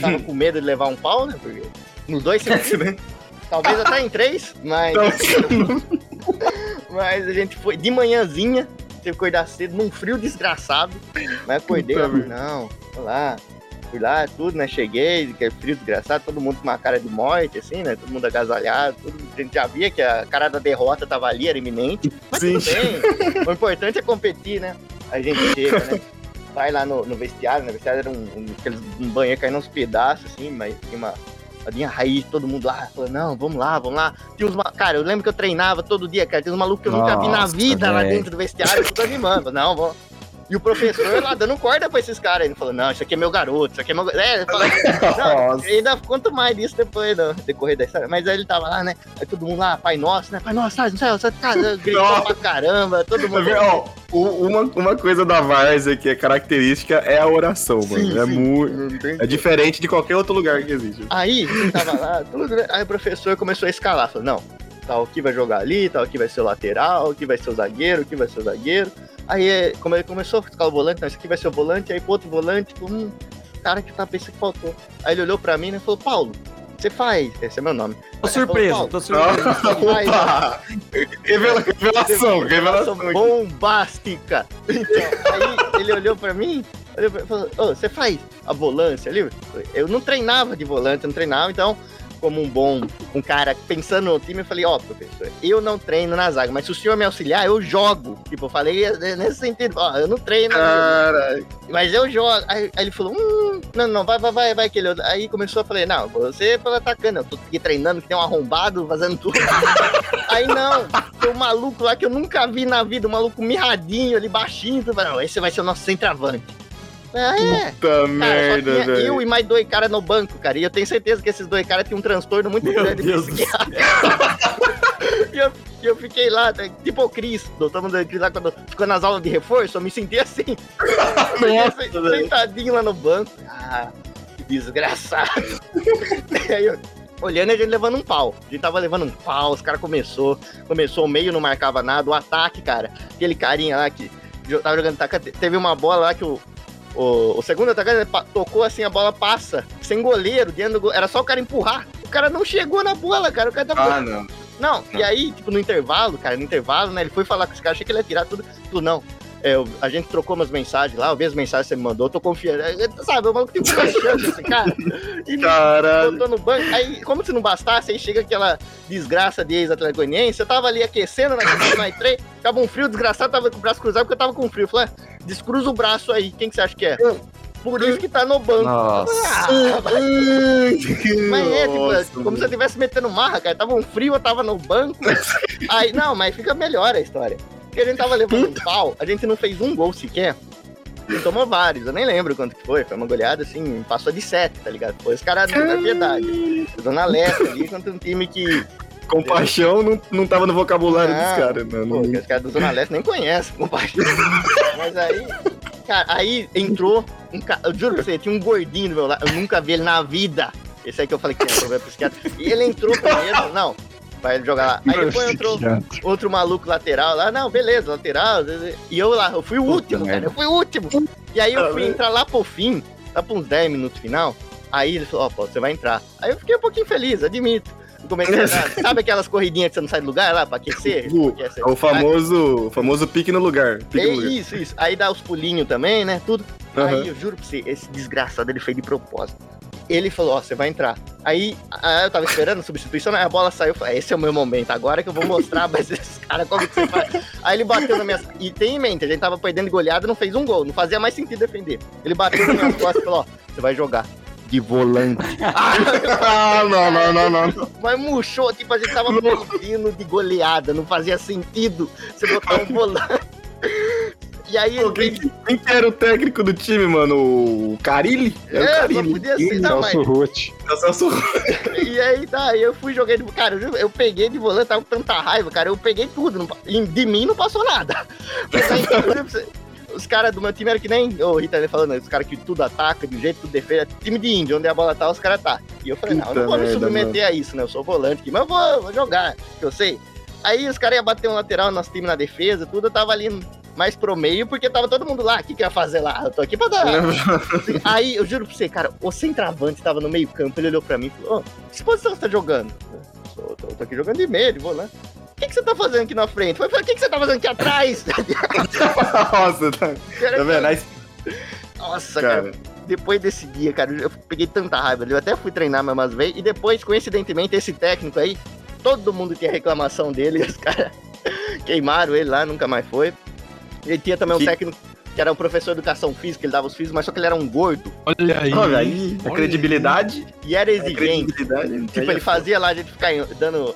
[SPEAKER 6] Tava com medo de levar um pau, né? Porque nos dois sentidos. Talvez até em três, mas, mas a gente foi de manhãzinha, teve que acordar cedo, num frio desgraçado. Mas acordei,
[SPEAKER 5] Puta
[SPEAKER 6] eu falei, não, vou lá. Fui lá, tudo, né? Cheguei, que é frio desgraçado, todo mundo com uma cara de morte, assim, né? Todo mundo agasalhado, tudo. A gente já via que a cara da derrota tava ali, era iminente. Mas
[SPEAKER 5] Sim.
[SPEAKER 6] tudo bem. O importante é competir, né? A gente chega, né? Vai lá no, no vestiário, no vestiário era um, um, um banheiro caindo uns pedaços, assim, mas tinha uma rodinha raiz, todo mundo lá, falando, não, vamos lá, vamos lá. Tinha uns, ma- cara, eu lembro que eu treinava todo dia, cara, tinha uns malucos que eu nunca vi na
[SPEAKER 4] Nossa,
[SPEAKER 6] vida lá dentro do vestiário, tudo animando, não, vamos. E o professor lá dando corda pra esses caras, ele falou, não, isso aqui é meu garoto, isso aqui é meu... É, ele falou, não,
[SPEAKER 5] Nossa.
[SPEAKER 6] ainda conto mais disso depois do decorrer da história. Mas aí ele tava lá, né? Aí todo mundo lá, Pai Nosso, né? Pai Nosso, sai, não sei, você cara, gritou
[SPEAKER 5] Nossa.
[SPEAKER 6] pra caramba, todo
[SPEAKER 5] Tá
[SPEAKER 6] mundo.
[SPEAKER 5] Ó, uma, uma coisa da Várzea que é característica é a oração, mano.
[SPEAKER 6] Sim,
[SPEAKER 5] é
[SPEAKER 6] sim.
[SPEAKER 5] muito. É diferente de qualquer outro lugar que existe.
[SPEAKER 6] Aí, ele tava lá, tudo, né? aí o professor começou a escalar, falou, não, tal aqui vai jogar ali, tal aqui vai ser o lateral, aqui vai ser o zagueiro, aqui vai ser o zagueiro. Aí é, como ele começou a escalar o volante, não, esse aqui vai ser o volante, aí pro outro volante, tipo, hum, cara que tá pensando que faltou. Aí ele olhou pra mim e falou, Paulo, você faz, esse é meu nome.
[SPEAKER 4] Tô surpreso,
[SPEAKER 6] Paulo,
[SPEAKER 4] tô surpreso.
[SPEAKER 5] Opa! Revela- revelação, revelação.
[SPEAKER 6] bombástica. Então, aí ele olhou pra mim, olhou pra, falou, "Ô, você faz a volância ali? Eu não treinava de volante, eu não treinava, então, como um bom, um cara pensando no time, eu falei, ó, professor, eu não treino na zaga, mas se o senhor me auxiliar, eu jogo. Tipo, eu falei eh, nesse sentido, ó, eu não treino,
[SPEAKER 5] Caralho.
[SPEAKER 6] mas eu jogo. Aí, aí ele falou, hum, não, não, vai, vai, vai, vai, que ele... Aí começou a falar, não, você é pelo atacando, eu tô aqui treinando que tem um arrombado, fazendo tudo. aí não, tem um maluco lá que eu nunca vi na vida, um maluco mirradinho ali, baixinho, tu fala, não, esse vai ser o nosso centroavante. Ah, é.
[SPEAKER 5] Puta
[SPEAKER 6] Cara,
[SPEAKER 5] merda,
[SPEAKER 6] só tinha eu
[SPEAKER 5] velho.
[SPEAKER 6] e mais dois caras no banco, cara. E eu tenho certeza que esses dois caras tinham um transtorno muito
[SPEAKER 4] Meu
[SPEAKER 6] grande
[SPEAKER 4] Deus
[SPEAKER 6] e, eu, eu fiquei lá, tá, tipo o Cris, doutor lá, quando ficou nas aulas de reforço, eu me senti assim.
[SPEAKER 5] Nossa,
[SPEAKER 6] Fiquei sentadinho lá no banco. Ah, que desgraçado. e aí eu, olhando e a gente levando um pau. A gente tava levando um pau, os caras começou, começou o meio, não marcava nada, o ataque, cara, aquele carinha lá que tava jogando ataque, teve uma bola lá que o, o, o segundo atacante tocou assim, a bola passa, sem goleiro, dentro do era só o cara empurrar. O cara não chegou na bola, cara, o cara tava...
[SPEAKER 5] Ah, não.
[SPEAKER 6] Não, e aí, tipo, no intervalo, cara, no intervalo, né, ele foi falar com os caras, achei que ele ia tirar tudo, tudo não. É, eu- a gente trocou umas mensagens lá, eu vi as mensagens que você me mandou, tô confiando. É, Sabe, o maluco tem muita chance, esse cara. E
[SPEAKER 5] Caralho.
[SPEAKER 6] botou no banco. Aí, como se não bastasse, aí chega aquela desgraça de ex-Atlético Goianiense. Eu tava ali aquecendo na questão do Night 3, tava um frio desgraçado, tava com o braço cruzado porque eu tava com frio. Eu falei, ah, descruza o braço aí, quem que você acha que é? Por isso que tá no banco.
[SPEAKER 5] Nossa.
[SPEAKER 6] Ah, mas é,
[SPEAKER 5] Nossa,
[SPEAKER 6] tipo, como se eu estivesse metendo marra, cara. Tava um frio, eu tava no banco. Aí, não, mas fica melhor a história. Porque a gente tava levando um pau, a gente não fez um gol sequer. E tomou vários, eu nem lembro quanto que foi. Foi uma goleada assim, passou de sete, tá ligado? Foi os caras da piedade. Zona Leste ali contra um time que.
[SPEAKER 5] Compaixão não, não tava no vocabulário
[SPEAKER 6] Não,
[SPEAKER 5] dos caras,
[SPEAKER 6] Pô,
[SPEAKER 5] mano.
[SPEAKER 6] que os caras do Zona Leste nem conhecem, compadre. Mas aí, cara, aí entrou um cara, eu juro pra você, tinha um gordinho do meu lado, eu nunca vi ele na vida. Esse aí que eu falei que tinha problema psiquiatra. E ele entrou primeiro, não, vai jogar lá. Aí depois entrou outro maluco lateral lá, não, beleza, lateral. E eu lá, eu fui o último, cara, eu fui o último. E aí eu fui entrar lá pro fim, lá pra uns 10 minutos final. Aí ele falou, ó, pô, você vai entrar. Aí eu fiquei um pouquinho feliz, admito. Comecei a sabe aquelas corridinhas que você não sai do lugar lá pra aquecer?
[SPEAKER 5] O,
[SPEAKER 6] Aquecer.
[SPEAKER 5] o famoso, o famoso pique no lugar. Pique
[SPEAKER 6] É
[SPEAKER 5] no lugar.
[SPEAKER 6] isso, isso. Aí dá os pulinhos também, né? Tudo.
[SPEAKER 5] Aham.
[SPEAKER 6] Aí eu juro pra você, esse desgraçado ele fez de propósito. Ele falou, ó, você vai entrar. Aí, aí eu tava esperando substituição, aí a bola saiu. eu falei, esse é o meu momento, agora que eu vou mostrar pra esses caras como que você faz. Aí ele bateu na minha. E tem em mente, a gente tava perdendo de goleada, não fez um gol, não fazia mais sentido defender. Ele bateu na minha costas e falou, ó, você vai jogar. De volante.
[SPEAKER 5] Ah, não, não, não, não.
[SPEAKER 6] Mas murchou, tipo, a gente tava perdendo de goleada, não fazia sentido você botar um volante. E aí
[SPEAKER 5] Pô,
[SPEAKER 6] ele
[SPEAKER 5] Quem, quem que era o técnico do time, mano? O Carilli? Era o
[SPEAKER 6] É, só
[SPEAKER 5] Carilli.
[SPEAKER 6] podia ser, não, mas...
[SPEAKER 3] Celso Roth.
[SPEAKER 5] É o Celso
[SPEAKER 6] E aí tá, eu fui joguei de. Cara, eu, eu peguei de volante, tava com tanta raiva, cara. Eu peguei tudo. Não, de mim não passou nada. Mas aí, eu juro pra você, os caras do meu time eram que nem o Rita ali falando, os caras que tudo ataca, de um jeito, tudo defesa. Time de índio, onde a bola tá, os caras tá. E eu falei, não, eu não
[SPEAKER 5] Puta
[SPEAKER 6] vou me submeter a isso, né? Eu sou volante aqui, mas eu vou, vou jogar, que eu sei. Aí os caras iam bater um lateral, nosso time na defesa, tudo, eu tava ali mais pro meio, porque tava todo mundo lá. O que, que ia fazer lá? Eu tô aqui pra dar. Aí, eu juro pra você, cara, o centroavante tava no meio campo, ele olhou pra mim e falou, ô, que posição você tá jogando? Eu tô, tô- aqui jogando de meio, de volante. O que, que você tá fazendo aqui na frente? Eu falei, o que, que você tá fazendo aqui atrás?
[SPEAKER 5] Nossa, tá, tá vendo? Aí,
[SPEAKER 6] Nossa, cara.
[SPEAKER 5] cara.
[SPEAKER 6] Depois desse dia, cara, eu peguei tanta raiva. Eu até fui treinar mais umas vezes. E depois, coincidentemente, esse técnico aí, todo mundo tinha reclamação dele. e Os caras queimaram ele lá, nunca mais foi. Ele tinha também um
[SPEAKER 5] Que-
[SPEAKER 6] técnico que era um professor de educação física, ele dava os físicos, mas só que ele era um gordo.
[SPEAKER 2] Olha aí.
[SPEAKER 5] Olha aí, a
[SPEAKER 2] Olha
[SPEAKER 5] credibilidade.
[SPEAKER 6] E era
[SPEAKER 5] A
[SPEAKER 6] exigente. Tipo, ele fazia lá a gente ficar dando,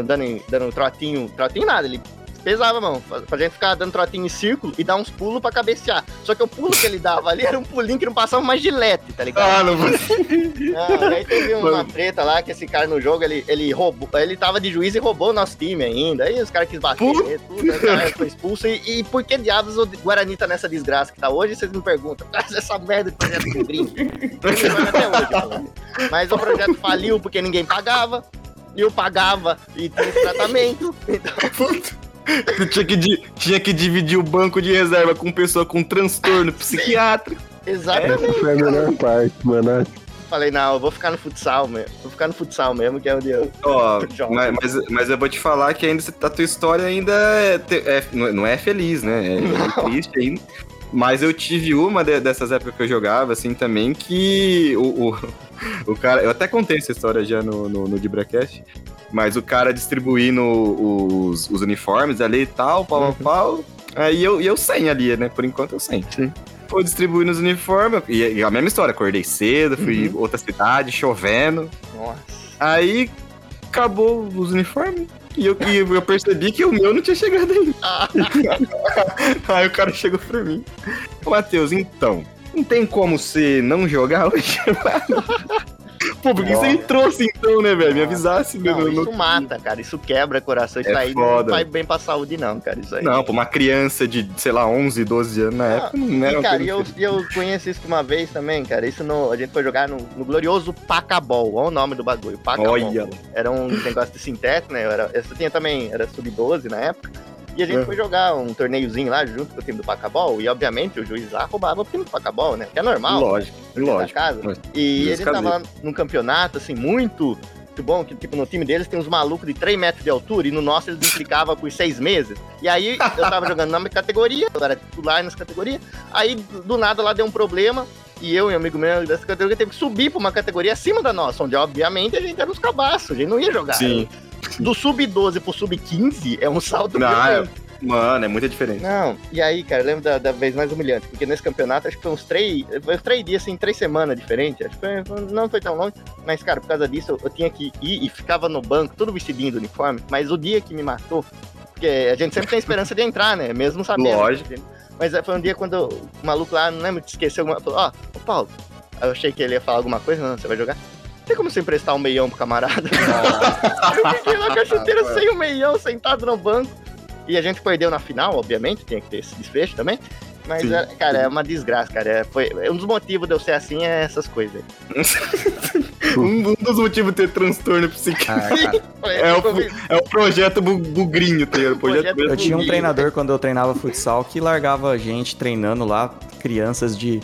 [SPEAKER 6] andando, dando trotinho, trotinho nada, ele pesava, mão, fa- pra gente ficar dando trotinho em círculo e dar uns pulos pra cabecear. Só que o pulo que ele dava ali era um pulinho que não passava mais gilete, tá ligado?
[SPEAKER 5] Ah, não.
[SPEAKER 6] Não, aí teve uma
[SPEAKER 5] Mano.
[SPEAKER 6] treta lá que esse cara no jogo, ele, ele roubou, ele tava de juiz e roubou o nosso time ainda. Aí os caras quis bater,
[SPEAKER 5] Puta.
[SPEAKER 6] tudo, o cara foi expulso. E, e por que diabos o Guarani tá nessa desgraça que tá hoje? Vocês me perguntam. Essa merda de projeto com hoje. pô. Mas o projeto faliu porque ninguém pagava. E eu pagava e tinha tratamento. Então,
[SPEAKER 5] tinha, que, di- tinha que dividir o banco de reserva com pessoa com transtorno psiquiátrico.
[SPEAKER 6] exatamente.
[SPEAKER 3] Essa foi a melhor parte, mano.
[SPEAKER 6] Falei, não, eu vou ficar no futsal mesmo. Vou ficar no futsal mesmo, que é onde eu.
[SPEAKER 5] Ó, mas, mas, mas eu vou te falar que ainda a tua história ainda é, te- é- não é- não é feliz, né? É, é triste ainda. Mas eu tive uma de- dessas épocas que eu jogava, assim, também, que o, o, o cara. Eu até contei essa história já no, no, no Dibracast, mas o cara distribuindo os, os uniformes ali e tal, pau,
[SPEAKER 6] Uhum.
[SPEAKER 5] pau, pau. Aí eu, eu sem ali, né? Por enquanto eu sem.
[SPEAKER 6] Sim.
[SPEAKER 5] Foi distribuindo os uniformes, e, e a mesma história, acordei cedo, fui
[SPEAKER 6] Uhum.
[SPEAKER 5] em outra cidade, chovendo.
[SPEAKER 6] Nossa.
[SPEAKER 5] Aí acabou os uniformes. E eu, e eu percebi que o meu não tinha chegado ainda.
[SPEAKER 6] Ah,
[SPEAKER 5] Aí o cara chegou pra mim. Matheus, então, não tem como você não jogar hoje? Pô, por que você me trouxe então, né, velho? Me avisasse,
[SPEAKER 6] Não,
[SPEAKER 5] meu.
[SPEAKER 6] isso mata, cara. Isso quebra coração. Isso
[SPEAKER 5] É
[SPEAKER 6] aí
[SPEAKER 5] foda.
[SPEAKER 6] não faz bem pra saúde, não, cara. Isso aí.
[SPEAKER 5] Não, pra uma criança de, sei lá, 11, 12 anos na época, não era
[SPEAKER 6] E, cara, eu, e eu conheço isso uma vez também, cara. Isso no, a gente foi jogar no, no glorioso Pacabol. Olha o nome do bagulho. Pacabol.
[SPEAKER 5] Olha.
[SPEAKER 6] Era um negócio de sintético, né? Eu, era, eu tinha também, era sub-12 na época. E a gente
[SPEAKER 5] É.
[SPEAKER 6] foi jogar um torneiozinho lá junto com o time do Pacabol. E obviamente o juiz lá roubava o time do Pacabol, né? Que é normal.
[SPEAKER 5] Lógico, lógico.
[SPEAKER 6] casa. E ele tava
[SPEAKER 5] caseiro.
[SPEAKER 6] lá num campeonato, assim, muito, bom, que tipo, no time deles tem uns malucos de 3 metros de altura e no nosso eles implicavam por 6 meses. E aí eu tava jogando na minha categoria, eu era titular nessa categoria, aí do nada lá deu um problema. E eu e um amigo meu dessa categoria teve que subir pra uma categoria acima da nossa, onde obviamente a gente era uns cabaços, a gente não ia jogar.
[SPEAKER 5] Sim.
[SPEAKER 6] Do sub-12 pro sub-15 é um salto
[SPEAKER 5] Não,
[SPEAKER 6] violento.
[SPEAKER 5] Mano, é muita diferença.
[SPEAKER 6] Não, e aí, cara, eu lembro da, da vez mais humilhante, porque nesse campeonato acho que foi uns três, foi uns três dias, assim, três semanas diferentes, acho que foi- não foi tão longe, mas, cara, por causa disso, eu, eu tinha que ir e ficava no banco, todo vestidinho do uniforme, mas o dia que me matou, porque a gente sempre tem esperança de entrar, né, mesmo sabendo.
[SPEAKER 5] Lógico.
[SPEAKER 6] Mas foi um dia quando o maluco lá, não lembro, esqueceu alguma falou, ó, ô Paulo, aí eu achei que ele ia falar alguma coisa, não, você vai jogar? Tem como você emprestar um meião pro camarada? eu fiquei lá com a chuteira sem o meião, sentado no banco. E a gente perdeu na final, obviamente, tinha que ter esse desfecho também. Mas,
[SPEAKER 5] Sim.
[SPEAKER 6] é, cara, é uma desgraça, cara. É, foi, um dos motivos de eu ser assim é essas coisas.
[SPEAKER 5] Um, um dos motivos de ter transtorno psíquico
[SPEAKER 4] Ah,
[SPEAKER 5] é o, é o projeto bu- bugrinho, tá? O projeto
[SPEAKER 6] Projeto
[SPEAKER 4] eu tinha um treinador quando eu treinava futsal que largava a gente treinando lá, crianças de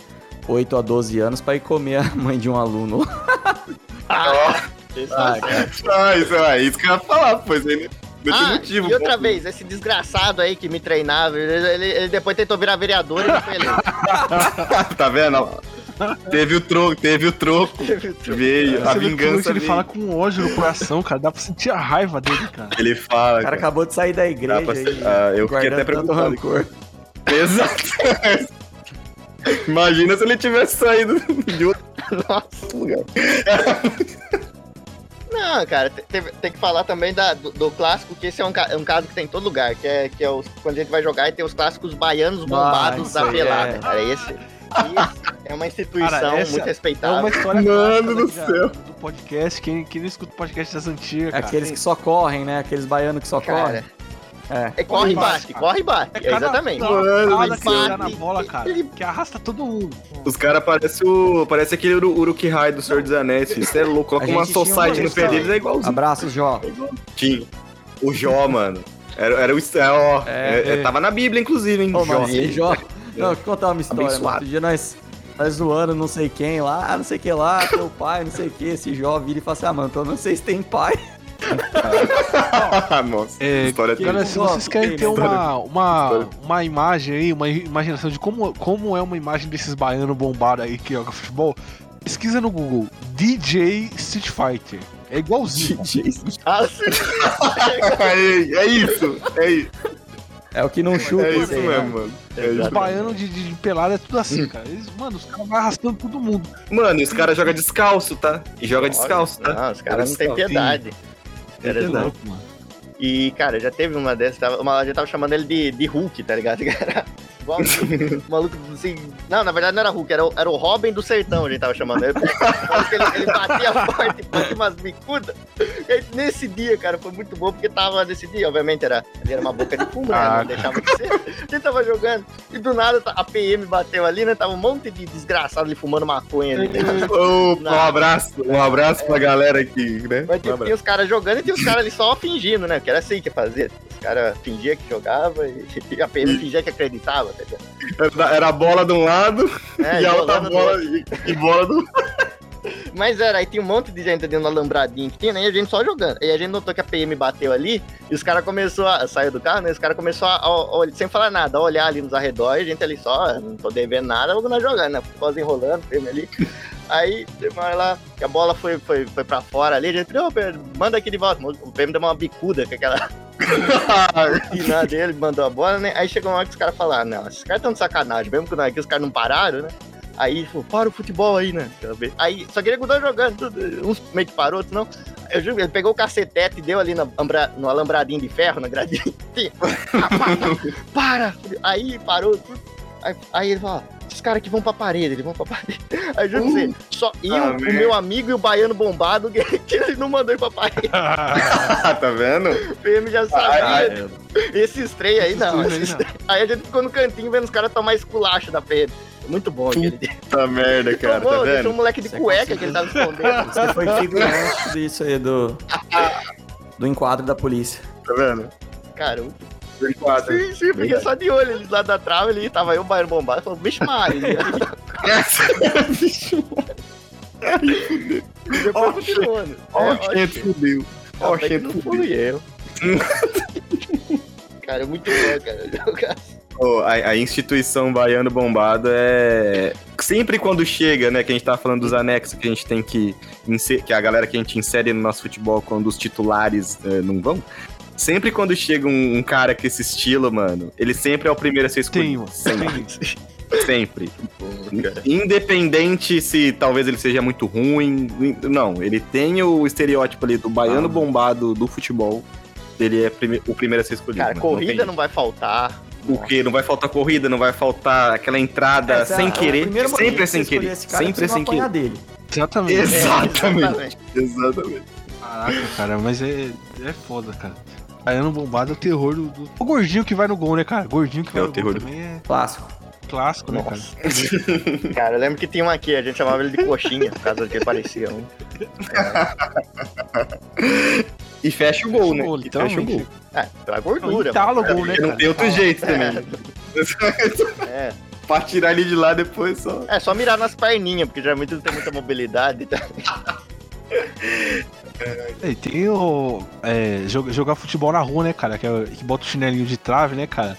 [SPEAKER 4] 8 a 12 anos, pra ir comer a mãe de um aluno.
[SPEAKER 6] Ah, isso
[SPEAKER 4] Ah,
[SPEAKER 6] é
[SPEAKER 4] cara.
[SPEAKER 5] Ah, isso, é isso que eu ia falar, pois ele
[SPEAKER 6] Ah,
[SPEAKER 5] motivo.
[SPEAKER 6] e outra
[SPEAKER 5] pô.
[SPEAKER 6] vez, esse desgraçado aí que me treinava, ele, ele- ele depois tentou virar vereador e não foi eleito.
[SPEAKER 5] tá vendo? Teve o troco, teve o troco. Veio, a
[SPEAKER 2] Você
[SPEAKER 5] vingança
[SPEAKER 2] ele
[SPEAKER 5] veio.
[SPEAKER 2] fala com ódio no coração, cara. Dá pra sentir a raiva dele, cara.
[SPEAKER 5] Ele fala.
[SPEAKER 4] O cara acabou de sair da igreja
[SPEAKER 5] pra-
[SPEAKER 4] aí,
[SPEAKER 5] Ah, eu fiquei até preocupado.
[SPEAKER 4] rancor.
[SPEAKER 5] Exato. Imagina se ele tivesse saído de outro
[SPEAKER 6] Nossa.
[SPEAKER 5] lugar.
[SPEAKER 6] Não, cara, te- teve- tem que falar também da- do, do clássico, que esse é um, é um caso que tem em todo lugar, que é, que é os, quando a gente vai jogar e tem os clássicos baianos bombados
[SPEAKER 4] isso
[SPEAKER 6] da pelada,
[SPEAKER 4] é.
[SPEAKER 6] cara. Esse, esse é uma instituição
[SPEAKER 2] Cara,
[SPEAKER 6] muito
[SPEAKER 2] É
[SPEAKER 6] respeitável.
[SPEAKER 2] uma história
[SPEAKER 5] Mano do
[SPEAKER 2] da-
[SPEAKER 5] céu.
[SPEAKER 2] do podcast. Quem, quem não escuta o podcast das antigas, cara.
[SPEAKER 4] Aqueles que só correm, né? Aqueles baianos que só
[SPEAKER 6] Cara,
[SPEAKER 4] correm. É.
[SPEAKER 6] é corre e
[SPEAKER 2] Corre
[SPEAKER 6] bate,
[SPEAKER 2] e bate,
[SPEAKER 6] corre e bate.
[SPEAKER 2] É
[SPEAKER 6] É
[SPEAKER 2] cada-
[SPEAKER 6] exatamente.
[SPEAKER 2] Cada,
[SPEAKER 5] Mano
[SPEAKER 2] cada que
[SPEAKER 6] céu.
[SPEAKER 2] na bola, cara.
[SPEAKER 6] Ele-
[SPEAKER 2] Que arrasta todo mundo.
[SPEAKER 5] Os caras parecem o. Parece aquele Uru- Uruk-hai do Senhor dos Anéis, filho. Você é louco. Coloca uma society
[SPEAKER 4] uma
[SPEAKER 5] no pé deles, é igualzinho.
[SPEAKER 4] Abraços, Jó.
[SPEAKER 5] Tinha. O Jó, mano. Era, era o. É, ó,
[SPEAKER 4] É,
[SPEAKER 5] é- é- tava na Bíblia, inclusive, hein?
[SPEAKER 4] Ô,
[SPEAKER 5] Jó.
[SPEAKER 4] Jó. Não, deixa eu contar uma história.
[SPEAKER 5] Abençoado.
[SPEAKER 4] Outro dia nós, nós zoando não sei quem lá, não sei o que lá, teu pai, não sei o que. Esse Jó vira e fala assim: ah, mano, então não sei se tem pai.
[SPEAKER 5] Nossa,
[SPEAKER 2] É,
[SPEAKER 5] história
[SPEAKER 4] que-
[SPEAKER 5] triste.
[SPEAKER 2] se vocês querem ter
[SPEAKER 5] História-
[SPEAKER 2] uma, uma, uma imagem aí, uma imaginação de como, como é uma imagem desses baianos bombados aí que joga futebol, pesquisa no Google DJ Street Fighter. É igualzinho.
[SPEAKER 6] Ah, sim.
[SPEAKER 5] é, é isso, é isso.
[SPEAKER 4] É o que não chuta,
[SPEAKER 5] É isso
[SPEAKER 4] sei,
[SPEAKER 5] mesmo,
[SPEAKER 4] né?
[SPEAKER 5] mano. É
[SPEAKER 2] Os baianos de, de, de pelada é tudo assim, cara. Eles, mano, os caras vão arrastando todo mundo.
[SPEAKER 5] Mano, e os caras jogam descalço, tá? E joga descalço, tá?
[SPEAKER 6] Não, os caras não têm piedade. Eles
[SPEAKER 5] piedade.
[SPEAKER 6] não. E, cara, já teve uma dessas, uma, já tava chamando ele de, de Hulk, tá ligado? Cara, igual um maluco assim. Não, na verdade não era Hulk, era, o- era o Robin do sertão, a gente tava chamando ele. Ele, ele batia forte, batia umas bicudas. Nesse dia, cara, foi muito bom, porque tava nesse dia, obviamente era, era uma boca de fumo, né?
[SPEAKER 2] Ah,
[SPEAKER 6] Não deixava de ser. A gente tava jogando, e do nada a PM bateu ali, né? Tava um monte de desgraçado ali fumando maconha ali. né?
[SPEAKER 5] Opa, um abraço, um abraço pra galera aqui, né?
[SPEAKER 6] Mas
[SPEAKER 5] Um
[SPEAKER 6] tinha os caras jogando e tinha os caras ali só fingindo, né? Que era assim que fazia. Os caras fingiam que jogava e a PM fingia que acreditava?
[SPEAKER 5] Era, a bola de um lado
[SPEAKER 6] É,
[SPEAKER 5] e a outra bola
[SPEAKER 6] outro.
[SPEAKER 5] e, e bola do
[SPEAKER 6] Mas era, aí tinha um monte de gente dentro do alambradinho que tinha, né? E a gente só jogando. E a gente notou que a PM bateu ali e os caras começaram a. Saiu do carro, né? Os caras começaram a, a- a- sem falar nada, a olhar ali nos arredores, a gente ali só, "Ah, não tô devendo nada, vamos nós jogando, né? Futebol enrolando, PM ali. Aí, hora lá, que a bola foi, foi, foi pra fora ali, a gente, ô, Pedro, manda aqui de volta. O PM deu uma bicuda com aquela pinar dele, mandou a bola, né? Aí chegou uma hora que os caras falaram, não, esses caras estão de sacanagem, mesmo que, nós- que os caras não pararam, né? Aí, falou, para o futebol aí, né? Aí, só que ele continuou jogando, tudo, uns meio que parou, outros não. Eu juro, ele pegou o cacetete e deu ali no, no alambradinho de ferro, na gradinha. Ah, para! Aí parou tudo. Aí, aí ele falou, esses caras que vão pra parede, eles vão pra parede. Aí juro pra você, só eu,
[SPEAKER 5] Ah,
[SPEAKER 6] o meu amigo e o baiano bombado, que, ele não mandou ir pra parede.
[SPEAKER 5] Tá vendo?
[SPEAKER 6] O PM já
[SPEAKER 5] Ai,
[SPEAKER 6] sabia.
[SPEAKER 5] ai.
[SPEAKER 6] Esses três aí não.
[SPEAKER 2] Três
[SPEAKER 6] três- Aí a gente ficou no cantinho vendo os caras tomar esculacho da PM. Muito bom aquele dia.
[SPEAKER 5] Puta merda, cara,
[SPEAKER 6] Tomou,
[SPEAKER 5] tá
[SPEAKER 6] deixou um
[SPEAKER 5] vendo?
[SPEAKER 6] moleque de
[SPEAKER 4] Você
[SPEAKER 6] cueca que ele tava escondendo.
[SPEAKER 4] Você foi figurante disso aí do. Do enquadro da polícia.
[SPEAKER 5] Tá vendo?
[SPEAKER 6] Cara, eu- Sim, sim, fiquei
[SPEAKER 5] Verdade.
[SPEAKER 6] só de olho ali lá da trave, ali tava eu, o baiano bombado, falou, bicho. Depois
[SPEAKER 5] Ó,
[SPEAKER 6] continuou, né?
[SPEAKER 5] Ó,
[SPEAKER 6] É,
[SPEAKER 5] fudeu. Ó, o
[SPEAKER 6] até que
[SPEAKER 5] Xento
[SPEAKER 6] não
[SPEAKER 5] fudeu.
[SPEAKER 6] fui eu. cara, é muito bom, cara.
[SPEAKER 5] Pô, a, a instituição Baiano Bombado é. Sempre quando chega, né? Que a gente tá falando dos anexos que a gente tem que. inser- Que a galera que a gente insere no nosso futebol quando os titulares eh, não vão. Sempre quando chega um, um cara com esse estilo, mano, ele sempre é o primeiro a ser escolhido. Sempre. Sempre. Independente se talvez ele seja muito ruim. Não, ele tem o estereótipo ali do baiano
[SPEAKER 4] Ah.
[SPEAKER 5] bombado do futebol. Ele é prime- o primeiro a ser escolhido.
[SPEAKER 6] Cara,
[SPEAKER 5] mano.
[SPEAKER 6] corrida
[SPEAKER 5] tem-
[SPEAKER 6] não vai faltar.
[SPEAKER 5] Porque não vai faltar corrida, não vai faltar aquela entrada
[SPEAKER 4] Essa-
[SPEAKER 5] sem
[SPEAKER 4] o
[SPEAKER 5] querer.
[SPEAKER 4] primeiro
[SPEAKER 5] Sempre é
[SPEAKER 4] que
[SPEAKER 5] sem querer.
[SPEAKER 4] Esse cara,
[SPEAKER 5] Sempre é sem querer.
[SPEAKER 4] dele.
[SPEAKER 2] Exatamente.
[SPEAKER 5] Exatamente. Exatamente.
[SPEAKER 2] Caraca, cara, mas é, é foda, cara. Baiano bombado é o terror do, do- O gordinho que vai no gol, né, cara? Gordinho que vai
[SPEAKER 5] É o
[SPEAKER 2] no
[SPEAKER 5] terror
[SPEAKER 2] gol
[SPEAKER 5] do-
[SPEAKER 2] também é
[SPEAKER 4] Clássico.
[SPEAKER 2] clássico, né, cara?
[SPEAKER 6] Cara, eu lembro que tinha um aqui, a gente chamava ele de coxinha, por causa que ele parecia um.
[SPEAKER 5] E fecha o gol,
[SPEAKER 2] Fecha
[SPEAKER 5] né?
[SPEAKER 2] o gol,
[SPEAKER 5] E fecha o gol.
[SPEAKER 6] É, então é gordura.
[SPEAKER 2] Entala o gol, né,
[SPEAKER 5] Porque não tem outro jeito também.
[SPEAKER 6] É,
[SPEAKER 5] pra tirar ele de lá depois só.
[SPEAKER 6] é só mirar nas perninhas, porque geralmente não tem muita mobilidade. Tá?
[SPEAKER 2] É, E tem o. É, joga- jogar futebol na rua, né, cara? Que, é- que bota o chinelinho de trave, né, cara?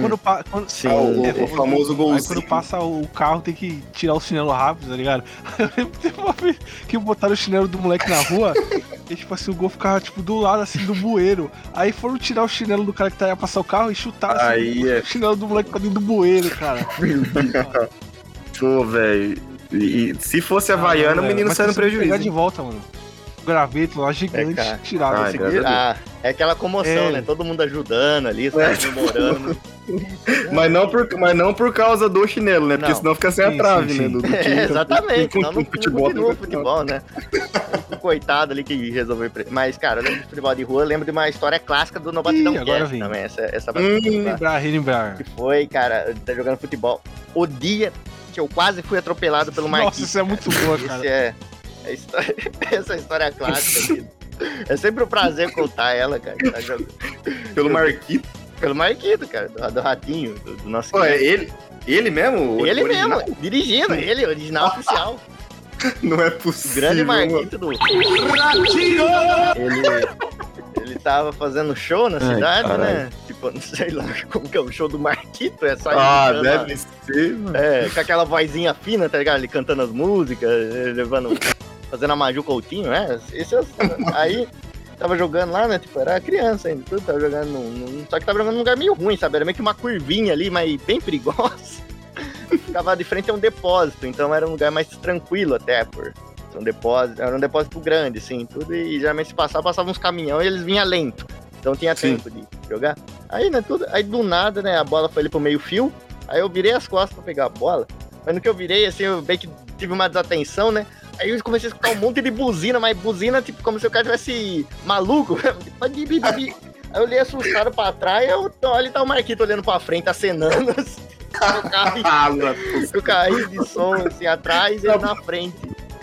[SPEAKER 2] Quando, pa- quando,
[SPEAKER 6] Sim.
[SPEAKER 5] Ah, o,
[SPEAKER 2] é,
[SPEAKER 5] o famoso
[SPEAKER 2] Aí quando passa o carro tem que tirar o chinelo rápido, tá ligado? Eu lembro que teve uma vez que botaram o chinelo do moleque na rua e tipo assim, o gol ficava tipo do lado assim do bueiro. Aí foram tirar o chinelo do cara que tá ia passar o carro e chutaram assim,
[SPEAKER 5] Aí
[SPEAKER 2] o
[SPEAKER 5] é-
[SPEAKER 2] chinelo do moleque pra dentro do bueiro, cara.
[SPEAKER 5] Pô, velho. E, e se fosse Havaiano, o menino saiu no prejuízo.
[SPEAKER 2] pegar de volta, mano. Graveto lá gigante,
[SPEAKER 6] cara.
[SPEAKER 2] tirado.
[SPEAKER 5] A Deus.
[SPEAKER 6] Ah, é aquela comoção,
[SPEAKER 2] É.
[SPEAKER 6] né? Todo mundo ajudando ali, os caras comemorando.
[SPEAKER 5] Mas não, por, mas não por causa do chinelo, né? Porque
[SPEAKER 6] Não.
[SPEAKER 5] senão fica sem a
[SPEAKER 2] Sim,
[SPEAKER 5] trave,
[SPEAKER 2] sim,
[SPEAKER 5] né?
[SPEAKER 2] sim.
[SPEAKER 5] Do, do time.
[SPEAKER 6] É, exatamente, senão não,
[SPEAKER 5] futebol,
[SPEAKER 6] não continua futebol, né? O coitado ali que resolveu. Mas, cara, eu lembro de futebol de rua, eu lembro de uma história clássica do No Batidão
[SPEAKER 2] Ih, agora
[SPEAKER 6] Cast
[SPEAKER 2] vem.
[SPEAKER 6] também. Essa, essa
[SPEAKER 5] Hum.
[SPEAKER 6] batida lá.
[SPEAKER 2] Relembrar,
[SPEAKER 6] que foi, cara, tá jogando futebol. O dia que eu quase fui atropelado pelo
[SPEAKER 2] Nossa,
[SPEAKER 6] Marquinhos.
[SPEAKER 2] isso é muito boa,
[SPEAKER 6] Esse
[SPEAKER 2] cara.
[SPEAKER 6] é, é história- essa história clássica aqui. É sempre um prazer contar ela, cara. Tá jogando
[SPEAKER 5] Pelo Marquito.
[SPEAKER 6] pelo Marquito, cara, do, do Ratinho, do, do nosso.
[SPEAKER 5] Pô, é ele, ele mesmo?
[SPEAKER 6] Ele
[SPEAKER 5] original?
[SPEAKER 6] mesmo, dirigindo, ele, original oficial.
[SPEAKER 5] Não é
[SPEAKER 6] O
[SPEAKER 5] possível.
[SPEAKER 6] grande. Marquito do. Ele. Ele tava fazendo show na
[SPEAKER 5] Ai,
[SPEAKER 6] cidade,
[SPEAKER 5] caralho.
[SPEAKER 6] né? Tipo, não sei lá como que é o show do Marquito, é só ele
[SPEAKER 5] Ah, deve ser, mano.
[SPEAKER 6] É, com aquela vozinha fina, tá ligado? Ele cantando as músicas, levando. Fazendo a Maju Coutinho, né? Esse é Aí tava jogando lá, né? Tipo, era criança ainda, tudo, tava jogando num, num- Só que tava jogando num lugar meio ruim, sabe? Era meio que uma curvinha ali, mas bem perigosa. Ficava de frente a um depósito, então era um lugar mais tranquilo até, por. Um depósito, era um depósito grande, assim, tudo, e geralmente se passava, passavam uns caminhões e eles vinham lento. Então tinha
[SPEAKER 5] Sim.
[SPEAKER 6] tempo de jogar. Aí, né, tudo. Aí do nada, né, a bola foi ali pro meio fio. Aí eu virei as costas pra pegar a bola. Mas no que eu virei, assim, eu bem que tive uma desatenção, né? Aí eu comecei a escutar um monte de buzina, mas buzina, tipo, como se o cara tivesse maluco. Aí eu olhei assustado pra trás, eu olho e tá o Marquito olhando pra frente, acenando. Assim,
[SPEAKER 5] Ah,
[SPEAKER 6] o carrinho de som, assim, atrás e na frente.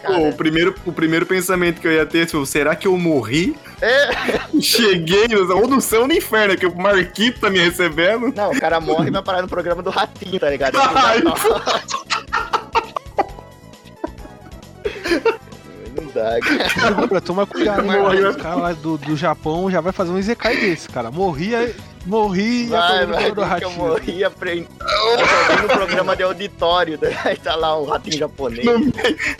[SPEAKER 5] Pô, o, primeiro, o primeiro pensamento que eu ia ter, tipo, será que eu morri?
[SPEAKER 6] é,
[SPEAKER 5] Cheguei, ou no céu ou no inferno, que o Marquito tá me recebendo.
[SPEAKER 6] não, o cara morre e vai parar no programa do Ratinho, tá ligado?
[SPEAKER 5] Ai,
[SPEAKER 6] Cara.
[SPEAKER 2] Agora, toma cuidado, né? Os caras lá do, do Japão já vai fazer um Izekai desse, cara. Morria, morri e
[SPEAKER 6] Vai, vai,
[SPEAKER 2] do
[SPEAKER 6] que eu morri tô no programa de auditório, né? aí tá lá um ratinho japonês.
[SPEAKER 5] No, meio-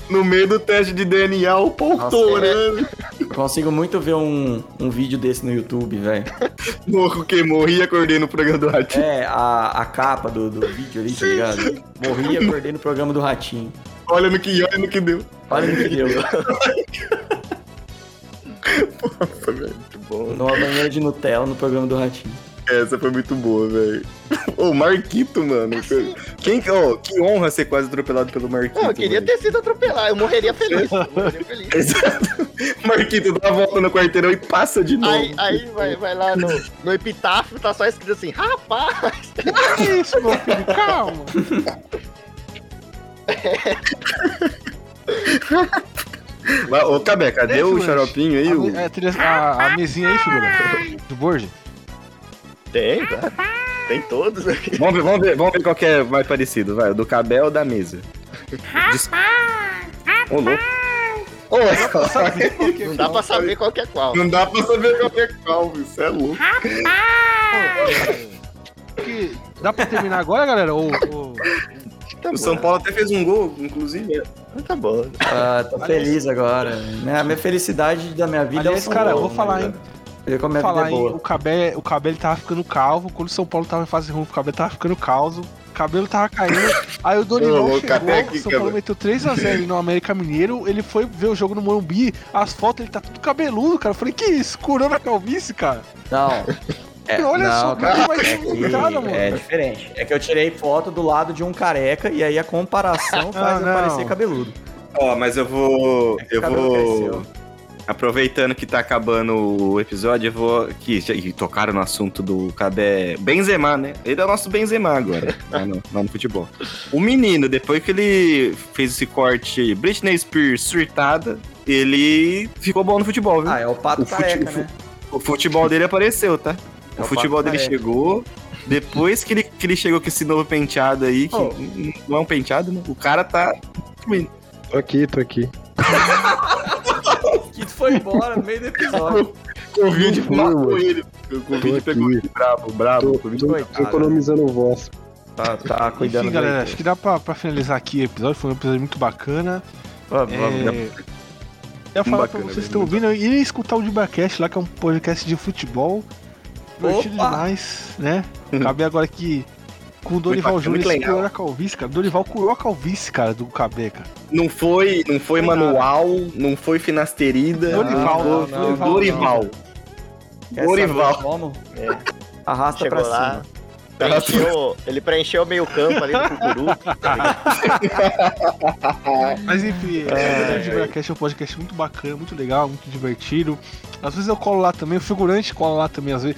[SPEAKER 5] no meio do teste de DNA, o pau torando.
[SPEAKER 4] Eu consigo muito ver um, um vídeo desse no YouTube, velho.
[SPEAKER 5] Morro que morri e acordei no programa do Ratinho.
[SPEAKER 4] É, a, a capa do, do vídeo ali, tá ligado? Morri e acordei no programa do Ratinho.
[SPEAKER 5] Olha no que olha no que deu.
[SPEAKER 4] Olha no que deu.
[SPEAKER 5] Nossa, velho.
[SPEAKER 6] Muito bom.
[SPEAKER 4] Numa banheira de Nutella no programa do Ratinho.
[SPEAKER 5] Essa foi muito boa, velho. Ô, Marquito, mano. Quem, que- ô, que honra ser quase atropelado pelo Marquito.
[SPEAKER 6] Não, eu queria
[SPEAKER 5] velho.
[SPEAKER 6] ter sido atropelado, eu morreria feliz. eu morreria feliz.
[SPEAKER 5] Exato. Marquito dá a volta no quarteirão e passa de novo.
[SPEAKER 6] Aí, aí vai, vai lá no, no epitáfio, tá só escrito assim, rapaz!
[SPEAKER 2] Que isso, meu filho? Calma.
[SPEAKER 5] Mas, Ô, Cabé, cadê o xaropinho aí?
[SPEAKER 2] A,
[SPEAKER 5] o-
[SPEAKER 2] é, trilha- a- a mesinha aí, figura. Do Borja.
[SPEAKER 6] Tem, tá? Tem todos aqui.
[SPEAKER 5] Vamos ver, vamos ver, vamos ver qual que é mais parecido, vai. O do Cabé ou da mesa? Des... Ô, louco. Ô,
[SPEAKER 6] Não dá pra saber qual que é qual.
[SPEAKER 5] Não dá pra saber qual que é qual, isso é louco.
[SPEAKER 2] Que- Dá pra terminar agora, galera? Ou, ou-
[SPEAKER 6] Tá
[SPEAKER 5] O. São Paulo até fez um gol, inclusive.
[SPEAKER 6] Tá bom.
[SPEAKER 4] Ah, tô feliz agora. Minha, minha felicidade da minha vida
[SPEAKER 2] Aliás,
[SPEAKER 4] é o São
[SPEAKER 2] cara, eu vou falar,
[SPEAKER 4] né,
[SPEAKER 2] hein?
[SPEAKER 4] cara? Ver como a minha
[SPEAKER 2] falar
[SPEAKER 4] é
[SPEAKER 2] o Cabé, o Cabé ele tava ficando calvo. Quando o São Paulo tava em fase ruim, o Cabé tava ficando calvo. O cabelo tava caindo. Aí o
[SPEAKER 5] ô,
[SPEAKER 2] chegou,
[SPEAKER 5] aqui,
[SPEAKER 2] o São Paulo meteu 3x0 no América Mineiro. Ele foi ver o jogo no Morumbi. As fotos, ele tá tudo cabeludo, cara. Eu falei, que isso? Curando a calvície, cara.
[SPEAKER 4] Não. É,
[SPEAKER 2] Olha
[SPEAKER 4] não,
[SPEAKER 2] só,
[SPEAKER 4] cara,
[SPEAKER 2] cara, mais
[SPEAKER 4] é, que é diferente. É que eu tirei foto do lado de um careca e aí a comparação faz eu
[SPEAKER 2] não.
[SPEAKER 4] parecer cabeludo.
[SPEAKER 5] Ó, mas eu vou.
[SPEAKER 4] É
[SPEAKER 5] Eu vou.
[SPEAKER 4] cresceu.
[SPEAKER 5] Aproveitando que tá acabando o episódio, eu vou. Que já que tocaram no assunto do Cabé Benzema, né? Ele é o nosso Benzema agora, lá no, lá no futebol. O menino, depois que ele fez esse corte Britney Spears surtada, ele ficou bom no futebol, viu?
[SPEAKER 4] Ah, é o pato
[SPEAKER 5] O fute-
[SPEAKER 4] careca,
[SPEAKER 5] o fu-
[SPEAKER 4] né?
[SPEAKER 5] O futebol dele apareceu, tá? O
[SPEAKER 4] o
[SPEAKER 5] futebol dele
[SPEAKER 4] careca.
[SPEAKER 5] chegou. Depois que ele, que ele chegou com esse novo penteado aí, que
[SPEAKER 4] Oh.
[SPEAKER 5] não é um penteado, né? O cara tá.
[SPEAKER 3] Tô aqui, tô aqui.
[SPEAKER 4] Que foi embora no meio do episódio.
[SPEAKER 5] Covid matou
[SPEAKER 3] mano.
[SPEAKER 5] ele. O Covid pegou ele bravo, bravo.
[SPEAKER 3] Tô,
[SPEAKER 5] Covid
[SPEAKER 3] tô, tô economizando voz.
[SPEAKER 4] Tá, tá cuidando
[SPEAKER 2] Enfim, galera, acho que dá pra, pra finalizar aqui o episódio. Foi um episódio muito bacana.
[SPEAKER 4] Vamos, vamos.
[SPEAKER 2] É, Eu ia falar pra vocês que estão ouvindo, irem escutar o Dibacast lá, que é um podcast de futebol. Divertido
[SPEAKER 4] Opa!
[SPEAKER 2] demais, né? Acabei agora aqui com o Dorival Júnior curou a calvície, cara. Dorival curou a calvície, cara, do Cabé, cara.
[SPEAKER 5] Não foi, não foi manual, não foi finasterida.
[SPEAKER 2] Dorival,
[SPEAKER 5] não,
[SPEAKER 2] não,
[SPEAKER 5] foi
[SPEAKER 2] Dorival,
[SPEAKER 5] Dorival.
[SPEAKER 4] Quer
[SPEAKER 5] Dorival.
[SPEAKER 6] É.
[SPEAKER 4] Arrasta
[SPEAKER 6] Chegou
[SPEAKER 4] pra
[SPEAKER 6] lá,
[SPEAKER 4] cima.
[SPEAKER 6] preencheu, ele preencheu meio campo ali do Cucuru.
[SPEAKER 2] Mas enfim, é, o Dibacast é um podcast muito bacana, muito legal, muito divertido. Às vezes eu colo lá também, o figurante cola lá também, às vezes.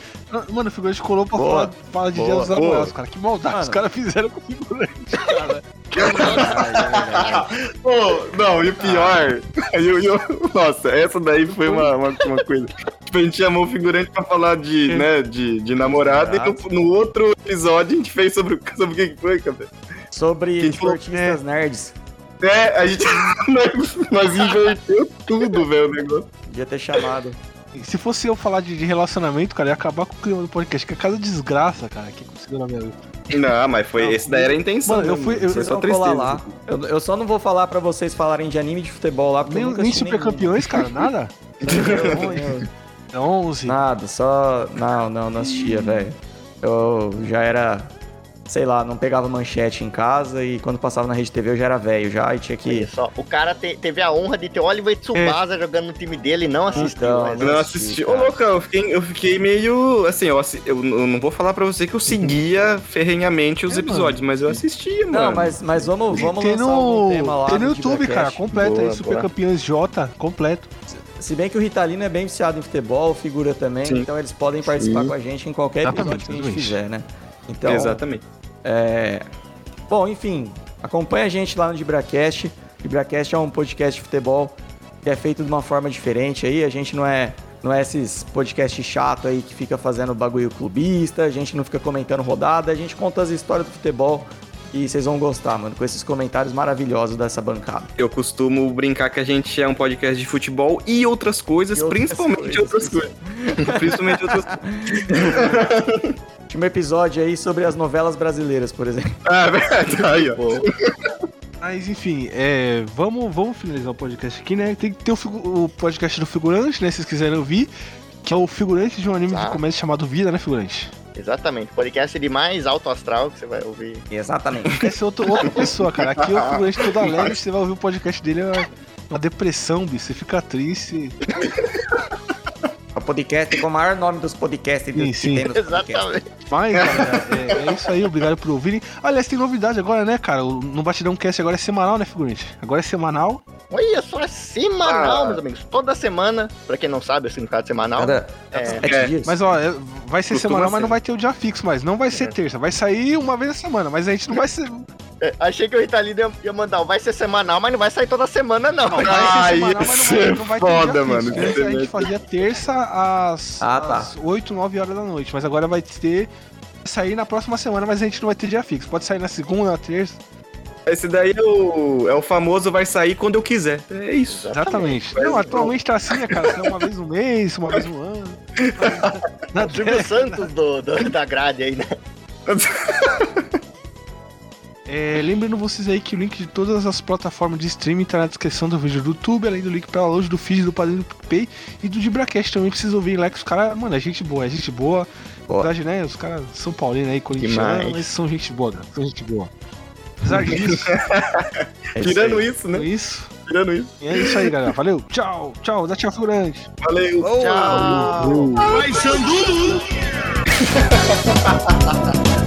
[SPEAKER 2] Mano, o figurante colou pra
[SPEAKER 5] Boa.
[SPEAKER 2] falar, falar de
[SPEAKER 5] Boa,
[SPEAKER 2] Dia dos. Namorados, cara. Que maldade
[SPEAKER 4] Mano.
[SPEAKER 2] os caras fizeram com o figurante, cara.
[SPEAKER 5] Pô, não, e o pior. e o- e o- nossa, essa daí foi uma, uma, uma coisa. Tipo, a gente chamou o figurante pra falar de, né, de, de namorada, e no, no outro episódio a gente fez sobre, o- sobre o que foi, cara.
[SPEAKER 4] Sobre
[SPEAKER 5] Quem falou-
[SPEAKER 4] esportistas nerds.
[SPEAKER 5] É, a gente. nós, inverteu tudo, velho, o negócio.
[SPEAKER 4] Podia ter chamado.
[SPEAKER 2] Se fosse eu falar de, de relacionamento, cara, ia acabar com o clima do podcast, que é cada desgraça, cara, que conseguiu na minha vida.
[SPEAKER 5] Não, mas foi.
[SPEAKER 2] Não,
[SPEAKER 5] esse daí era a intenção.
[SPEAKER 2] Mano, eu fui- eu-
[SPEAKER 5] Foi
[SPEAKER 4] Vocês
[SPEAKER 5] só tristeza.
[SPEAKER 4] lá. Eu, eu só não vou falar pra vocês falarem de anime de futebol lá, porque
[SPEAKER 2] Nem,
[SPEAKER 4] eu
[SPEAKER 2] nem super campeões, cara, nada?
[SPEAKER 4] Não,
[SPEAKER 2] 11.
[SPEAKER 4] Nada, só. Não, não, não assistia, velho. Eu já era. Sei lá, não pegava manchete em casa e quando passava na rede TV eu já era velho já e tinha que.
[SPEAKER 6] Olha só, o cara te- teve a honra de ter Oliver Tsubasa jogando no time dele e não assistiu.
[SPEAKER 4] Então,
[SPEAKER 6] mas-
[SPEAKER 5] Não
[SPEAKER 4] assisti.
[SPEAKER 5] Ô,
[SPEAKER 4] cara.
[SPEAKER 5] louco, eu fiquei, eu fiquei meio. Assim, eu, assi- eu, eu não vou falar pra você que eu seguia ferrenhamente os
[SPEAKER 2] É, mano.
[SPEAKER 5] episódios, mas eu assistia, mano.
[SPEAKER 4] Não, mas, mas vamos, vamos
[SPEAKER 2] tem
[SPEAKER 4] lançar
[SPEAKER 2] no,
[SPEAKER 4] tema lá.
[SPEAKER 2] tem no
[SPEAKER 4] no
[SPEAKER 2] YouTube, cara, completo
[SPEAKER 5] Boa,
[SPEAKER 2] aí, Super. Campeões J, completo.
[SPEAKER 4] Se bem que o Ritalino é bem viciado em futebol, figura também,
[SPEAKER 5] Sim.
[SPEAKER 4] então eles podem participar
[SPEAKER 5] Sim.
[SPEAKER 4] com a gente em qualquer episódio que a gente fizer, né? Então,
[SPEAKER 5] Exatamente.
[SPEAKER 4] É... Bom, enfim, acompanha a gente lá no Dibracast. Dibracast é um podcast de futebol que é feito de uma forma diferente aí. A gente não é, não é esses podcasts chato aí que fica fazendo bagulho clubista, a gente não fica comentando rodada, a gente conta as histórias do futebol e vocês vão gostar, mano, com esses comentários maravilhosos dessa bancada.
[SPEAKER 5] Eu costumo brincar que a gente é um podcast de futebol e outras coisas,
[SPEAKER 4] E outras
[SPEAKER 5] principalmente
[SPEAKER 4] coisas,
[SPEAKER 5] outras coisas. principalmente outras coisas.
[SPEAKER 4] Tinha um episódio aí sobre as novelas brasileiras, por exemplo.
[SPEAKER 5] Ah, verdade. Aí, ó.
[SPEAKER 2] Mas enfim, é, vamos, vamos finalizar o podcast aqui, né? Tem que ter o, o podcast do figurante, né? Se vocês quiserem ouvir, que é o figurante de um anime
[SPEAKER 6] Tá.
[SPEAKER 2] de comédia chamado Vida, né, figurante?
[SPEAKER 6] Exatamente, podcast de mais alto astral que você vai ouvir.
[SPEAKER 4] Exatamente.
[SPEAKER 2] Essa é outra, outra pessoa, cara. Aqui é o figurante todo alegre, você vai ouvir o podcast dele, é uma, uma depressão, bicho. Você fica triste.
[SPEAKER 4] Podcast com o maior nome dos podcasts
[SPEAKER 2] Sim, sim.
[SPEAKER 4] podcasts.
[SPEAKER 6] Exatamente.
[SPEAKER 2] Mas, galera, é, é isso aí, obrigado por ouvirem. Aliás, tem novidade agora, né, cara? O- No Batidão Cast agora é semanal, né, figurante? Agora é semanal.
[SPEAKER 6] Olha só, é semanal,
[SPEAKER 5] Ah.
[SPEAKER 6] meus amigos. Toda semana, pra quem não sabe, assim, no caso semanal.
[SPEAKER 4] Cada
[SPEAKER 6] É.
[SPEAKER 5] É,
[SPEAKER 4] dias.
[SPEAKER 2] Mas, ó, é- vai ser
[SPEAKER 5] Costuma
[SPEAKER 2] semanal, mas
[SPEAKER 5] ser.
[SPEAKER 2] não vai ter o dia fixo mais. Não vai ser terça. Vai sair uma vez a semana, mas a gente não vai ser.
[SPEAKER 6] É, achei que o Ritalino ia, ia mandar, vai ser semanal, mas não vai sair toda semana, não.
[SPEAKER 2] Não, vai
[SPEAKER 5] Ah,
[SPEAKER 2] ser semanal,
[SPEAKER 5] ia
[SPEAKER 2] mas não vai,
[SPEAKER 5] ser
[SPEAKER 2] não vai
[SPEAKER 5] foda, mano,
[SPEAKER 2] Antes a gente fazia terça às,
[SPEAKER 4] Ah, tá.
[SPEAKER 2] às 8, 9 horas da noite. Mas agora vai ter. vai Sair na próxima semana, mas a gente não vai ter dia fixo. Pode sair na segunda, na terça.
[SPEAKER 5] Esse daí é o, é o famoso vai sair quando eu quiser. É isso.
[SPEAKER 2] Exatamente.
[SPEAKER 5] Mas
[SPEAKER 2] Não,
[SPEAKER 5] não.
[SPEAKER 2] atualmente tá assim, né, cara? Uma vez no mês, uma vez no ano. Na
[SPEAKER 6] Silvio Santos do, do- da grade aí, né?
[SPEAKER 2] É, lembrando vocês aí que o link de todas as plataformas de streaming tá na descrição do vídeo do YouTube, além do link pra loja do feed, do Padrinho do PicPay e do Dibracast também. Precisa ouvir lá que os caras, mano, é gente boa, é gente boa.
[SPEAKER 4] Boa.
[SPEAKER 2] Na verdade, né? Os caras são paulinos aí, corintianos, mas são gente boa, cara. São gente boa. Apesar disso,
[SPEAKER 4] É isso
[SPEAKER 5] Tirando isso,
[SPEAKER 2] é
[SPEAKER 5] né?
[SPEAKER 2] isso.
[SPEAKER 5] Tirando isso.
[SPEAKER 2] E é isso aí, galera. Valeu. Tchau, tchau. Dá tchau, figurante.
[SPEAKER 5] Valeu.
[SPEAKER 6] Tchau.
[SPEAKER 1] Vai, Sandu!